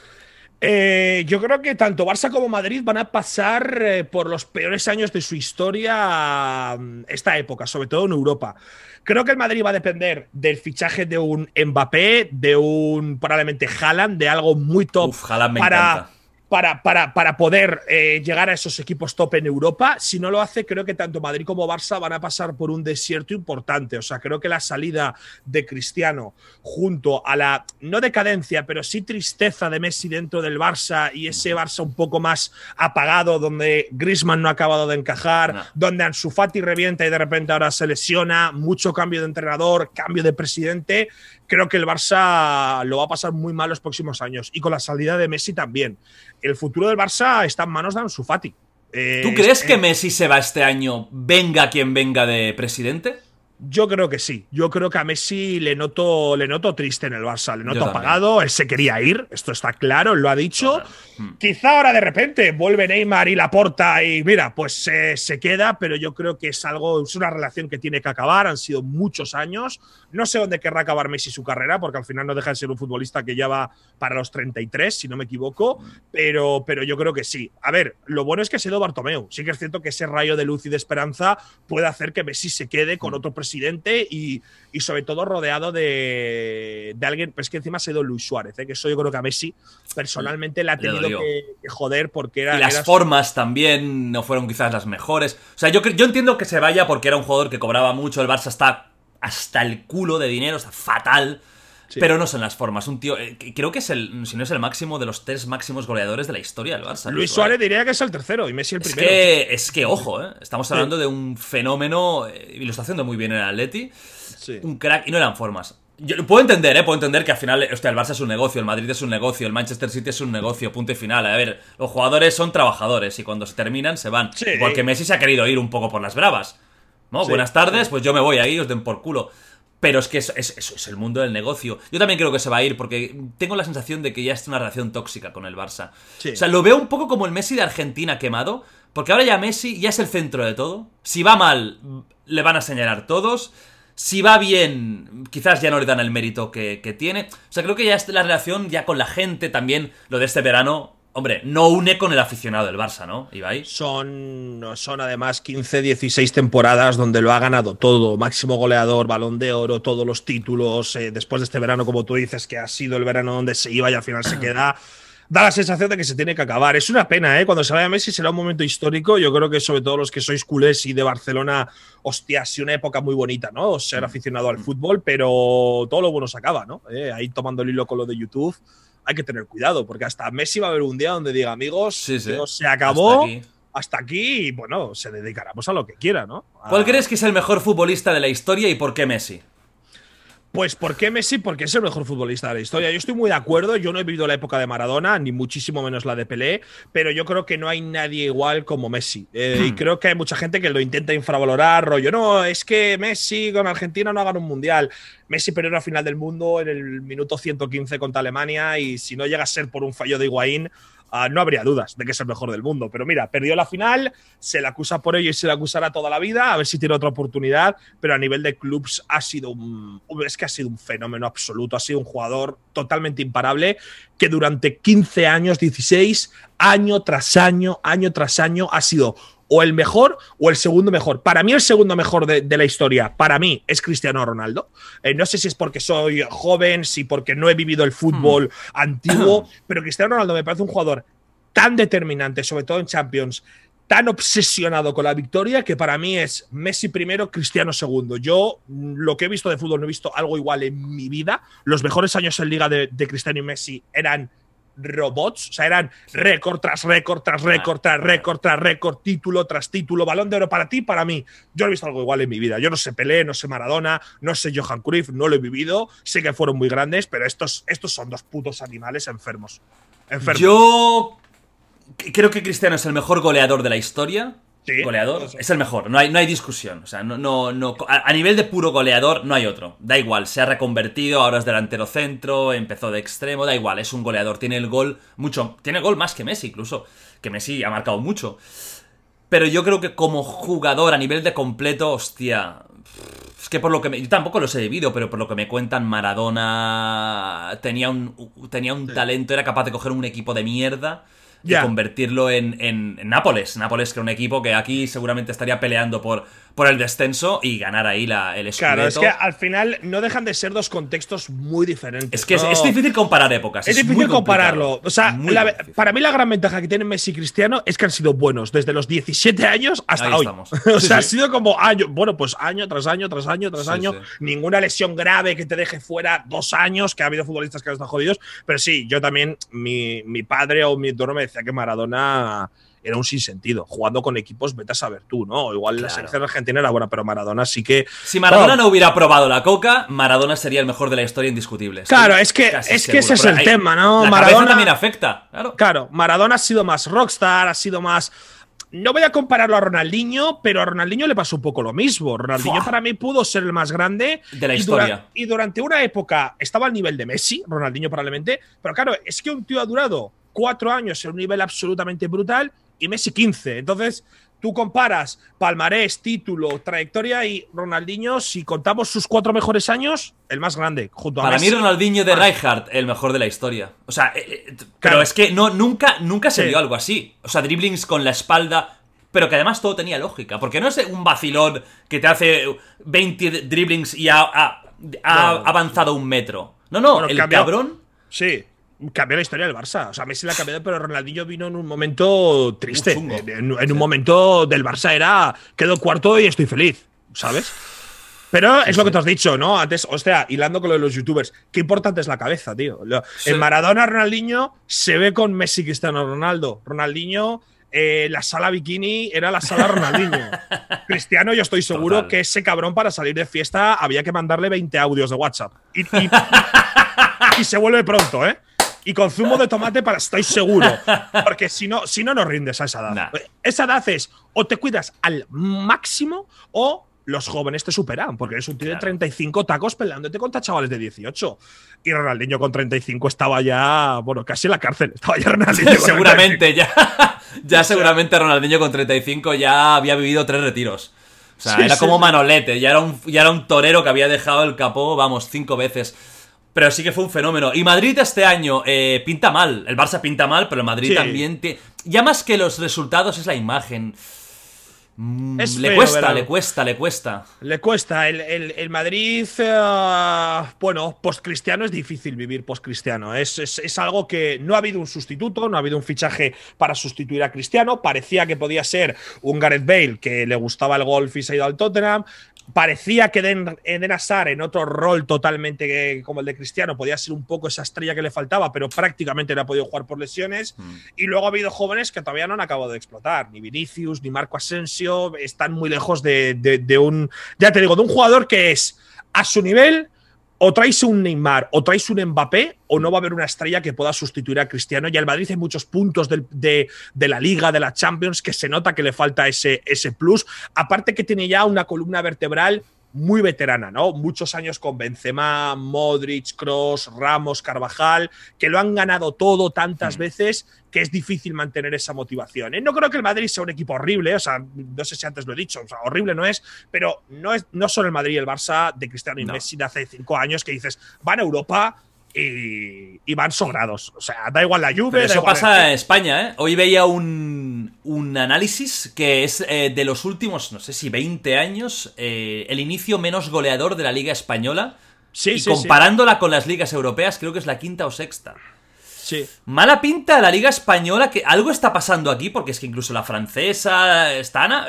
Eh, yo creo que tanto Barça como Madrid van a pasar eh, por los peores años de su historia mm, esta época, sobre todo en Europa. Creo que el Madrid va a depender del fichaje de un Mbappé, de un probablemente Haaland, de algo muy top Uf, para, encanta. Para, para, para poder eh, llegar a esos equipos top en Europa. Si no lo hace, creo que tanto Madrid como Barça van a pasar por un desierto importante. O sea, creo que la salida de Cristiano junto a la, no decadencia, pero sí tristeza de Messi dentro del Barça y ese Barça un poco más apagado, donde Griezmann no ha acabado de encajar, donde Ansu Fati revienta y de repente ahora se lesiona, mucho cambio de entrenador, cambio de presidente creo que el Barça lo va a pasar muy mal los próximos años. Y con la salida de Messi también. El futuro del Barça está en manos de Ansu Fati. Eh, ¿Tú crees que Messi se va este año, venga quien venga de presidente? Yo creo que sí. Yo creo que a Messi le noto, le noto triste en el Barça, le noto apagado. Él se quería ir, esto está claro, él lo ha dicho. Hmm. Quizá ahora de repente vuelve Neymar y la porta y mira, pues se queda, pero yo creo que es algo, es una relación que tiene que acabar. Han sido muchos años. No sé dónde querrá acabar Messi su carrera, porque al final no deja de ser un futbolista que ya va para los 33, si no me equivoco. Pero, pero yo creo que sí. A ver, lo bueno es que ha sido Bartomeu. Sí que es cierto que ese rayo de luz y de esperanza puede hacer que Messi se quede con hmm. otro presidente presidente y, sobre todo rodeado de, alguien, pues que encima ha sido Luis Suárez, ¿eh? que eso yo creo que a Messi personalmente le ha tenido que, joder porque era... Y las formas también no fueron quizás las mejores. O sea, yo, yo entiendo que se vaya porque era un jugador que cobraba mucho, el Barça está hasta el culo de dinero, está fatal. Pero no son las formas. Un tío, eh, creo que es el, si no es el máximo de los tres máximos goleadores de la historia del Barça. Luis Suárez diría que es el tercero y Messi el primero. Es que, es que ojo, ¿eh? estamos hablando de un fenómeno eh, y lo está haciendo muy bien en el Atleti. Un crack y no eran formas. Yo puedo entender, ¿eh? Puedo entender que al final, hostia, el Barça es un negocio, el Madrid es un negocio, el Manchester City es un negocio, punto y final. A ver, los jugadores son trabajadores y cuando se terminan se van. Porque Messi se ha querido ir un poco por las bravas. ¿No? Buenas tardes, pues yo me voy ahí, os den por culo. Pero es que eso es, el mundo del negocio. Yo también creo que se va a ir porque tengo la sensación de que ya es una relación tóxica con el Barça. O sea, lo veo un poco como el Messi de Argentina quemado, porque ahora ya Messi ya es el centro de todo. Si va mal, le van a señalar todos. Si va bien, quizás ya no le dan el mérito que, que tiene. O sea, creo que ya es la relación ya con la gente también, lo de este verano, Hombre, no une con el aficionado del Barça, ¿no, Ibai? Son, son además 15, 16 temporadas donde lo ha ganado todo. Máximo goleador, balón de oro, todos los títulos. Eh, después de este verano, como tú dices, que ha sido el verano donde se iba y al final se queda. Da la sensación de que se tiene que acabar. Es una pena, ¿eh? Cuando se vaya Messi será un momento histórico. Yo creo que sobre todo los que sois culés y de Barcelona, hostia, ha sido una época muy bonita, ¿no? Ser mm. aficionado al fútbol, pero todo lo bueno se acaba, ¿no? Eh, ahí tomando el hilo con lo de YouTube hay que tener cuidado, porque hasta Messi va a haber un día donde diga, amigos, se acabó. Hasta aquí. y bueno, se dedicará pues, a lo que quiera, ¿no? ¿Cuál crees que es el mejor futbolista de la historia y por qué Messi? Pues ¿por qué Messi? Porque es el mejor futbolista de la historia. Yo estoy muy de acuerdo, yo no he vivido la época de Maradona, ni muchísimo menos la de Pelé, pero yo creo que no hay nadie igual como Messi. Eh, y hmm. creo que hay mucha gente que lo intenta infravalorar, rollo, no, es que Messi con Argentina no hagan un mundial. Messi perdió la final del mundo en el minuto 115 contra Alemania y si no llega a ser por un fallo de Higuaín, Ah, no habría dudas de que es el mejor del mundo. Pero mira, perdió la final, se le acusa por ello y se le acusará toda la vida, a ver si tiene otra oportunidad, pero a nivel de clubs ha sido un, es que ha sido un fenómeno absoluto, ha sido un jugador totalmente imparable que durante 15 años, 16, año tras año, año tras año, ha sido o el mejor o el segundo mejor. Para mí el segundo mejor de, la historia, para mí, es Cristiano Ronaldo. Eh, no sé si es porque soy joven, si porque no he vivido el fútbol hmm. antiguo, pero Cristiano Ronaldo me parece un jugador tan determinante, sobre todo en Champions, tan obsesionado con la victoria que para mí es Messi primero, Cristiano segundo. Yo lo que he visto de fútbol no he visto algo igual en mi vida. Los mejores años en liga de, de Cristiano y Messi eran robots, o sea, eran récord tras récord, tras récord, tras récord, tras récord, título tras título, balón de oro para ti, para mí. Yo no he visto algo igual en mi vida. Yo no sé Pelé, no sé Maradona, no sé Johan Cruyff, no lo he vivido. Sé que fueron muy grandes, pero estos, estos son dos putos animales enfermos. enfermos. Yo creo que Cristiano es el mejor goleador de la historia goleador, es el mejor, no hay, no hay discusión. O sea, no, no, no, a, nivel de puro goleador no hay otro. Da igual, se ha reconvertido, ahora es delantero centro, empezó de extremo, da igual, es un goleador. Tiene el gol mucho, tiene gol más que Messi incluso, que Messi ha marcado mucho. Pero yo creo que como jugador a nivel de completo, hostia, es que por lo que me, yo tampoco los he vivido, pero por lo que me cuentan, Maradona tenía un, tenía un talento, era capaz de coger un equipo de mierda y convertirlo en, en, Nápoles. Nápoles, que es un equipo que aquí seguramente estaría peleando por, por el descenso y ganar ahí la, el escudeto. Claro, es que al final no dejan de ser dos contextos muy diferentes. Es que es, ¿no? es difícil comparar épocas. Es, difícil compararlo. O sea, la- para mí la gran ventaja que tienen Messi y Cristiano es que han sido buenos desde los 17 años hasta Ahí hoy. estamos. o Sí, sea, ha sí. sido como año, bueno, pues año tras año, tras año, tras Sí, año. Ninguna lesión grave que te deje fuera dos años, que ha habido futbolistas que han estado jodidos. Pero sí, yo también, mi, mi padre o mi entorno me decía que Maradona era un sinsentido. Jugando con equipos, vete a saber tú, ¿no? Igual la selección argentina era buena, pero Maradona sí que. Si Maradona Bueno, no hubiera probado la coca, Maradona sería el mejor de la historia indiscutible. Claro, es que- es que ese es Pero el tema, ¿no? La Maradona- también afecta, claro. Claro, Maradona ha sido más rockstar, ha sido más. No voy a compararlo a Ronaldinho, pero a Ronaldinho le pasó un poco lo mismo. Ronaldinho Fua. para mí pudo ser el más grande De la y historia. dura- y durante una época estaba al nivel de Messi, Ronaldinho probablemente, pero claro, es que un tío ha durado cuatro años en un nivel absolutamente brutal y Messi 15. Entonces, tú comparas palmarés, título, trayectoria y Ronaldinho, si contamos sus cuatro mejores años, el más grande, junto a Para Messi. mí Ronaldinho de Rijkaard, el mejor de la historia. O sea, eh, eh, t- pero Claro. es que no, nunca, nunca se Sí. vio algo así. O sea, dribblings con la espalda, pero que además todo tenía lógica. Porque no es un vacilón que te hace 20 dribblings y ha, ha- ha No. avanzado un metro. No, no, Bueno, el cambió. cabrón. Sí. Cambió la historia del Barça. O sea, Messi la cambió, pero Ronaldinho vino en un momento triste. En, en- en un momento del Barça era quedo cuarto y estoy feliz, ¿sabes? Pero es lo que te has dicho, ¿no? Antes, o sea, hilando con lo de los youtubers, qué importante es la cabeza, tío. Sí. En Maradona, Ronaldinho se ve con Messi, Cristiano Ronaldo. Ronaldinho, eh, la sala bikini era la sala Ronaldinho. Cristiano, yo estoy seguro Total. que ese cabrón para salir de fiesta había que mandarle 20 audios de WhatsApp. Y, y- y se vuelve pronto, ¿eh? Y con zumo de tomate para estoy seguro. Porque si no, si no, no rindes a esa edad. Nah. Esa edad es o te cuidas al máximo o los jóvenes te superan. Porque eres un tío de Claro. 35 tacos peleándote contra chavales de 18. Y Ronaldinho con 35 estaba ya, bueno, casi en la cárcel. Estaba ya Ronaldinho. seguramente ya. ya seguramente Ronaldinho con 35 ya había vivido tres retiros. O sea, Sí, era sí, como. Manolete, ya era, un, ya era un torero que había dejado el capó, vamos, cinco veces. Pero sí que fue un fenómeno. Y Madrid este año eh, pinta mal. El Barça pinta mal, pero el Madrid Sí. también. te- Ya más que los resultados es la imagen. Mm, Es le feo, cuesta, le cuesta, le cuesta. Le cuesta. El, el- el Madrid, eh, bueno, post-cristiano es difícil vivir post-cristiano. Es, es- es algo que no ha habido un sustituto, no ha habido un fichaje para sustituir a Cristiano. Parecía que podía ser un Gareth Bale que le gustaba el golf y se ha ido al Tottenham. Parecía que Den, Eden Hazard, en otro rol totalmente que- como el de Cristiano, podía ser un poco esa estrella que le faltaba, pero prácticamente no ha podido jugar por lesiones. Y luego ha habido jóvenes que todavía no han acabado de explotar. Ni Vinicius, ni Marco Asensio. Están muy lejos de, de- de un. Ya te digo, de un jugador que es a su nivel. O traes un Neymar o traes un Mbappé, o no va a haber una estrella que pueda sustituir a Cristiano. Y al Madrid hay muchos puntos de la Liga, de la Champions, que se nota que le falta ese, ese plus. Aparte que tiene ya una columna vertebral muy veterana, ¿no? Muchos años con Benzema, Modric, Cross, Ramos, Carvajal, que lo han ganado todo tantas Mm. veces que es difícil mantener esa motivación. ¿eh? No creo que el Madrid sea un equipo horrible, o sea, no sé si antes lo he dicho, o sea, horrible no es, pero no es no son el Madrid y el Barça de Cristiano y No. Messi de hace cinco años que dices, van a Europa y, y van sobrados. O sea, da igual la da eso igual pasa en España, ¿eh? Hoy veía un, un análisis que es eh, de los últimos, no sé si 20 años, eh, el inicio menos goleador de la Liga Española. Sí, y sí, sí. comparándola con las ligas europeas, creo que es la quinta o sexta. Sí. Mala pinta la Liga Española, que algo está pasando aquí, porque es que incluso la francesa está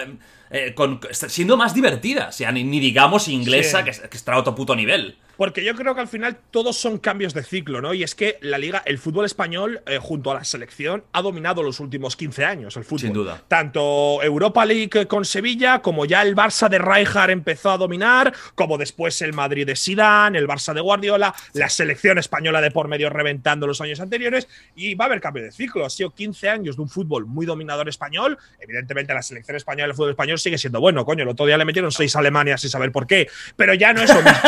eh, siendo más divertida. O sea, ni, ni digamos inglesa, que, que está a otro puto nivel. Porque yo creo que al final todos son cambios de ciclo, ¿no? Y es que la liga, el fútbol español, eh, junto a la selección, ha dominado los últimos 15 años el fútbol. Sin duda. Tanto Europa League con Sevilla, como ya el Barça de Rijkaard empezó a dominar, como después el Madrid de Sidán, el Barça de Guardiola, la selección española de por medio reventando los años anteriores. Y va a haber cambio de ciclo. Ha sido 15 años de un fútbol muy dominador español. Evidentemente, la selección española del fútbol español sigue siendo bueno. Coño, el otro día le metieron seis a Alemania sin saber por qué. Pero ya no es lo mismo.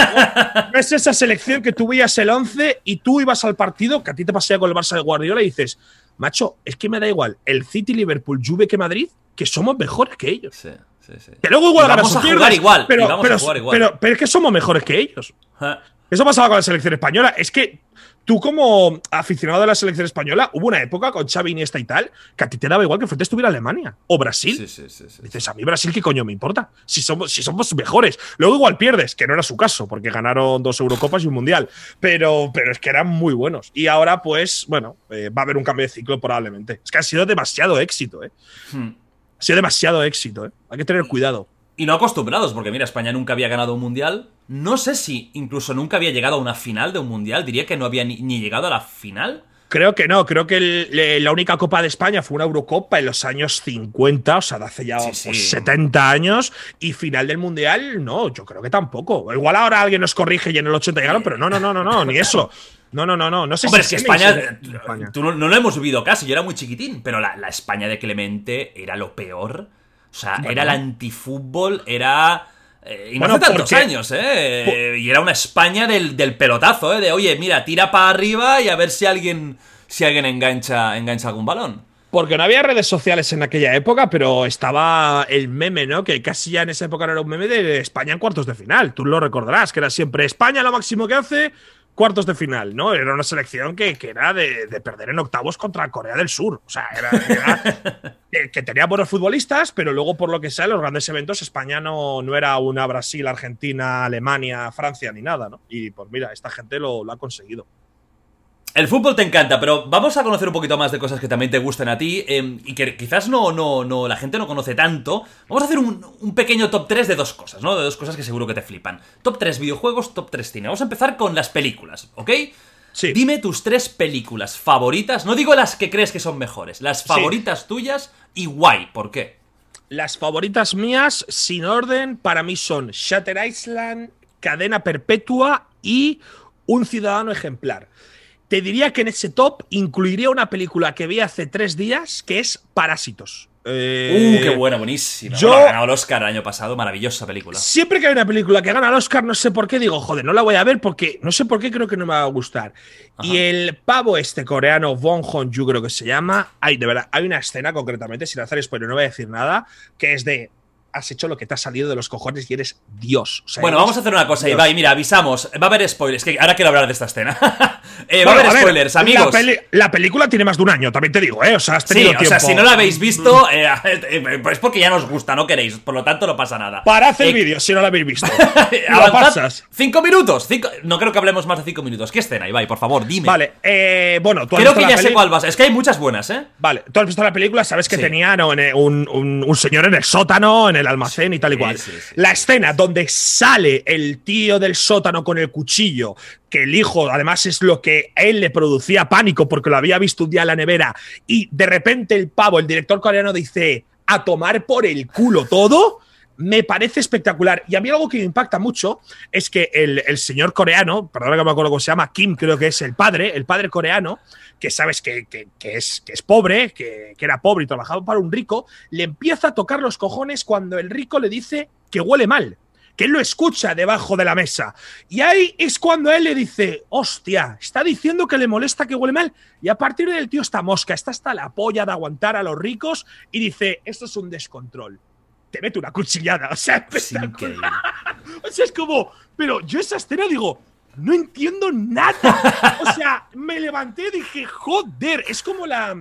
es esa selección que tú veías el 11 y tú ibas al partido, que a ti te pasaba con el Barça de Guardiola y dices, macho, es que me da igual el City, Liverpool, Juve que Madrid, que somos mejores que ellos. Sí, sí, sí. Que luego igual Y vamos a jugar igual, Pero, a pero- jugar igual. pero- pero es que somos mejores que ellos. Eso pasaba con la selección española. Es que Tú, como aficionado de la selección española, hubo una época con Xavi, Iniesta y tal, que a ti te daba igual que frente estuviera Alemania o Brasil. Sí, sí, sí, sí. Dices, a mí Brasil, ¿qué coño me importa? Si somos, si somos mejores. Luego igual pierdes, que no era su caso, porque ganaron dos Eurocopas y un Mundial. Pero, pero es que eran muy buenos. Y ahora, pues, bueno, eh, va a haber un cambio de ciclo probablemente. Es que ha sido demasiado éxito, ¿eh? Hmm. Ha sido demasiado éxito, ¿eh? Hay que tener cuidado. Y no acostumbrados, porque mira, España nunca había ganado un mundial. No sé si incluso nunca había llegado a una final de un mundial. Diría que no había ni, ni llegado a la final. Creo que no, creo que el, la única Copa de España fue una Eurocopa en los años 50, o sea, de hace ya Sí, sí. pues, 70 años, y final del Mundial, no, yo creo que tampoco. Igual ahora alguien nos corrige y en el 80 llegaron, pero no, no, no, no, no, ni eso. No, no, no, no, no sé Hombre, es si que Clemente España, España. tú no, no lo hemos vivido casi, yo era muy chiquitín, pero la, la España de Clemente era lo peor. O sea, Bueno. era el antifútbol, era... eh, y no hace tantos porque- años, ¿eh? Y era una España del, del pelotazo, ¿eh? De, oye, mira, tira para arriba y a ver si alguien, si alguien engancha, engancha algún balón. Porque no había redes sociales en aquella época, pero estaba el meme, ¿no? Que casi ya en esa época no era un meme de España en cuartos de final. Tú lo recordarás, que era siempre España lo máximo que hace, cuartos de final, ¿no? Era una selección que, que era de, de perder en octavos contra Corea del Sur. O sea, era, era- que, que tenía buenos futbolistas, pero luego, por lo que sea, en los grandes eventos, España no, no era una Brasil, Argentina, Alemania, Francia ni nada, ¿no? Y pues mira, esta gente lo, lo ha conseguido. El fútbol te encanta, pero vamos a conocer un poquito más de cosas que también te gustan a ti eh, y que quizás no, no, no, la gente no conoce tanto. Vamos a hacer un, un pequeño top 3 de dos cosas, ¿no? De dos cosas que seguro que te flipan. Top 3 videojuegos, top 3 cine. Vamos a empezar con las películas, ¿ok? Sí. Dime tus tres películas favoritas. No digo las que crees que son mejores, las favoritas tuyas y guay. ¿Por qué? Las favoritas mías, sin orden, para mí son Shatter Island, Cadena Perpetua y Un Ciudadano Ejemplar. Te diría que en ese top incluiría una película que vi hace tres días, que es Parásitos. Eh, Uh, qué buena, buenísima. yo- Bueno, ha ganado el Oscar el año pasado, maravillosa película. Siempre que hay una película que gana el Oscar, no sé por qué digo, joder, no la voy a ver porque no sé por qué creo que no me va a gustar. Y el pavo este coreano, Bong Joon-ju creo que se llama, hay de verdad, hay una escena concretamente, sin hacer spoiler, no voy a decir nada, que es de, has hecho lo que te ha salido de los cojones y eres Dios. O sea, Bueno, eres vamos a hacer una cosa, Dios. Ibai. Mira, avisamos. Va a haber spoilers. Que ahora quiero hablar de esta escena. Eh, va Bueno, a haber ver, spoilers, la amigos. peli- La, película tiene más de un año, también te digo, ¿eh? O sea, has Sí, tenido o sea, tiempo. si no la habéis visto, eh, eh, es porque ya nos gusta, no queréis. Por lo tanto, no pasa nada. Parad el Eh, vídeo si no la habéis visto. Lo pasas. Cinco minutos. Cinco... No creo que hablemos más de cinco minutos. ¿Qué escena, Ibai? Por favor, dime. Vale, eh, bueno, tú has Creo visto que la ya sé cuál vas. Es que hay muchas buenas, ¿eh? Vale, tú has visto la película, sabes que Sí. en- un, un- un señor en el sótano, en el almacén y tal y Sí, cual. sí, sí. La escena donde sale el tío del sótano con el cuchillo, que el hijo además es lo que él le producía pánico porque lo había visto un día en la nevera, y de repente el pavo, el director coreano, dice a tomar por el culo todo. Me parece espectacular. Y a mí algo que me impacta mucho es que el, señor coreano, perdona que me acuerdo cómo se llama, Kim creo que es el padre, el padre coreano, que sabes que, que- que es, que es pobre, que, que era pobre y trabajaba para un rico, le empieza a tocar los cojones cuando el rico le dice que huele mal, que él lo escucha debajo de la mesa. Y ahí es cuando él le dice, hostia, está diciendo que le molesta que huele mal. Y a partir del tío está mosca, está hasta la polla de aguantar a los ricos y dice, esto es un descontrol. Te mete una cuchillada, o sea, Es espectacular. O sea, es como, pero yo esa escena digo, no entiendo nada. O sea, me levanté y dije, joder, es como la.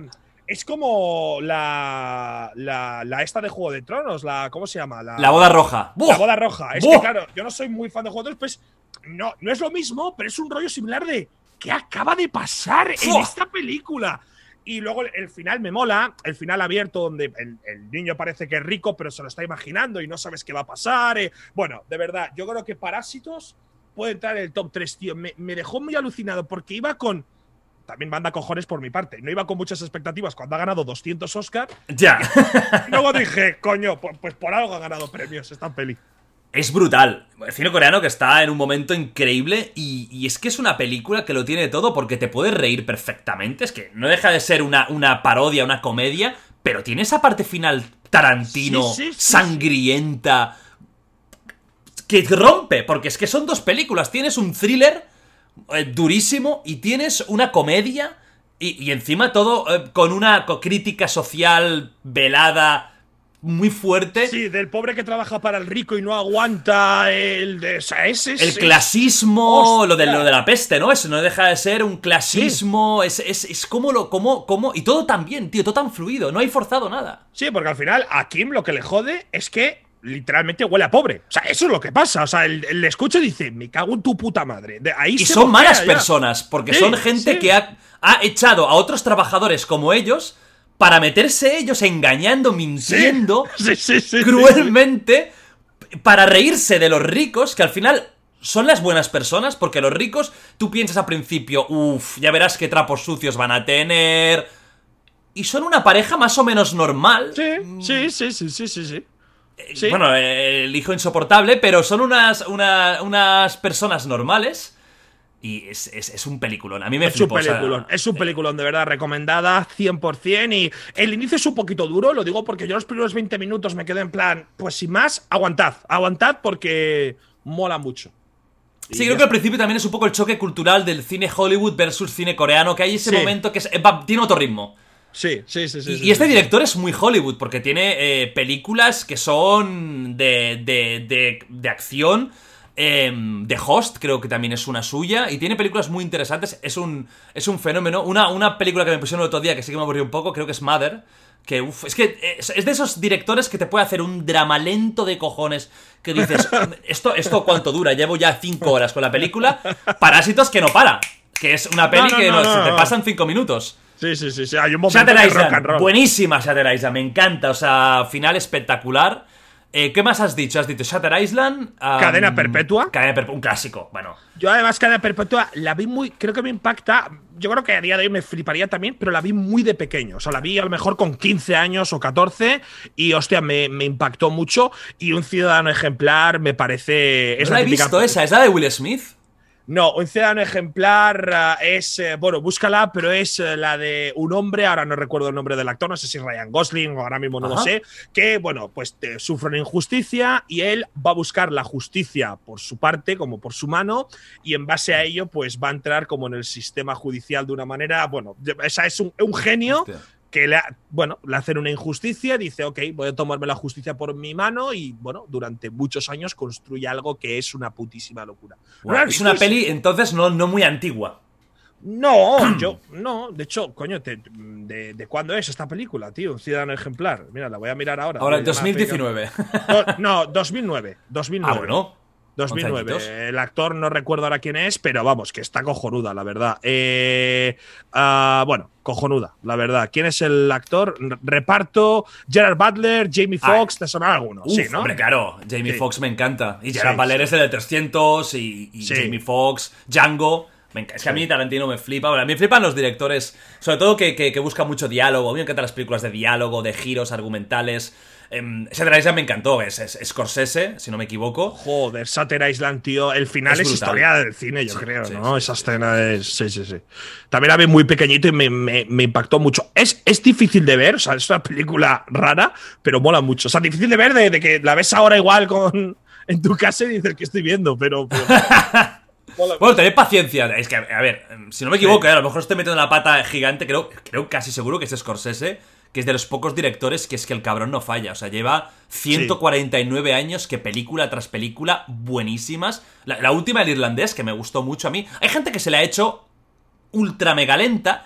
Es como la, la, la esta de Juego de Tronos, la. ¿Cómo se llama? La, La boda roja. La boda roja. Es que, claro, yo no soy muy fan de Juego de Tronos, pues no, no es lo mismo, pero es un rollo similar de ¿qué acaba de pasar en esta película? Y luego el, el final me mola, el final abierto donde el, el niño parece que es rico, pero se lo está imaginando y no sabes qué va a pasar. eh. Bueno, de verdad, yo creo que Parásitos puede entrar en el top 3, tío. Me, me dejó muy alucinado porque iba con. También manda cojones por mi parte. No iba con muchas expectativas cuando ha ganado 200 Oscar. Ya. Y luego dije, coño, pues, pues por algo ha ganado premios esta peli. Es brutal. El cine coreano que está en un momento increíble y, y es que es una película que lo tiene todo porque te puedes reír perfectamente. Es que no deja de ser una, una parodia, una comedia, pero tiene esa parte final Tarantino, Sí, sí, sí, sangrienta, que rompe, porque es que son dos películas. Tienes un thriller eh, durísimo y tienes una comedia y, y encima todo eh, con una crítica social velada muy fuerte. Sí, del pobre que trabaja para el rico y no aguanta el de. Ese es- El clasismo, lo de, lo de la peste, ¿no? Eso no deja de ser un clasismo. Es, es, es como lo. Como, como, y todo tan bien, tío, todo tan fluido. No hay forzado nada. Sí, porque al final a Kim lo que le jode es que literalmente huele a pobre. O sea, eso es lo que pasa. O sea, él le escucha y dice, me cago en tu puta madre. De ahí Y se son malas ya. personas, porque Sí, son gente sí. que ha, ha echado a otros trabajadores como ellos para meterse ellos engañando, mintiendo Sí, sí, sí, sí. cruelmente para reírse de los ricos, que al final son las buenas personas, porque los ricos, tú piensas al principio, uff, ya verás qué trapos sucios van a tener. Y son una pareja más o menos normal. Sí, sí, sí, sí, sí, sí, sí. Sí. Bueno, eh, el hijo insoportable, pero son unas, una- unas personas normales. Y es, es- es un peliculón. A mí me Es un flipó, o sea, peliculón, es un peliculón de verdad recomendada 100% y el inicio es un poquito duro, lo digo porque yo los primeros 20 minutos me quedé en plan, pues sin más, aguantad, aguantad porque mola mucho. Sí, creo que al principio también es un poco el choque cultural del cine Hollywood versus cine coreano, que hay ese Sí. momento que es- eh, va- tiene otro ritmo. Sí, sí, sí, sí. Y, sí, y este sí. director es muy Hollywood, porque tiene eh, películas que son de, de, de, de acción. Em, The Host, creo que también es una suya. Y tiene películas muy interesantes. Es un, es un fenómeno. Una, una película que me pusieron el otro día que sí que me aburrió un poco, creo que es Mother. Que uf, es que es, es de esos directores que te puede hacer un drama lento de cojones. Que dices, ¿esto, ¿esto cuánto dura? Llevo ya cinco horas con la película. Parásitos que no para. Que es una peli no, que no, se te pasan cinco minutos. Sí, sí, sí, sí, hay un momento Shatter de rock and Island, roll. buenísima Shatter Island, me encanta, o sea, final espectacular. Eh, ¿Qué más has dicho? Has dicho Shatter Island. am, Cadena Perpetua. Cadena Perpetua, un clásico, bueno. Yo además Cadena Perpetua la vi muy, creo que me impacta, yo creo que a día de hoy me fliparía también, pero la vi muy de pequeño, o sea, la vi a lo mejor con 15 años o 14 y hostia, me, me impactó mucho y un ciudadano ejemplar me parece... No la he visto esa, ¿es la de Will Smith? No, un ciudadano ejemplar ah, es, eh, bueno, búscala, pero es eh, la de un hombre, ahora no recuerdo el nombre del actor, no sé si es Ryan Gosling o ahora mismo no lo sé, que, bueno, pues eh, sufre una injusticia y él va a buscar la justicia por su parte, como por su mano, y en base a ello, pues va a entrar como en el sistema judicial de una manera, bueno, esa es un, un genio Hostia. Que le, ha- bueno, le hacen una injusticia, dice, ok, voy a tomarme la justicia por mi mano y, bueno, durante muchos años construye algo que es una putísima locura. ¿No es una peli, entonces, no, no muy antigua. No, yo, no, de hecho, coño, te- de, de cuándo es esta película, tío? Un ciudadora ejemplar. Mira, la voy a mirar ahora. Ahora, Voy a llamar a 2019. Peña. No, no, 2009. 2009. ah, bueno. 2009. 11 añitos. El actor no recuerdo ahora quién es, pero vamos, que está cojonuda, la verdad. Eh, ah, bueno, cojonuda, la verdad. ¿Quién es el actor? Reparto, Gerard Butler, Jamie Ah. Foxx, ¿te suena alguno? Uf, sí, ¿no? Hombre, claro, Jamie Sí. Foxx me encanta. Y Sí, Gerard Butler sí. es el de 300 y. Jamie Foxx, Django. Es que a mí Tarantino me flipa. Bueno, a mí me flipan los directores, sobre todo que, que, que buscan mucho diálogo. A mí me encantan las películas de diálogo, de giros argumentales. Eh, Shatter Island me encantó, es, es Scorsese, si no me equivoco. Joder, Shatter Island, tío. El final Es es, historia del cine, yo Sí, creo, sí, ¿no? sí, Esa sí. escena es. Sí, sí, sí. También la vi muy pequeñito y me, me- me impactó mucho. Es, es difícil de ver, o sea, es una película rara, pero mola mucho. O sea, difícil de ver de, de que la ves ahora igual con, en tu casa y dices que estoy viendo, pero. pero- Bueno, tened paciencia. Es que, a ver, si no me equivoco, eh, a lo mejor estoy metiendo una pata gigante. Creo, creo casi seguro que es Scorsese, que es de los pocos directores que es que el cabrón no falla. O sea, lleva 149 años que película tras película buenísimas. La, la última, el irlandés, que me gustó mucho a mí. Hay gente que se le ha hecho ultra mega lenta.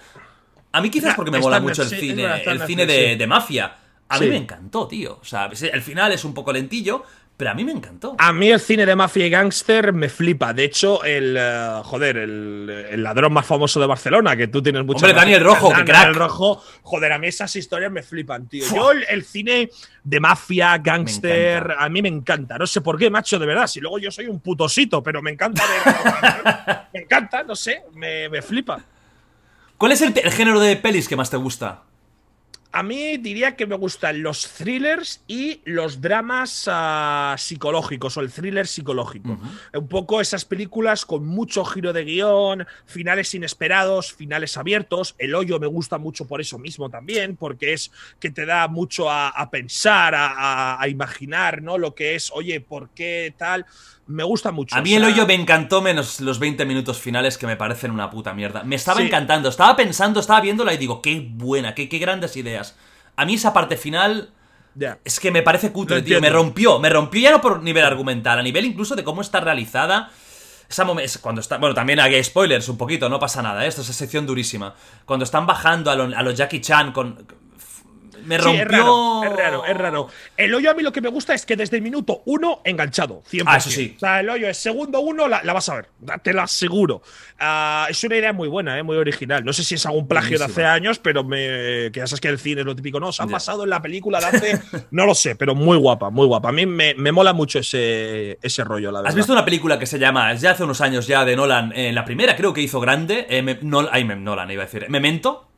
A mí quizás porque me mola mucho el cine, el cine de, de mafia. A mí Sí. me encantó, tío. O sea, el final es un poco lentillo, pero a mí me encantó. A mí el cine de mafia y gángster me flipa. De hecho, el. eh, joder, el, el ladrón más famoso de Barcelona, que tú tienes mucho. Hombre, Daniel Rojo, que crack. Daniel Rojo. Joder, a mí esas historias me flipan, tío. Yo, el, el cine de mafia, gángster, a mí me encanta. No sé por qué, macho, de verdad. Si luego yo soy un putosito, pero me encanta ver- me encanta, no sé, me, me flipa. ¿Cuál es el, el género de pelis que más te gusta? A mí diría que me gustan los thrillers y los dramas ah, psicológicos o el thriller psicológico. Un poco esas películas con mucho giro de guion, finales inesperados, finales abiertos. El hoyo me gusta mucho por eso mismo también, porque es que te da mucho a, a pensar, a, a- a imaginar, ¿no? Lo que es, oye, ¿por qué tal? Me gusta mucho. A o mí el hoyo me encantó menos los 20 minutos finales que me parecen una puta mierda. Me estaba Sí. encantando, estaba pensando, estaba viéndola y digo, qué buena, qué, qué grandes ideas. A mí esa parte final. Es que me parece cutre, tío. Me rompió. Me rompió ya no por nivel argumental, a nivel incluso de cómo está realizada. Esa cuando está, bueno, también hay spoilers un poquito, no pasa nada, ¿eh? esto es sección durísima. Cuando están bajando a, lo- a los Jackie Chan con... Me Sí, rompió... es raro, es raro, es raro. El hoyo a mí lo que me gusta es que desde el minuto uno enganchado, 100%. Ah, eso sí. O sea, el hoyo es segundo uno, la, la vas a ver, te lo aseguro. Ah, es una idea muy buena, eh, muy original. No sé si es algún plagio de hace años, pero me, que ya sabes que el cine es lo típico, no, se Ya. pasado en la película de hace… no lo sé, pero muy guapa, muy guapa. A mí me, me mola mucho ese, ese rollo, la verdad. ¿Has visto una película que se llama, es de hace unos años ya, de Nolan, eh, la primera creo que hizo grande, eh, me- Nol- ay, me- Nolan iba a decir, Memento?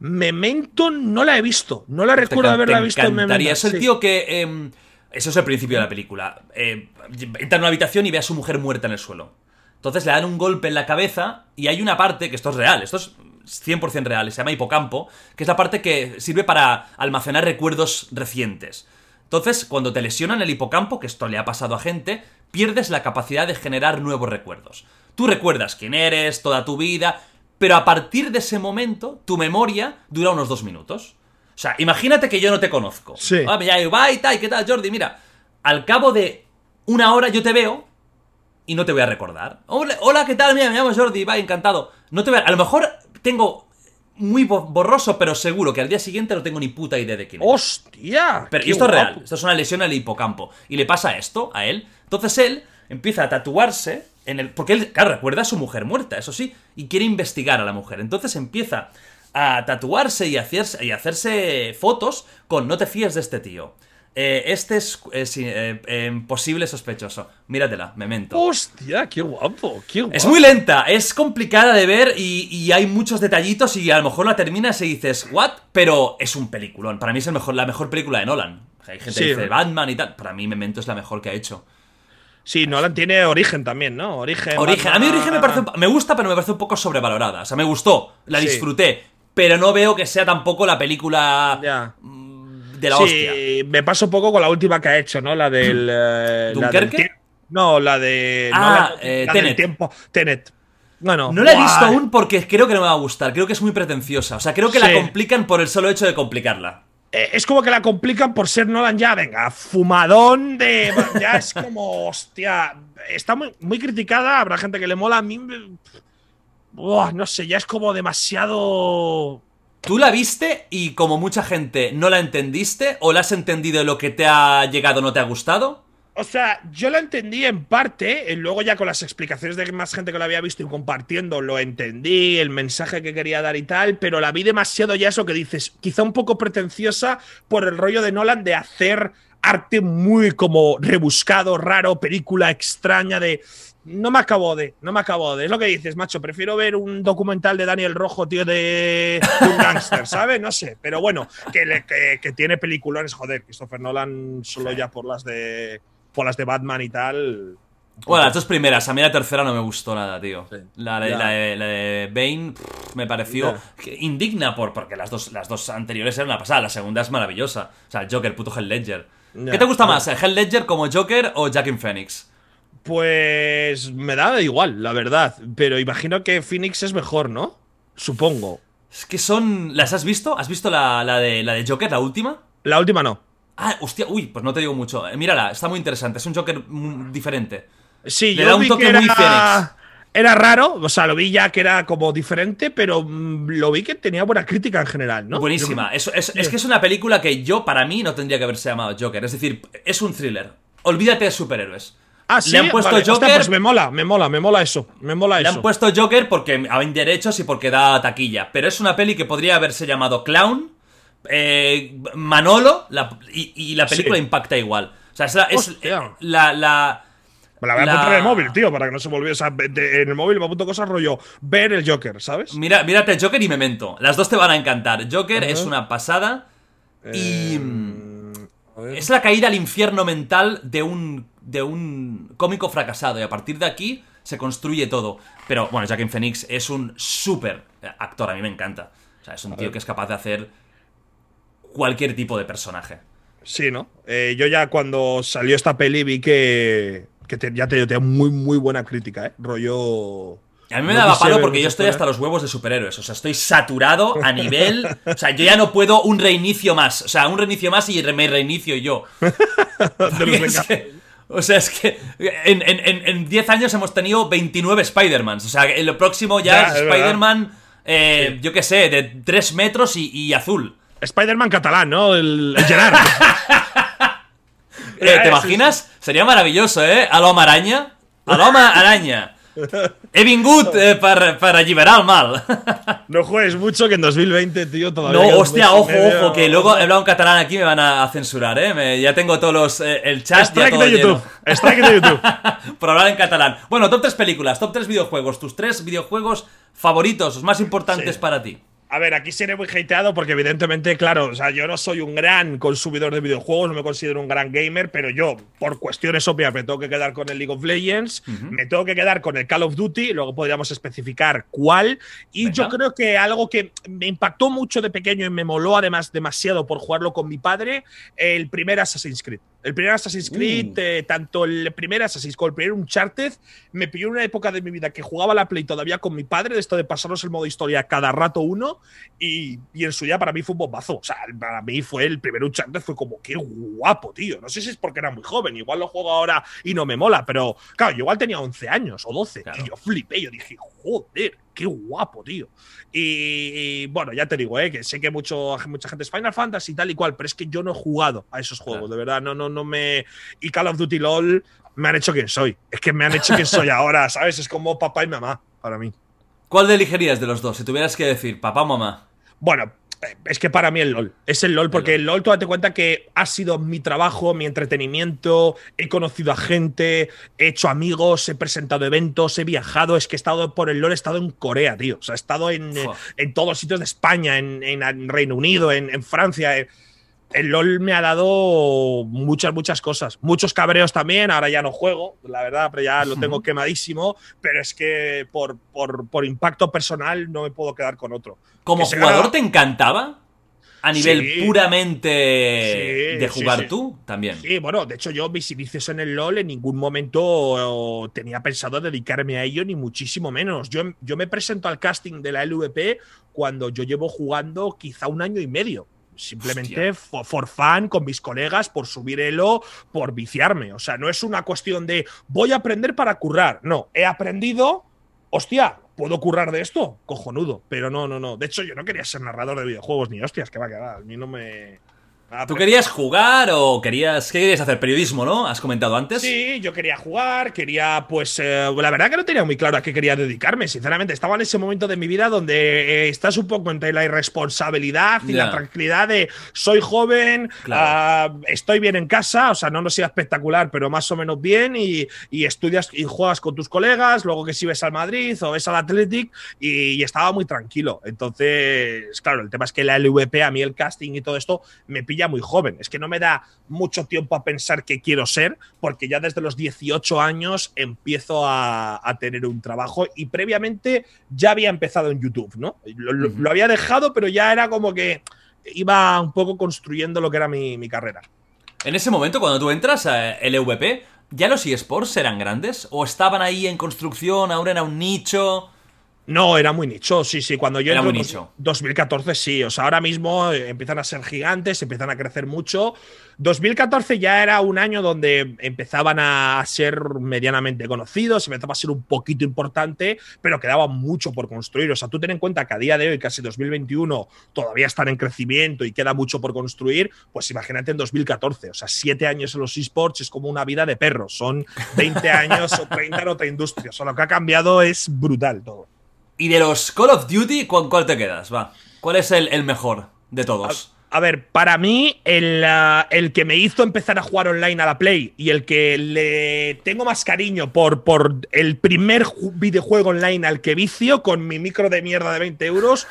Memento no la he visto, no la recuerdo haberla te visto en. Memento. Es el sí. tío que... eh, eso es el principio de la película. Eh, entra en una habitación y ve a su mujer muerta en el suelo. Entonces le dan un golpe en la cabeza y hay una parte, que esto es real, esto es 100% real, se llama hipocampo, que es la parte que sirve para almacenar recuerdos recientes. Entonces, cuando te lesionan el hipocampo, que esto le ha pasado a gente, pierdes la capacidad de generar nuevos recuerdos. Tú recuerdas quién eres, toda tu vida, pero a partir de ese momento, tu memoria dura unos dos minutos. O sea, imagínate que yo no te conozco. Sí. Ah, me llamo Ibai, tal, ¿qué tal, Jordi? Mira, al cabo de una hora yo te veo y no te voy a recordar. Hola, ¿qué tal? Mira, me llamo Jordi, Ibai, encantado. No te voy a... a lo mejor tengo muy bo- borroso, pero seguro que al día siguiente no tengo ni puta idea de quién es. ¡Hostia! Pero esto es real, esto es una lesión el hipocampo. Y le pasa esto a él. Entonces él empieza a tatuarse en el. Porque él, claro, recuerda a su mujer muerta, eso sí, y quiere investigar a la mujer. Entonces empieza a tatuarse y hacerse, y hacerse fotos con no te fíes de este tío. Eh, este es, eh, eh, eh, posible sospechoso. Míratela, memento. ¡Hostia! ¡Qué guapo! ¡Qué guapo! Es muy lenta, es complicada de ver y, y hay muchos detallitos y a lo mejor la terminas y dices, ¿what? Pero es un peliculón. Para mí es el mejor, la mejor película de Nolan. Hay gente Sí. que dice Batman y tal. Para mí Memento es la mejor que ha hecho. Sí, Nolan tiene origen también, ¿no? Origen. Origen. A mí Origen me parece me gusta, pero me parece un poco sobrevalorada. O sea, me gustó, la Sí. disfruté, pero no veo que sea tampoco la película Ya. mm, de la sí, hostia. me paso un poco con la última que ha hecho, ¿no? La del. eh, la del ¿Dunkerque? no, la de. no, Ah, la, eh, la del Tenet. tiempo. Tenet. Bueno. No la he visto aún porque creo que no me va a gustar. Creo que es muy pretenciosa. O sea, creo que la complican por el solo hecho de complicarla. Eh, es como que la complican por ser Nolan ya, venga, fumadón de. Ya es como, hostia. Está muy, muy criticada, habrá gente que le mola. A mí. no sé, ya es como demasiado. ¿Tú la viste y como mucha gente no la entendiste o la has entendido y lo que te ha llegado no te ha gustado? O sea, yo la entendí en parte, y luego ya con las explicaciones de más gente que lo había visto y compartiendo, lo entendí, el mensaje que quería dar y tal, pero la vi demasiado ya eso que dices, quizá un poco pretenciosa por el rollo de Nolan de hacer arte muy como rebuscado, raro, película extraña de... No me acabo de, no me acabo de. Es lo que dices, macho. Prefiero ver un documental de Daniel Rojo, tío, de, de un gángster, ¿sabes? No sé. Pero bueno, que, le- que, que tiene peliculones, joder. Christopher Nolan solo Sí. ya por las de por las de Batman y tal. Bueno, las dos primeras, a mí la tercera no me gustó nada, tío. Sí. La, de, la, de, la de Bane pff, me pareció indigna por, porque las dos, las dos anteriores eran una pasada, la segunda es maravillosa. O sea, el Joker, puto Hell Ledger. ¿Qué te gusta más, Hell Ledger como Joker o Jackin Phoenix? Pues me da igual, la verdad. Pero imagino que Phoenix es mejor, ¿no? Supongo. Es que son... ¿Las has visto? ¿Has visto la, la de, la de Joker, la última? La última no. Ah, hostia, uy, pues no te digo mucho. Eh, Mírala, está muy interesante, es un Joker diferente. Sí, Le yo da un vi toque que era, muy Phoenix. era raro, o sea, lo vi ya que era como diferente, pero mm, lo vi que tenía buena crítica en general, ¿no? Buenísima. Yo- Es, es- es que es una película que yo, para mí, no tendría que haberse llamado Joker. Es decir, es un thriller. Olvídate de superhéroes. Ah, sí. Le han puesto Vale, hostia, Joker. pues me mola, me mola, me mola eso. Me mola Le eso. han puesto Joker porque hay derechos y porque da taquilla. Pero es una peli que podría haberse llamado Clown, eh, Manolo, la- y, y la película Sí. impacta igual. O sea, es, la, es, Hostia. eh, la- la- Me la voy a la- apuntar en el móvil, tío, para que no se me olvide. O sea, de- en el móvil me apunto cosas rollo ver el Joker, ¿sabes? Mira, mírate Joker y Memento. Las dos te van a encantar. Joker es una pasada. Y. Eh, ver. Es la caída al infierno mental de un, de un cómico fracasado y a partir de aquí se construye todo. Pero bueno, Joaquin Phoenix es un súper actor, a mí me encanta. O sea, es un tío que es capaz de hacer cualquier tipo de personaje. Sí, ¿no? Eh, yo ya cuando salió esta peli vi que, que te- ya te tenía muy, muy buena crítica, ¿eh? Rollo. A mí me daba palo porque yo estoy hasta los huevos de superhéroes. O sea, estoy saturado a nivel. O sea, yo ya no puedo un reinicio más. O sea, un reinicio más y me reinicio yo. o sea, es que en 10 años hemos tenido 29 Spider-Mans. O sea, en lo próximo ya, es Spider-Man, eh, yo qué sé, de 3 metros y, azul. Spider-Man catalán, ¿no? El, Gerard. Eh, ¿Te imaginas? Sería maravilloso, ¿eh? Aloma araña. Aloma araña. He vingut eh, para, para el mal. No juegues mucho que en 2020, tío, todavía. No, hostia, ojo, ojo, que luego he hablado en catalán aquí me van a censurar, ¿eh? ya tengo todos los. Eh, el chat. Strike de YouTube. Strike de YouTube. Por hablar en catalán. Bueno, top 3 películas, top 3 videojuegos. Tus 3 videojuegos favoritos, los más importantes para ti. A ver, aquí seré muy hateado porque evidentemente, claro, o sea, yo no soy un gran consumidor de videojuegos, no me considero un gran gamer, pero yo, por cuestiones obvias, me tengo que quedar con el League of Legends, me tengo que quedar con el Call of Duty, luego podríamos especificar cuál. Y yo creo que algo que me impactó mucho de pequeño y me moló además demasiado por jugarlo con mi padre, el primer Assassin's Creed. El primer Assassin's Creed, uh. eh, tanto el primer Assassin's como el primer Uncharted, me pilló en una época de mi vida que jugaba la Play todavía con mi padre, de esto de pasarnos el modo historia cada rato uno, y, en su día para mí fue un bombazo. O sea, para mí fue el primer Uncharted, fue como, qué guapo, tío. No sé si es porque era muy joven, igual lo juego ahora y no me mola, pero claro, yo igual tenía 11 años o 12, y yo flipé, yo dije, joder, qué guapo, tío. Y, bueno, ya te digo, ¿eh? que sé que mucho, mucha gente es Final Fantasy y tal y cual, pero es que yo no he jugado a esos juegos, de verdad, no, no, no me. Y Call of Duty LOL me han hecho quien soy. Es que me han hecho quien soy ahora, ¿sabes? Es como papá y mamá para mí. ¿Cuál elegirías de los dos? Si tuvieras que decir papá o mamá. Bueno, es que para mí el LOL. Es el LOL, porque el LOL, tú date cuenta que ha sido mi trabajo, mi entretenimiento. He conocido a gente, he hecho amigos, he presentado eventos, he viajado. Es que he estado por el LOL, he estado en Corea, tío. O sea, he estado en, en todos sitios de España, en, Reino Unido, en, Francia. El LOL me ha dado muchas, muchas cosas. Muchos cabreos también. Ahora ya no juego, la verdad, pero ya lo tengo quemadísimo. Pero es que por, por, por impacto personal no me puedo quedar con otro. ¿Como jugador te encantaba? A nivel puramente de jugar tú, también. Sí, bueno, de hecho yo mis inicios en el LOL en ningún momento tenía pensado dedicarme a ello, ni muchísimo menos. Yo, yo me presento al casting de la LVP cuando yo llevo jugando quizá un año y medio. Simplemente for, fun, con mis colegas, por subir elo, por viciarme. O sea, no es una cuestión de voy a aprender para currar. No, he aprendido, hostia, ¿Puedo currar de esto? Cojonudo. Pero no, no, no. De hecho, yo no quería ser narrador de videojuegos ni hostias, que va a quedar. A mí no me. ¿Tú querías jugar o querías. ¿Qué querías hacer? ¿Periodismo, no? ¿Has comentado antes? Sí, yo quería jugar, quería, pues. Eh, la verdad que no tenía muy claro a qué quería dedicarme, sinceramente. Estaba en ese momento de mi vida donde eh, estás un poco entre la irresponsabilidad y la tranquilidad de soy joven, ah, estoy bien en casa, o sea, no no sea espectacular, pero más o menos bien, y, estudias y juegas con tus colegas, luego que si ves al Madrid o ves al Athletic, y, y estaba muy tranquilo. Entonces, claro, el tema es que la LVP, a mí el casting y todo esto, me pilla muy joven. Es que no me da mucho tiempo a pensar qué quiero ser, porque ya desde los 18 años empiezo a, tener un trabajo y previamente ya había empezado en YouTube, ¿no? Lo, había dejado, pero ya era como que iba un poco construyendo lo que era mi, mi carrera. En ese momento, cuando tú entras a LVP, ¿ya los eSports eran grandes? ¿O estaban ahí en construcción, ahora era un nicho? No, era muy nicho, sí, sí. Cuando yo era muy nicho. 2014 sí, o sea, ahora mismo eh, empiezan a ser gigantes, empiezan a crecer mucho. 2014 ya era un año donde empezaban a ser medianamente conocidos, empezaba a ser un poquito importante, pero quedaba mucho por construir. O sea, tú ten en cuenta que a día de hoy, casi 2021, todavía están en crecimiento y queda mucho por construir, pues imagínate en 2014. O sea, siete años en los esports es como una vida de perros. Son 20 años o 30 en otra industria. O sea, lo que ha cambiado es brutal todo. Y de los Call of Duty, ¿cuál, cuál te quedas? Va. ¿Cuál es el, mejor de todos? A, ver, para mí, el, ah, el, que me hizo empezar a jugar online a la Play y el que le tengo más cariño por, por el primer videojuego online al que vicio con mi micro de mierda de 20 euros,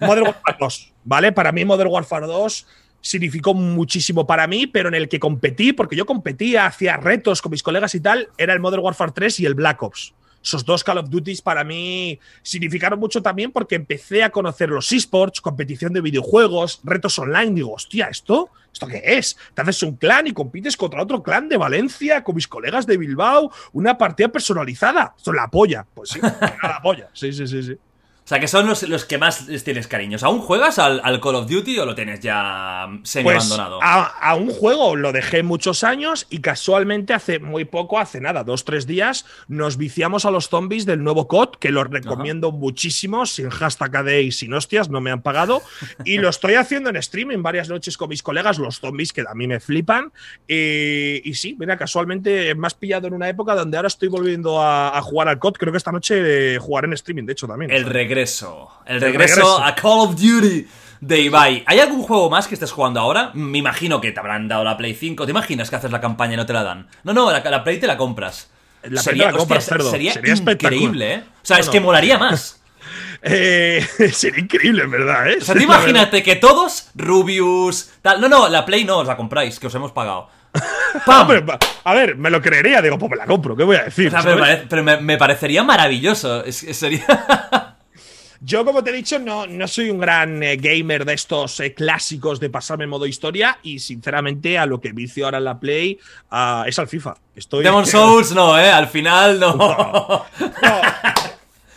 Modern Warfare 2. ¿Vale? Para mí, Modern Warfare 2 significó muchísimo para mí, pero en el que competí, porque yo competía, hacía retos con mis colegas y tal, era el Modern Warfare 3 y el Black Ops. Esos dos Call of Duties para mí significaron mucho también porque empecé a conocer los esports, competición de videojuegos, retos online. Digo, hostia, ¿esto? ¿Esto qué es? Te haces un clan y compites contra otro clan de Valencia con mis colegas de Bilbao, una partida personalizada. Esto es la polla. Pues sí, la polla. Sí, sí, sí, sí. O sea, que son los, los que más les tienes cariños. ¿Aún juegas al, Call of Duty o lo tienes ya semi-abandonado? Pues a, un juego lo dejé muchos años y casualmente hace muy poco, hace nada, dos, tres días, nos viciamos a los zombies del nuevo COD, que los recomiendo muchísimo, sin hashtag AD y sin hostias, no me han pagado. y lo estoy haciendo en streaming varias noches con mis colegas, los zombies, que a mí me flipan. Y, sí, mira, casualmente me has pillado en una época donde ahora estoy volviendo a, jugar al COD. Creo que esta noche jugaré en streaming, de hecho, también. El regreso. El regreso, a Call of Duty de Ibai. ¿Hay algún juego más que estés jugando ahora? Me imagino que te habrán dado la Play 5. ¿Te imaginas que haces la campaña y no te la dan? No, no, la, Play te la compras. La sería, la compras, sería, increíble, ¿eh? O sea, es que molaría más. Eh, sería increíble, en verdad, ¿eh? O sea, imagínate que todos, Rubius, tal. No, no, la Play no os la compráis, que os hemos pagado. a ver, me lo creería, digo, pues me la compro, ¿qué voy a decir? pero, me, parecería maravilloso. sería. Yo, como te he dicho, no, no soy un gran eh, gamer de estos eh, clásicos de pasarme en modo historia y, sinceramente, a lo que vicio ahora en la Play ah, es al FIFA. Estoy... Demon Souls no, ¿eh? Al final no. no.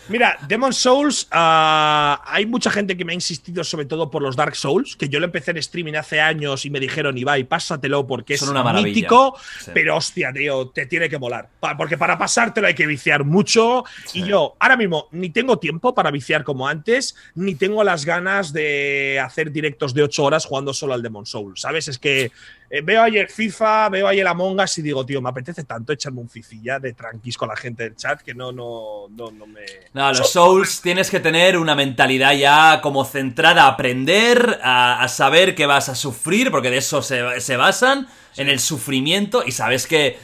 Mira, Demon Souls, ah, hay mucha gente que me ha insistido sobre todo por los Dark Souls, que yo lo empecé en streaming hace años y me dijeron, Ibai, pásatelo porque es una mítico, pero hostia, tío, te tiene que molar. Porque para pasártelo hay que viciar mucho y yo ahora mismo ni tengo tiempo para viciar como antes, ni tengo las ganas de hacer directos de 8 horas jugando solo al Demon Souls, ¿sabes? Es que eh, veo ayer FIFA, veo ayer Among Us y digo, tío, me apetece tanto echarme un fifilla de tranquis con la gente del chat que no, no, no, no me. No, los Souls tienes que tener una mentalidad ya como centrada a aprender, a, saber que vas a sufrir, porque de eso se, basan, en el sufrimiento, y sabes que.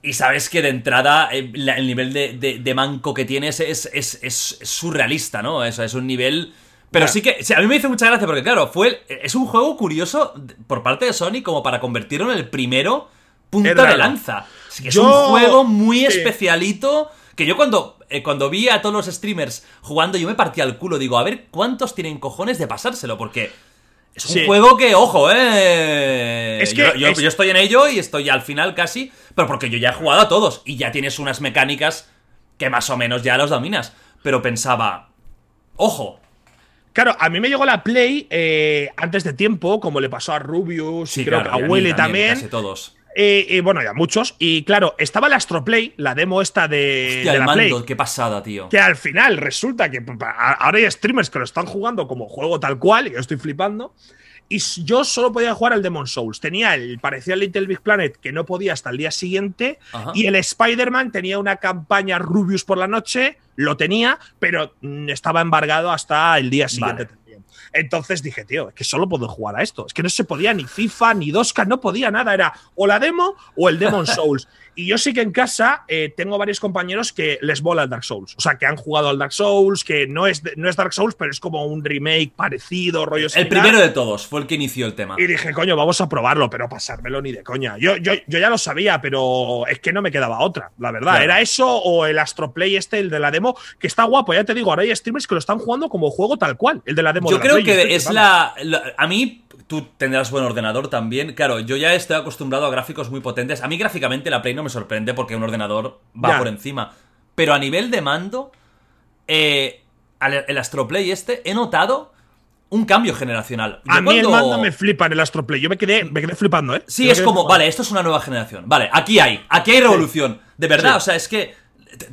Y sabes que de entrada eh, el, nivel de, manco que tienes es, es, es surrealista, ¿no? Eso es un nivel pero sí que, a mí me hizo mucha gracia porque, claro, fue es un juego curioso por parte de Sony como para convertirlo en el primero punta de lanza. Es, un juego muy especialito que yo cuando, eh, cuando vi a todos los streamers jugando yo me partía el culo. Digo, a ver cuántos tienen cojones de pasárselo porque... Es un juego que, ojo, eh. Es que yo, yo, estoy en ello y estoy al final casi. Pero porque yo ya he jugado a todos. Y ya tienes unas mecánicas que más o menos ya los dominas. Pero pensaba. Ojo, Claro, a mí me llegó la Play eh, antes de tiempo, como le pasó a Rubius y creo que a Willy también. Casi todos. Eh, y bueno, ya muchos. Y claro, estaba la Astroplay, la demo esta de, Hostia, la Play. Qué pasada, tío. Que al final resulta que ahora hay streamers que lo están jugando como juego tal cual, y yo estoy flipando. Y yo solo podía jugar al Demon Souls. Tenía el parecía el Little Big Planet que no podía hasta el día siguiente. Y el Spider-Man tenía una campaña Rubius por la noche. Lo tenía, pero mm, estaba embargado hasta el día siguiente. Entonces dije, tío, es que solo puedo jugar a esto. Es que no se podía ni FIFA, ni Dosca, no podía nada. Era o la demo o el Demon Souls. Y yo sí que en casa eh, tengo varios compañeros que les bola el Dark Souls. O sea, que han jugado al Dark Souls, que no es, no es Dark Souls, pero es como un remake parecido, rollo El primero de todos, fue el que inició el tema. Y dije, coño, vamos a probarlo, pero pasármelo ni de coña. Yo, yo, yo ya lo sabía, pero es que no me quedaba otra, la verdad. Era eso o el Astroplay este, el de la demo, que está guapo. Ya te digo, ahora hay streamers que lo están jugando como juego tal cual, el de la demo. Yo creo que es la, A mí tú tendrás buen ordenador también. Claro, yo ya estoy acostumbrado a gráficos muy potentes. A mí gráficamente la Play no me sorprende porque un ordenador va por encima. Pero a nivel de mando, eh, el Astroplay este, he notado un cambio generacional. a mí el mando me flipa en el Astroplay. Yo me quedé, me quedé flipando, ¿eh? Sí, es como, vale, esto es una nueva generación. Vale, aquí hay, aquí hay revolución. De verdad, o sea, es que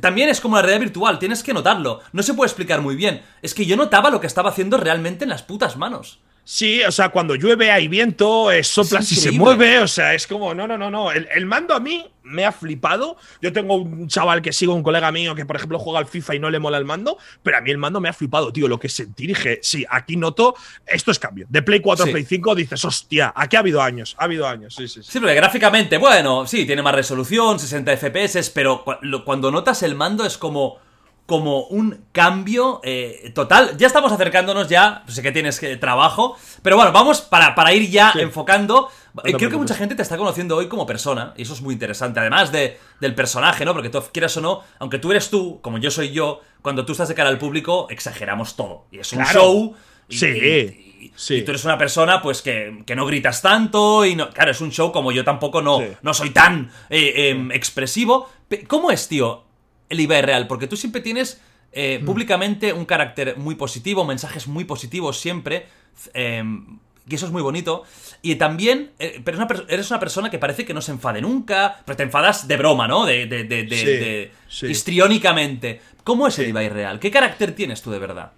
también es como la realidad virtual, tienes que notarlo. No se puede explicar muy bien. Es que yo notaba lo que estaba haciendo realmente en las putas manos. Sí, o sea, cuando llueve hay viento, eh, sopla si se mueve, o sea, es como, no, no, no, no. El, mando a mí me ha flipado. Yo tengo un chaval que sigo, un colega mío que, por ejemplo, juega al FIFA y no le mola el mando, pero a mí el mando me ha flipado, tío. Lo que sentí, dije, sí, aquí noto, esto es cambio. De Play 4 a Play 5 dices, hostia, aquí ha habido años, ha habido años, sí, sí. Sí, sí porque gráficamente, bueno, sí, tiene más resolución, 60 FPS, pero cuando notas el mando es como como un cambio eh, total. Ya estamos acercándonos ya, sé que tienes que, trabajo, pero bueno, vamos para, para ir ya enfocando. Eh, creo que mucha gente te está conociendo hoy como persona, y eso es muy interesante, además de, del personaje, ¿no? Porque tú quieras o no, aunque tú eres tú, como yo soy yo, cuando tú estás de cara al público, exageramos todo. Y es un show. Y, sí, y, tú eres una persona, pues, que, que, no gritas tanto, y no. Claro, es un show como yo tampoco no, no soy tan eh, em, expresivo. ¿Cómo es, tío? El Ibai real, porque tú siempre tienes eh, mm. públicamente un carácter muy positivo, mensajes muy positivos siempre, em, y eso es muy bonito. Y también, eh, pero eres una persona que parece que no se enfade nunca, pero te enfadas de broma, ¿no? De, de, de, de histriónicamente. ¿Cómo es el Ibai real? ¿Qué carácter tienes tú de verdad?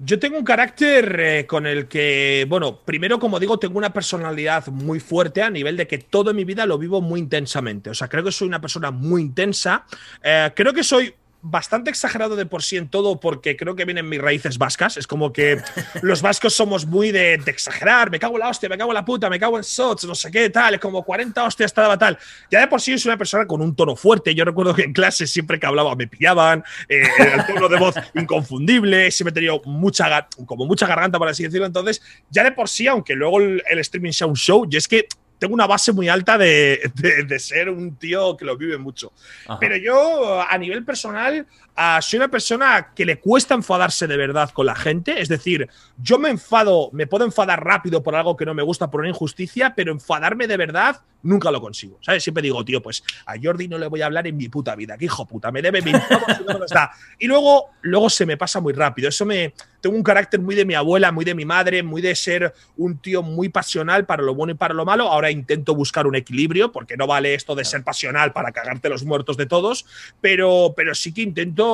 Yo tengo un carácter eh, con el que, bueno, primero, como digo, tengo una personalidad muy fuerte a nivel de que todo en mi vida lo vivo muy intensamente. O sea, creo que soy una persona muy intensa. Eh, creo que soy bastante exagerado de por sí en todo porque creo que vienen mis raíces vascas. Es como que los vascos somos muy de, exagerar. Me cago en la hostia, me cago en la puta, me cago en sots, no sé qué, tal. Es como 40 hostias estaba tal. Ya de por sí soy una persona con un tono fuerte. Yo recuerdo que en clase siempre que hablaba me pillaban. Eh, el tono de voz inconfundible. Siempre he tenido mucha, como mucha garganta, por así decirlo. Entonces, ya de por sí, aunque luego el, el streaming sea un show, yo es que tengo una base muy alta de, ser un tío que lo vive mucho. Pero yo, a nivel personal, soy una persona que le cuesta enfadarse de verdad con la gente. Es decir, yo me enfado, me puedo enfadar rápido por algo que no me gusta, por una injusticia, pero enfadarme de verdad nunca lo consigo. ¿Sabes? Siempre digo, tío, pues a Jordi no le voy a hablar en mi puta vida. Que hijo puta, me debe 20 Y luego, luego se me pasa muy rápido. Eso me. Tengo un carácter muy de mi abuela, muy de mi madre, muy de ser un tío muy pasional para lo bueno y para lo malo. Ahora intento buscar un equilibrio, porque no vale esto de ser pasional para cagarte los muertos de todos, pero, pero sí que intento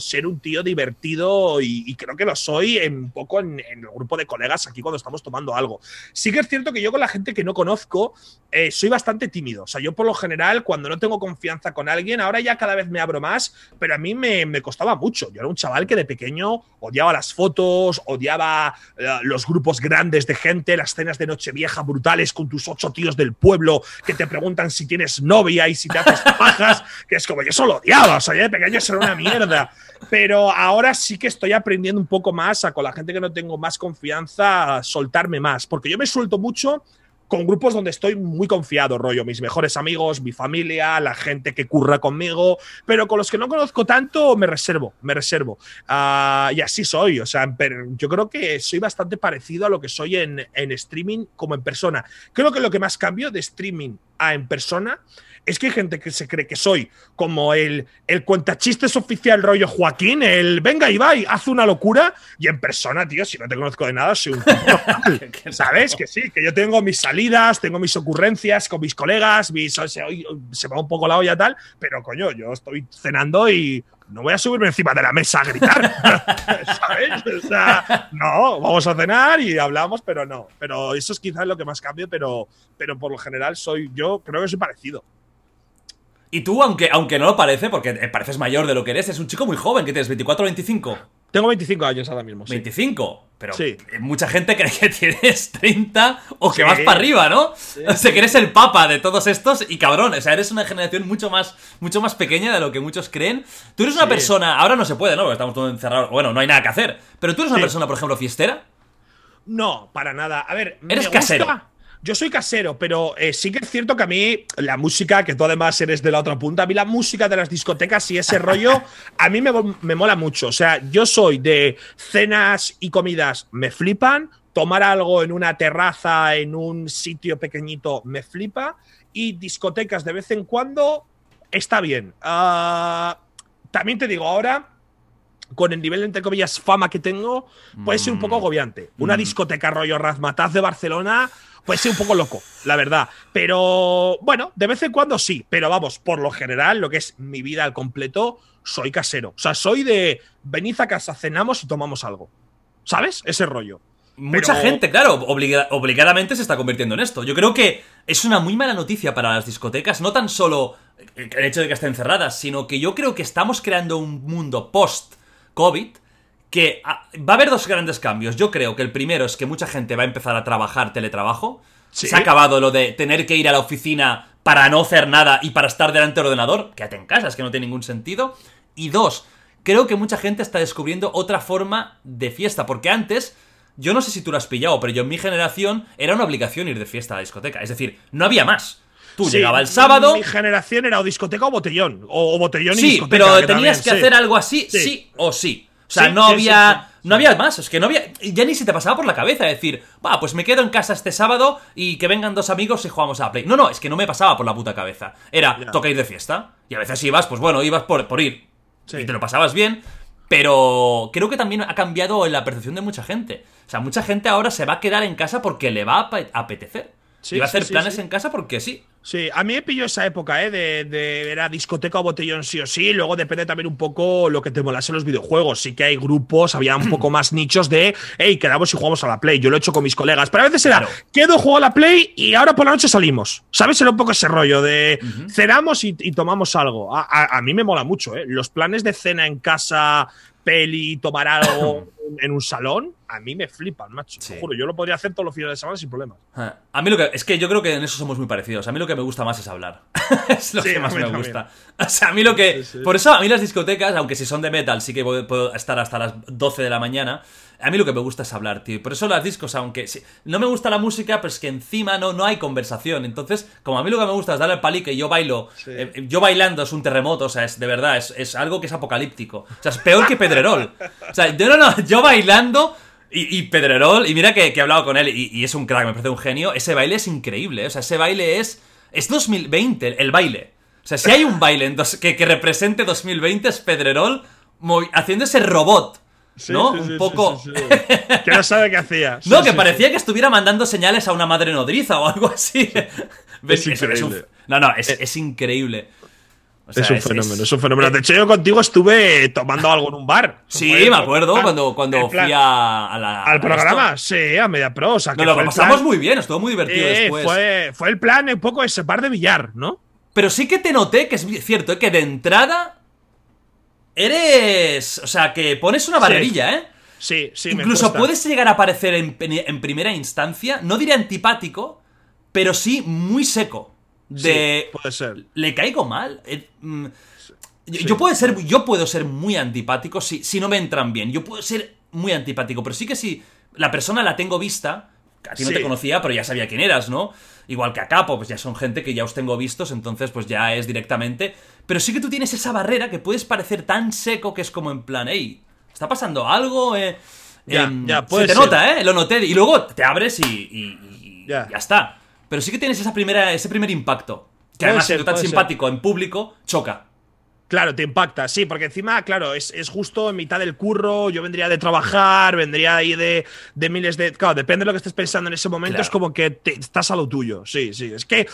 ser un tío divertido y, creo que lo soy en, un poco en, el grupo de colegas aquí cuando estamos tomando algo. Sí que es cierto que yo con la gente que no conozco, eh, soy bastante tímido. O sea, yo por lo general, cuando no tengo confianza con alguien, ahora ya cada vez me abro más, pero a mí me, costaba mucho. Yo era un chaval que de pequeño odiaba las fotos, odiaba eh, los grupos grandes de gente, las cenas de Nochevieja brutales con tus ocho tíos del pueblo que te preguntan si tienes novia y si te haces pajas, que es como yo solo odiaba. O sea, yo de pequeño era una mierda. Pero ahora sí que estoy aprendiendo un poco más a con la gente que no tengo más confianza, a soltarme más. Porque yo me suelto mucho con grupos donde estoy muy confiado, rollo, mis mejores amigos, mi familia, la gente que curra conmigo, pero con los que no conozco tanto me reservo, me reservo. Ah, y así soy, o sea, yo creo que soy bastante parecido a lo que soy en, en streaming como en persona. Creo que lo que más cambio de streaming a en persona es que hay gente que se cree que soy como el, el cuentachistes oficial rollo Joaquín, el venga Ibai, haz una locura, y en persona, tío, si no te conozco de nada, soy un ¿Sabes? Que sí, que yo tengo mis salidas, tengo mis ocurrencias con mis colegas, mis, se, se va un poco la olla tal, pero coño, yo estoy cenando y no voy a subirme encima de la mesa a gritar. ¿Sabes? O sea, no, vamos a cenar y hablamos, pero no. Pero eso es quizás lo que más cambio, pero, pero por lo general soy yo, creo que soy parecido. Y tú, aunque, aunque no lo parece, porque pareces mayor de lo que eres, es un chico muy joven, que tienes 24 o 25. Tengo 25 años ahora mismo. 25. Pero mucha gente cree que tienes 30 o que vas para arriba, ¿no? O sea, que eres el papa de todos estos y cabrón, o sea, eres una generación mucho más, mucho más pequeña de lo que muchos creen. Tú eres una persona, ahora no se puede, ¿no? Porque estamos todos encerrados, bueno, no hay nada que hacer. Pero tú eres una persona, por ejemplo, fiestera. No, para nada. A ver, eres casero. Yo soy casero, pero eh, sí que es cierto que a mí la música, que tú además eres de la otra punta, a mí la música de las discotecas y ese rollo, a mí me, me mola mucho. O sea, yo soy de cenas y comidas, me flipan, tomar algo en una terraza, en un sitio pequeñito, me flipa, y discotecas de vez en cuando, está bien. Ah, también te digo, ahora con el nivel, entre comillas, fama que tengo, puede ser un poco mm. agobiante. Una mm. discoteca rollo Razmataz de Barcelona puede ser un poco loco, la verdad. Pero bueno, de vez en cuando sí. Pero vamos, por lo general, lo que es mi vida al completo, soy casero. O sea, soy de venid a casa, cenamos y tomamos algo. ¿Sabes? Ese rollo. Mucha gente, claro, obligadamente se está convirtiendo en esto. Yo creo que es una muy mala noticia para las discotecas, no tan solo el hecho de que estén cerradas, sino que yo creo que estamos creando un mundo post-COVID que ah, va a haber dos grandes cambios. Yo creo que el primero es que mucha gente va a empezar a trabajar teletrabajo. Se ha acabado lo de tener que ir a la oficina para no hacer nada y para estar delante del ordenador. Quédate en casa, es que no tiene ningún sentido. Y dos, creo que mucha gente está descubriendo otra forma de fiesta, porque antes, yo no sé si tú lo has pillado, pero yo en mi generación era una obligación ir de fiesta a la discoteca, es decir, no había más. Tú Sí, llegabas el sábado, Mi generación era o discoteca o botellón. O, o botellón y sí, discoteca. pero que tenías también, que sí. hacer algo así, sí, Sí. o sí. O sea, Sí, no sí, había. sí, No había más, es que no había. Ya ni se te pasaba por la cabeza decir, va, pues me quedo en casa este sábado y que vengan dos amigos y jugamos a la Play. No, no, es que no me pasaba por la puta cabeza. Era, toca ir de fiesta. Y a veces ibas, pues bueno, ibas por, por ir. Sí. Y te lo pasabas bien. Pero creo que también ha cambiado en la percepción de mucha gente. O sea, mucha gente ahora se va a quedar en casa porque le va a ape- apetecer. Y va a hacer planes en casa porque sí. Sí, a mí me pilló esa época, ¿eh? De, de era discoteca o botellón sí o sí. Luego depende también un poco lo que te molase en los videojuegos. Sí que hay grupos, había un poco más nichos de, hey, quedamos y jugamos a la Play. Yo lo he hecho con mis colegas. Pero a veces era, Claro. quedo, juego a la Play y ahora por la noche salimos. ¿Sabes? Era un poco ese rollo de cenamos y, y tomamos algo. A, a- a mí me mola mucho, ¿eh? Los planes de cena en casa, peli, tomar algo en un salón, a mí me flipan, macho. Sí. Te juro, yo lo podría hacer todos los fines de semana sin problemas. A mí lo que. Es que yo creo que en eso somos muy parecidos. A mí lo que me gusta más es hablar. es lo Sí, que más me también. gusta. O sea, a mí lo que. Sí. Por eso a mí las discotecas, aunque si son de metal, sí que puedo estar hasta las 12 de la mañana. A mí lo que me gusta es hablar, tío. Por eso las discos, aunque sí, no me gusta la música, pues que encima no, no hay conversación. Entonces, como a mí lo que me gusta es darle el palique y yo bailo. Sí. eh, yo bailando es un terremoto, o sea, es de verdad, es, es algo que es apocalíptico. O sea, es peor que Pedrerol. O sea, yo no, no, yo bailando. Y, y Pedrerol, y mira que, que he hablado con él, y, y es un crack, me parece un genio. Ese baile es increíble, o sea, ese baile es. Es 2020, el, el baile. O sea, si hay un baile en dos- que, que represente 2020 es Pedrerol haciendo ese robot. ¿No? Sí, un sí, poco. que no sabe qué hacía. No, que parecía que estuviera mandando señales a una madre nodriza o algo así. Es un- increíble. no, no, es, es increíble. O sí. sea, Es un fenómeno, es un fenómeno. De hecho, yo contigo estuve tomando algo en un bar. Sí, me acuerdo cuando, cuando plan, fui a, a la. Al a programa, esto. sí, a media pro. O sea, que Nos lo pasamos plan- muy bien, estuvo muy divertido eh, después. fue, fue el plan un poco ese bar de billar, ¿no? Pero sí que te noté que es cierto, ¿eh? que de entrada eres. O sea, que pones una barrerilla, ¿eh? Sí, sí, Incluso puedes llegar a aparecer en, en primera instancia, no diré antipático, pero sí muy seco. De. Sí, puede ser. ¿Le caigo mal? Eh, mm, yo, Sí. yo puedo ser, yo puedo ser muy antipático si, si no me entran bien. Yo puedo ser muy antipático, pero sí que si la persona la tengo vista, a ti no Sí. te conocía, pero ya sabía quién eras, ¿no? Igual que a Capo, pues ya son gente que ya os tengo vistos, entonces pues ya es directamente. Pero sí que tú tienes esa barrera que puedes parecer tan seco que es como en plan, hey, ¿está pasando algo? Eh, Ya, em, ya, se te ser. nota, ¿eh? Lo noté. Y luego te abres y, y- y Ya. ya está. Pero sí que tienes esa primera, ese primer impacto. Que Puede además, ser, siendo tan ser. simpático en público, choca. Claro, te impacta, sí, porque encima, claro, es, es justo en mitad del curro, yo vendría de trabajar, vendría ahí de, de miles de... Claro, depende de lo que estés pensando en ese momento, Claro. es como que te- estás a lo tuyo, sí, sí, es que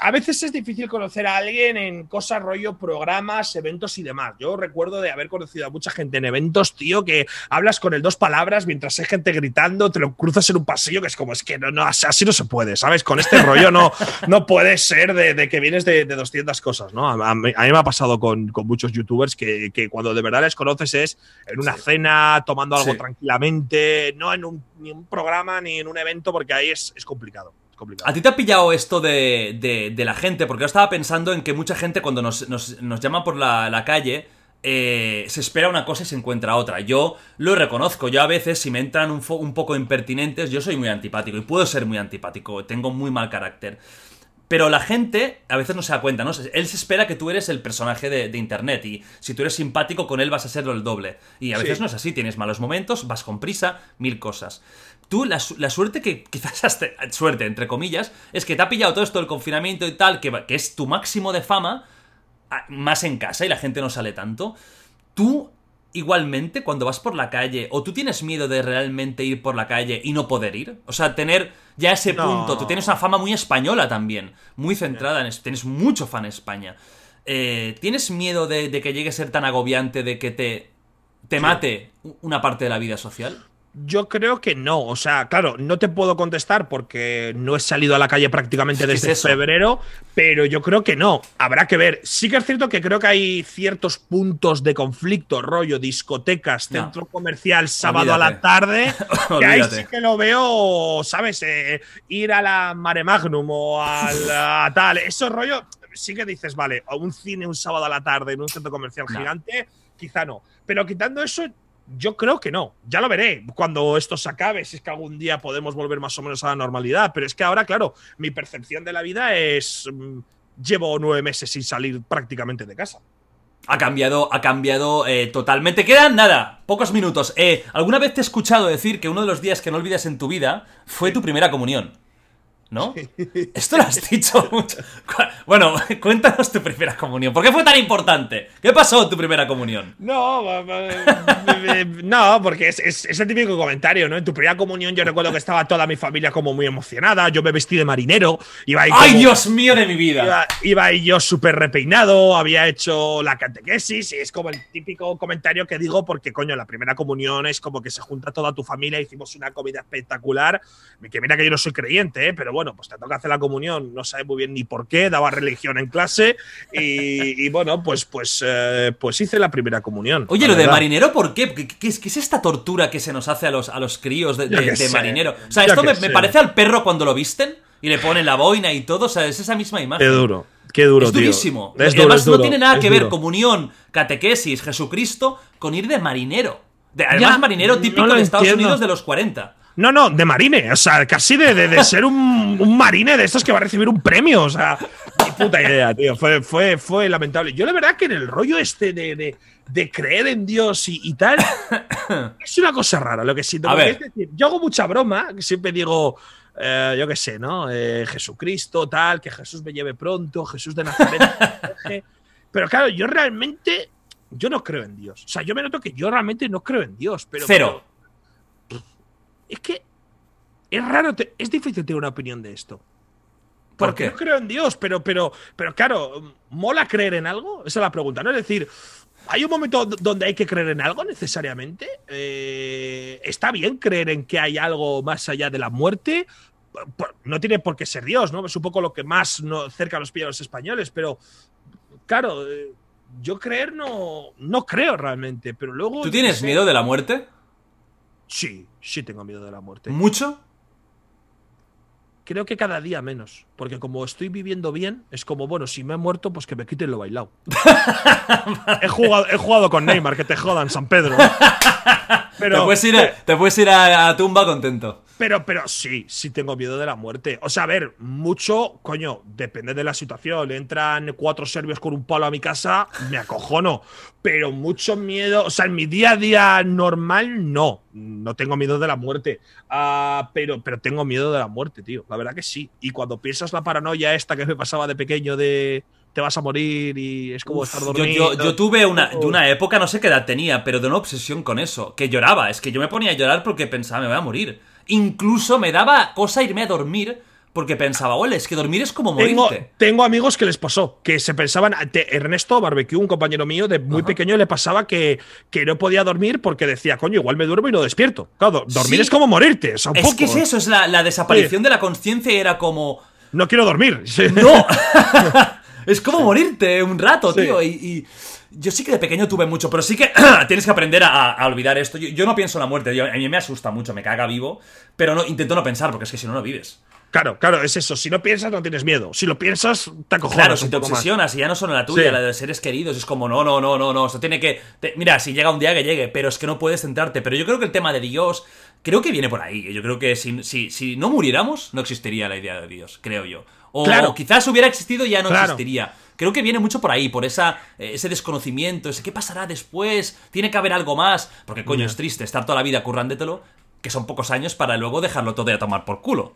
a veces es difícil conocer a alguien en cosas rollo, programas, eventos y demás. Yo recuerdo de haber conocido a mucha gente en eventos, tío, que hablas con el dos palabras mientras hay gente gritando, te lo cruzas en un pasillo, que es como, es que no, no, así no se puede, ¿sabes? Con este rollo no, no puede ser de, de que vienes de, de 200 cosas, ¿no? A, a mí, a mí me ha pasado con, con muchos youtubers que, que cuando de verdad les conoces es en una cena, tomando algo Sí. tranquilamente, no en un, ni un programa ni en un evento, porque ahí es, es complicado. Complicado. ¿A ti te ha pillado esto de, de- de la gente? Porque yo estaba pensando en que mucha gente cuando nos, nos- nos llama por la, la calle eh, se espera una cosa y se encuentra otra. Yo lo reconozco. Yo a veces, si me entran un, poco impertinentes, yo soy muy antipático y puedo ser muy antipático. Tengo muy mal carácter. Pero la gente a veces no se da cuenta, ¿no? Él se espera que tú eres el personaje de, de internet y si tú eres simpático con él vas a serlo el doble. Y a veces Sí. no es así, tienes malos momentos, vas con prisa, mil cosas. Tú, la, su- la suerte que quizás has te- suerte, entre comillas, es que te ha pillado todo esto del confinamiento y tal, que, que es tu máximo de fama, a- más en casa y la gente no sale tanto. Tú, igualmente, cuando vas por la calle, o tú tienes miedo de realmente ir por la calle y no poder ir, o sea, tener ya ese No. punto, tú tienes una fama muy española también, muy centrada en, es- tienes mucho fan España. Eh, ¿Tienes miedo de, de que llegue a ser tan agobiante de que te, te mate una parte de la vida social? Yo creo que no. O sea, claro, no te puedo contestar porque no he salido a la calle prácticamente ¿Qué es desde febrero, pero yo creo que no. Habrá que ver. Sí que es cierto que creo que hay ciertos puntos de conflicto, rollo, discotecas, No. centro comercial, sábado a la tarde. que ahí sí que lo veo, ¿sabes? Eh, ir a la Mare Magnum o a tal. Eso rollo, sí que dices, vale, a un cine un sábado a la tarde en un centro comercial No. gigante. quizá no. Pero quitando eso, yo creo que no. Ya lo veré cuando esto se acabe, si es que algún día podemos volver más o menos a la normalidad. Pero es que ahora, claro, mi percepción de la vida es. mm, llevo nueve meses sin salir prácticamente de casa. Ha cambiado, ha cambiado eh, totalmente. Quedan nada, pocos minutos. Eh, ¿Alguna vez te he escuchado decir que uno de los días que no olvidas en tu vida fue tu primera comunión? ¿No? Esto lo has dicho mucho. Bueno, cuéntanos tu primera comunión. ¿Por qué fue tan importante? ¿Qué pasó en tu primera comunión? No, va- no, porque es, es- es el típico comentario, ¿no? En tu primera comunión yo recuerdo que estaba toda mi familia como muy emocionada, yo me vestí de marinero, iba ahí ¡Ay, Dios mío de mi vida! Iba, iba ahí yo súper repeinado, había hecho la catequesis y es como el típico comentario que digo porque, coño, la primera comunión es como que se junta toda tu familia, hicimos una comida espectacular, que mira que yo no soy creyente, ¿eh? pero bueno, pues te toca hacer la comunión, no sabes muy bien ni por qué, daba religión en clase y, y bueno, pues, pues, eh, pues hice la primera comunión. Oye, lo de marinero, ¿por qué? ¿Qué, qué es, qué es esta tortura que se nos hace a los, a los críos de, marinero? O sea, esto me, parece al perro cuando lo visten y le ponen la boina y todo. O sea, es esa misma imagen. Qué duro, qué duro, es tío. durísimo. Es y duro, además es duro, no tiene nada es que ver comunión, catequesis, Jesucristo con ir de marinero. De- además, Ya, marinero típico de Estados entiendo. Unidos de los 40. No, no, de marine. O sea, casi de, de- de ser un, un marine de estos que va a recibir un premio. O sea, ni puta idea, tío. Fue, fue, fue lamentable. Yo, la verdad, que en el rollo este de, de, de creer en Dios y, y tal, es una cosa rara lo que siento. A ver. Es decir, yo hago mucha broma, que siempre digo. eh, yo qué sé, ¿no? Eh, Jesucristo, tal, que Jesús me lleve pronto, Jesús de Nazaret. Pero claro, yo realmente, yo no creo en Dios. O sea, yo me noto que yo realmente no creo en Dios. Pero, Cero. Es que es raro, te- es difícil tener una opinión de esto. ¿Por Porque qué? no creo en Dios, pero, pero, pero claro, ¿mola creer en algo? Esa es la pregunta, ¿no? Es decir, ¿hay un momento donde hay que creer en algo necesariamente? Eh, ¿Está bien creer en que hay algo más allá de la muerte? Por- por- No tiene por qué ser Dios, ¿no? Es un poco lo que más no, cerca nos pilla a los españoles, pero claro, eh, yo creer no, no creo realmente, pero luego... ¿Tú yo tienes miedo de la muerte? Sí, sí tengo miedo de la muerte. ¿Mucho? Creo que cada día menos. Porque como estoy viviendo bien, es como, bueno, si me he muerto, pues que me quiten lo bailado. he, jugado, he jugado con Neymar, que te jodan, San Pedro. Pero, te puedes ir, a, te puedes ir a, a tumba contento. pero, pero sí, sí tengo miedo de la muerte. O sea, a ver, mucho, coño, depende de la situación. Entran cuatro serbios con un palo a mi casa, me acojono. Pero mucho miedo, o sea, en mi día a día normal, no. No tengo miedo de la muerte. Ah, pero, pero tengo miedo de la muerte, tío. La verdad que sí. Y cuando piensas la paranoia esta que me pasaba de pequeño de te vas a morir y es como estar dormido. yo- yo tuve una, de una época, no sé qué edad tenía, pero de una obsesión con eso, que lloraba. Es que yo me ponía a llorar porque pensaba, me voy a morir. Incluso me daba cosa irme a dormir porque pensaba, ole, es que dormir es como morirte. tengo amigos que les pasó, que se pensaban. te- Ernesto Barbecue, un compañero mío de muy Ajá. pequeño, le pasaba que, que no podía dormir porque decía, coño, igual me duermo y no despierto. Claro, dormir Sí. es como morirte. Sea, un Es poco. que es eso, es la, la desaparición de la conciencia y era como... No quiero dormir. Sí. ¡No! es como morirte un rato, Sí. tío. Y, y yo sí que de pequeño tuve mucho, pero sí que tienes que aprender a, a olvidar esto. Yo, yo no pienso en la muerte, yo- a mí me asusta mucho, me caga vivo, pero no, intento no pensar, porque es que si no, no vives. Claro, claro, es eso. Si no piensas, no tienes miedo. Si lo piensas, te acojonas. Claro, si te poco más. obsesionas y ya no solo la tuya, Sí. la de seres queridos, es como, no, no, no, no, no, esto tiene que... te- mira, si llega un día que llegue, pero es que no puedes centrarte. Pero yo creo que el tema de Dios, creo que viene por ahí. Yo creo que si, si, si no muriéramos, no existiría la idea de Dios, creo yo. O, Claro. o quizás hubiera existido y ya no Claro. existiría. Creo que viene mucho por ahí, por esa, eh, ese desconocimiento, ese qué pasará después, tiene que haber algo más. Porque coño, es triste estar toda la vida currándotelo, que son pocos años para luego dejarlo todo y a tomar por culo.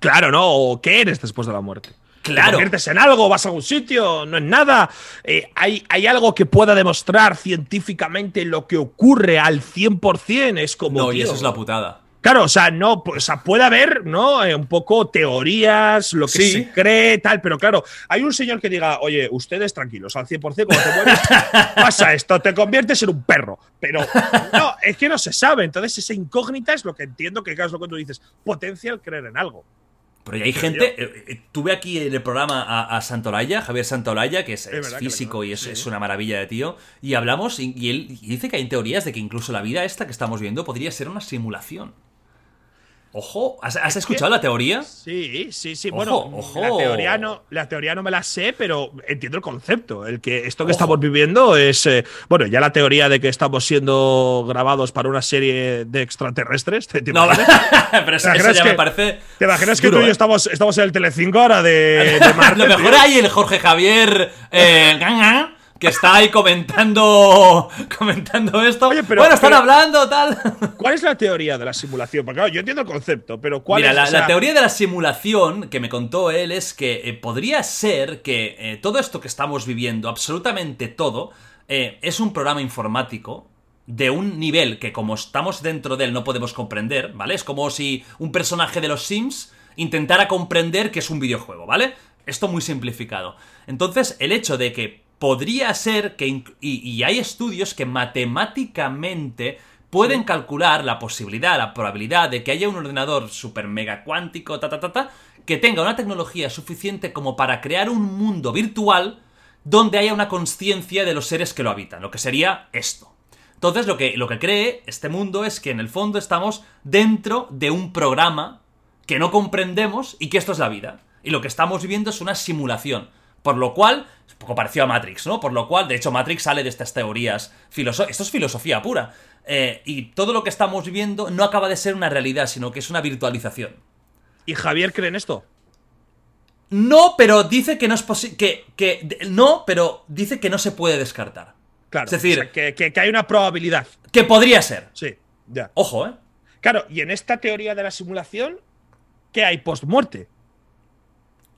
Claro, ¿no? ¿O qué eres después de la muerte? Claro. ¿Te conviertes en algo? ¿Vas a algún sitio? No es nada. Eh, ¿hay, ¿Hay algo que pueda demostrar científicamente lo que ocurre al 100%? Es como. No, y eso es la putada. Claro, o sea, no, o sea, puede haber, ¿no? Eh, un poco teorías, lo que Sí. se cree, tal, pero claro, hay un señor que diga, oye, ustedes tranquilos, al 100%, cuando te mueres, pasa esto, te conviertes en un perro. Pero no, es que no se sabe. Entonces, esa incógnita es lo que entiendo que, claro, es lo que tú dices, potencia el creer en algo. Pero ya hay gente. eh, eh, tuve aquí en el programa a, a Santolaya, Javier Santolaya, que es, físico y es, sí. es una maravilla de tío. Y hablamos, y, y él y dice que hay teorías de que incluso la vida esta que estamos viendo podría ser una simulación. Ojo, ¿has, escuchado la teoría? Sí, sí, sí. bueno, La, teoría no, la teoría no me la sé, pero entiendo el concepto. El que esto que estamos viviendo es. Eh, bueno, ya la teoría de que estamos siendo grabados para una serie de extraterrestres. ¿Te, no, pero eso, ya me parece. ¿Te imaginas que tú y yo ¿eh? estamos, estamos en el Telecinco ahora de, Marte? Lo mejor hay el Jorge Javier. Eh, que está ahí comentando comentando esto. bueno, están hablando, tal. ¿Cuál es la teoría de la simulación? Porque claro, yo entiendo el concepto, pero ¿cuál Mira, es? La, la teoría de la simulación que me contó él es que eh, podría ser que eh, todo esto que estamos viviendo, absolutamente todo, eh, es un programa informático de un nivel que como estamos dentro de él no podemos comprender, ¿vale? Es como si un personaje de los Sims intentara comprender que es un videojuego, ¿vale? Esto muy simplificado. Entonces, el hecho de que podría ser que, y, hay estudios que matemáticamente pueden calcular la posibilidad, la probabilidad de que haya un ordenador super mega cuántico, ta, ta, ta, ta, que tenga una tecnología suficiente como para crear un mundo virtual donde haya una conciencia de los seres que lo habitan, lo que sería esto. Entonces, lo que, lo que cree este mundo es que en el fondo estamos dentro de un programa que no comprendemos y que esto es la vida. Y lo que estamos viviendo es una simulación. Por lo cual, es un poco parecido a Matrix, ¿no? Por lo cual, de hecho, Matrix sale de estas teorías. Esto es filosofía pura. Eh, y todo lo que estamos viviendo no acaba de ser una realidad, sino que es una virtualización. ¿Y Javier cree en esto? No, pero dice que no es posible. Que, que, no, pero dice que no se puede descartar. Claro. Es decir, que, que, hay una probabilidad. Que podría ser. Sí, ya. Ojo, ¿eh? Claro, y en esta teoría de la simulación, ¿qué hay post-muerte?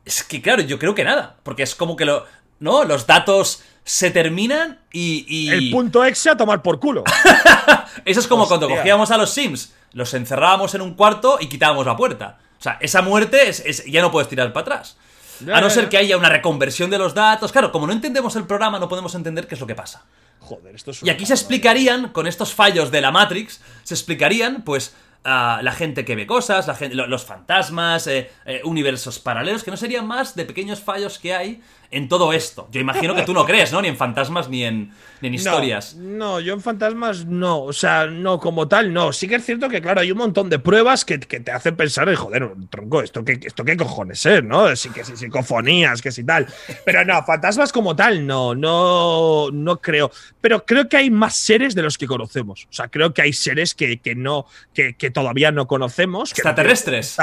Es que claro, yo creo que nada. Porque es como que lo. ¿No? Los datos se terminan y. El punto exe a tomar por culo. Eso es como cuando cogíamos a los Sims, los encerrábamos en un cuarto y quitábamos la puerta. O sea, esa muerte es, ya no puedes tirar para atrás. a no ser que haya una reconversión de los datos. Claro, como no entendemos el programa, no podemos entender qué es lo que pasa. Joder, esto es Y aquí se explicarían, con estos fallos de la Matrix, se explicarían, pues, la gente que ve cosas, la gente, los fantasmas, eh, eh, universos paralelos, que no serían más de pequeños fallos que hay en todo esto. Yo imagino que tú no crees, ¿no? Ni en fantasmas ni en, ni en historias. No, yo en fantasmas no. O sea, no, como tal, no. Sí que es cierto que, claro, hay un montón de pruebas que, te hacen pensar, joder, tronco, ¿esto qué, esto qué cojones es, no? Sí, que si psicofonías, que si tal. Pero no, fantasmas como tal, no, no, no creo. Pero creo que hay más seres de los que conocemos. O sea, creo que hay seres que, que no, que, todavía no conocemos. ¿Extraterrestres?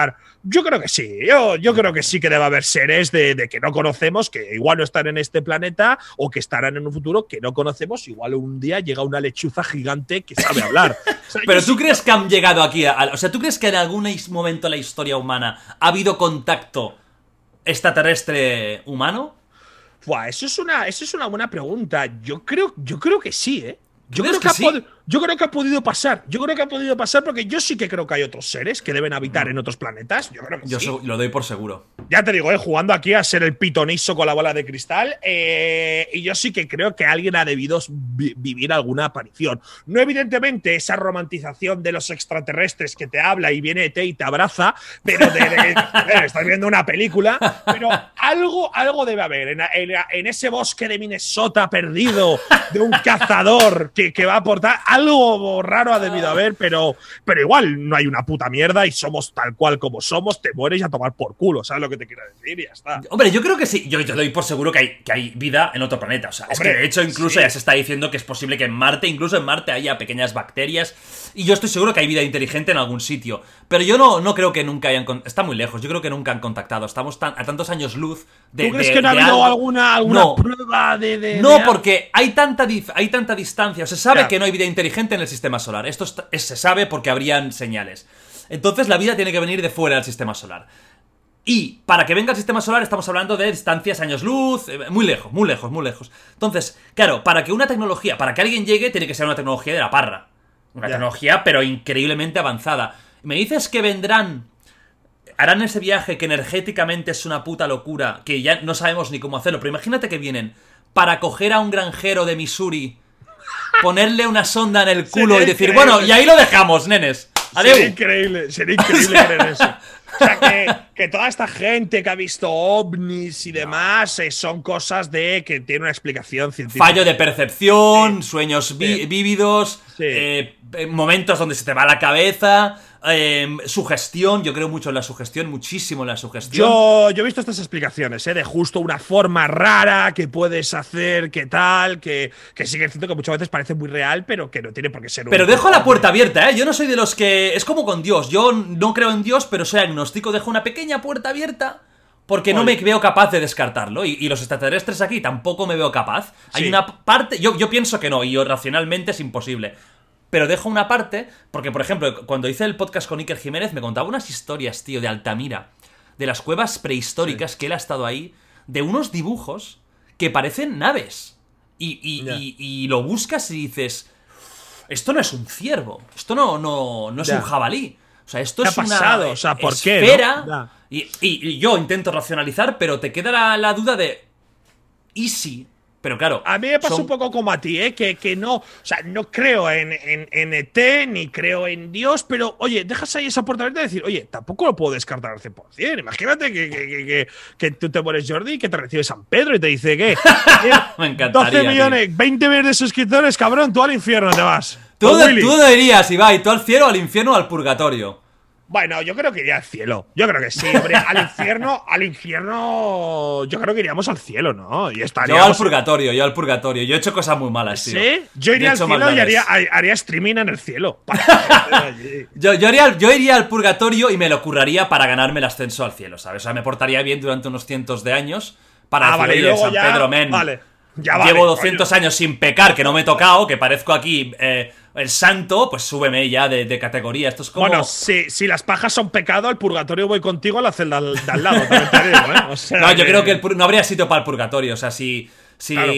Yo creo que sí. Yo, yo creo que sí que debe haber seres de, de que no conocemos que igual no están en este planeta o que estarán en un futuro que no conocemos. Igual un día llega una lechuza gigante que sabe hablar. Pero tú crees que han llegado aquí, o sea, ¿tú crees que en algún momento en la historia humana ha habido contacto extraterrestre humano? eso es una, eso es una buena pregunta. Yo creo, yo creo que sí, ¿eh? Yo creo que, yo creo que ha podido pasar. Yo creo que ha podido pasar porque yo sí que creo que hay otros seres que deben habitar en otros planetas. Yo creo que yo lo doy por seguro. Ya te digo, eh, jugando aquí a ser el pitoniso con la bola de cristal. Eh, y yo sí que creo que alguien ha debido vivir alguna aparición. No, evidentemente, esa romantización de los extraterrestres que te habla y viene ET y te abraza, pero de, eh, estás viendo una película. Pero algo, algo debe haber. En, ese bosque de Minnesota perdido de un cazador que, que va a aportar algo raro ha debido haber, pero, pero igual no hay una puta mierda y somos tal cual como somos, te mueres y a tomar por culo, ¿sabes lo que te quiero decir? Y ya está. Hombre, yo creo que sí, yo, te doy por seguro que hay, que hay vida en otro planeta, o sea, es que de hecho incluso ya se está diciendo que es posible que en Marte, incluso en Marte haya pequeñas bacterias y yo estoy seguro que hay vida inteligente en algún sitio, pero yo no, no creo que nunca hayan, está muy lejos, yo creo que nunca han contactado, estamos tan, a tantos años luz de... ¿Tú crees que no ha habido alguna, alguna prueba de... no, porque hay tanta, hay tanta distancia, se sabe que no hay vida inteligente gente en el sistema solar. Esto se sabe porque habrían señales. Entonces la vida tiene que venir de fuera del sistema solar. Y para que venga el sistema solar estamos hablando de distancias años luz, eh, muy lejos, muy lejos, muy lejos. Entonces, claro, para que una tecnología, para que alguien llegue, tiene que ser una tecnología de la parra. Una tecnología, pero increíblemente avanzada. Me dices que vendrán, harán ese viaje que energéticamente es una puta locura, que ya no sabemos ni cómo hacerlo, pero imagínate que vienen para coger a un granjero de Missouri ponerle una sonda en el culo y decir, bueno, y ahí lo dejamos, nenes. Adiós. Sería increíble, sería increíble creer eso. O sea, que, toda esta gente que ha visto ovnis y demás eh, son cosas de que tiene una explicación científica. Fallo de percepción, sueños vívidos, eh, eh, momentos donde se te va la cabeza. eh, sugestión, yo creo mucho en la sugestión, muchísimo en la sugestión. Yo, yo he visto estas explicaciones, ¿eh? de justo una forma rara que puedes hacer, que tal, que, que sí que es cierto que muchas veces parece muy real, pero que no tiene por qué ser un- Pero dejo la puerta abierta, ¿eh? Yo no soy de los que... Es como con Dios, yo no creo en Dios, pero soy agnóstico, dejo una pequeña puerta abierta porque no me veo capaz de descartarlo. Y, y los extraterrestres aquí tampoco me veo capaz. Hay Sí. una parte... Yo, yo pienso que no, y yo racionalmente es imposible. Pero dejo una parte, porque por ejemplo, cuando hice el podcast con Iker Jiménez me contaba unas historias, tío, de Altamira, de las cuevas prehistóricas que él ha estado ahí, de unos dibujos que parecen naves. Y, y- y- y lo buscas y dices, esto no es un ciervo, esto no, no, no es un jabalí. O sea, esto ¿Qué es ha una pasado? O sea, ¿por qué, no? Y, y- y yo intento racionalizar, pero te queda la, la duda de. ¿Y si? Pero claro. A mí me pasa son- un poco como a ti, ¿eh? que, que no, o sea, no creo en, en, en ET, ni creo en Dios, pero oye, dejas ahí esa puerta abierta de decir, oye, tampoco lo puedo descartar al 100%. Imagínate que, que, que, que- tú te mueres Jordi y que te recibe San Pedro y te dice que Me encantaría, 12 millones, 20 millones de suscriptores, cabrón, tú al infierno te vas. Tú, tú dónde irías, Ibai, tú al cielo, al infierno o al purgatorio. Bueno, yo creo que iría al cielo. Yo creo que sí, hombre. al infierno, al infierno. Yo creo que iríamos al cielo, ¿no? Y Yo estaríamos. al purgatorio, yo al purgatorio. Yo he hecho cosas muy malas, tío. ¿Sí? Yo iría al cielo y haría, haría streaming en el cielo. Yo, yo, yo iría al purgatorio y me lo curraría para ganarme el ascenso al cielo, ¿sabes? O sea, me portaría bien durante unos cientos de años para Ah, decir, vale, y "Oye, luego San ya- Pedro, men, vale, ya vale, llevo coño". 200 años sin pecar, que no me he tocado, que parezco aquí eh, el santo, pues súbeme ya de, de categoría. Esto es como... Bueno, si, si las pajas son pecado, al purgatorio voy contigo a la celda al- de al lado. te digo, ¿eh? O sea no, yo creo que el no habría sitio para el purgatorio. O sea, si, si Claro.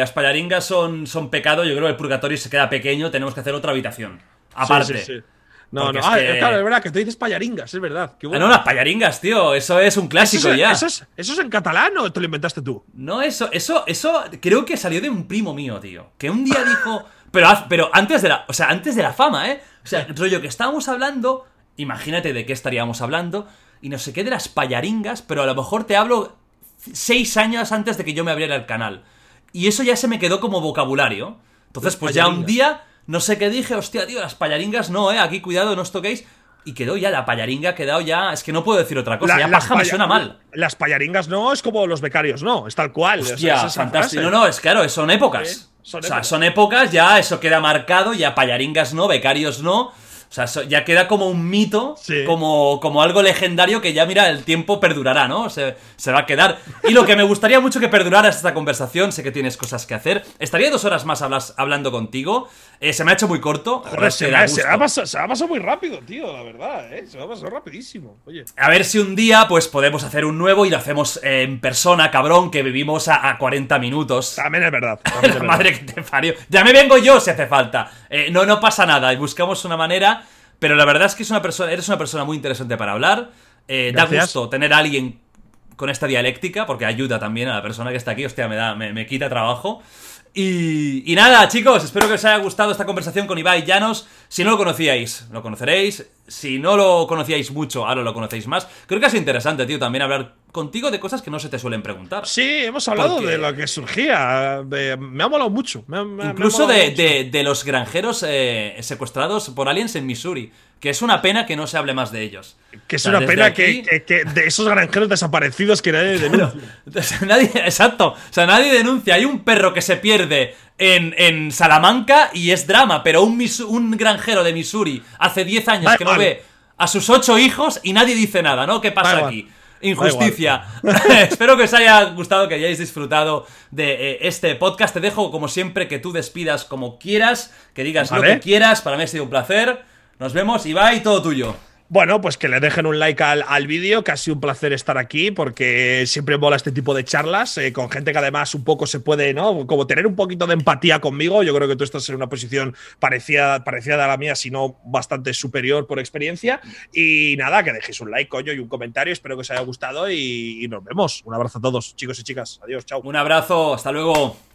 las payaringas son, son pecado, yo creo que el purgatorio se queda pequeño, tenemos que hacer otra habitación. Sí, Aparte. sí, sí. No, Porque no. es Ah, que- claro, es verdad que tú dices payaringas, es verdad. Qué Ah, no, las payaringas, tío. Eso es un ¿Eso, clásico es, ya. eso es- eso es en catalán o te lo inventaste tú? No, eso, eso, eso creo que salió de un primo mío, tío. Que un día dijo. Pero, pero antes de la. O sea, antes de la fama, ¿eh? O sea, rollo que estábamos hablando. Imagínate de qué estaríamos hablando. Y no sé qué de las payaringas, pero a lo mejor te hablo seis años antes de que yo me abriera el canal. Y eso ya se me quedó como vocabulario. Entonces, pues ya un día, no sé qué dije, hostia, tío, las payaringas no, eh, aquí cuidado, no os toquéis. Y quedó ya, la payaringa ha quedado ya. Es que no puedo decir otra cosa, La- ya paja me suena mal. Las payaringas no, es como los becarios, no, es tal cual. o sea, Hostia, es fantástico. No, no, es claro, son épocas. Son o sea, épocas. son épocas, ya eso queda marcado, ya payaringas no, becarios no. O sea, ya queda como un mito, Sí. como, como algo legendario que ya, mira, el tiempo perdurará, ¿no? Se, se va a quedar. Y lo que me gustaría mucho que perdurara es esta conversación, sé que tienes cosas que hacer. Estaría dos horas más hablas- hablando contigo. Eh, se me ha hecho muy corto. Joder, se, me, se me ha pasado, se me ha pasado muy rápido, tío, la verdad, ¿eh? Se me ha pasado rapidísimo. Oye. A ver si un día, pues, podemos hacer un nuevo y lo hacemos eh, en persona, cabrón, que vivimos a, a 40 minutos. También es verdad. también es La verdad. madre que te parió. Ya me vengo yo si hace falta. Eh, no, no pasa nada. Buscamos una manera. Pero la verdad es que es una persona, eres una persona muy interesante para hablar. Eh, da gusto tener a alguien con esta dialéctica, porque ayuda también a la persona que está aquí. Hostia, me, da, me, me quita trabajo. Y, y nada, chicos, espero que os haya gustado esta conversación con Ibai Llanos. Si no lo conocíais, lo conoceréis. Si no lo conocíais mucho, ahora lo conocéis más. Creo que sido interesante, tío, también hablar contigo de cosas que no se te suelen preguntar. Sí, hemos hablado Porque- de lo que surgía. de- me ha molado mucho. me ha- me ha- me ha Incluso molado de, mucho. de- de los granjeros eh, secuestrados por aliens en Missouri. Que es una pena que no se hable más de ellos. Que es O sea, una pena aquí- que, que- que de esos granjeros desaparecidos que nadie denuncia. Nadie, exacto. O sea, nadie denuncia. Hay un perro que se pierde en, en Salamanca y es drama. Pero un, Mis- un granjero de Missouri hace 10 años Da que no ve a sus 8 hijos y nadie dice nada, ¿no? ¿Qué pasa aquí? Injusticia. Espero que os haya gustado, que hayáis disfrutado de eh, este podcast. Te dejo, como siempre, que tú despidas como quieras, que digas lo que quieras. Para mí ha sido un placer. Nos vemos, Ibai, todo tuyo. Bueno, pues que le dejen un like al, al vídeo, que ha sido un placer estar aquí, porque siempre mola este tipo de charlas, eh, con gente que además un poco se puede, ¿no? Como tener un poquito de empatía conmigo. Yo creo que tú estás en una posición parecida, parecida a la mía, si no bastante superior por experiencia. Y nada, que dejéis un like, coño, y un comentario. Espero que os haya gustado y, y nos vemos. Un abrazo a todos, chicos y chicas. Adiós, chao. Un abrazo, hasta luego.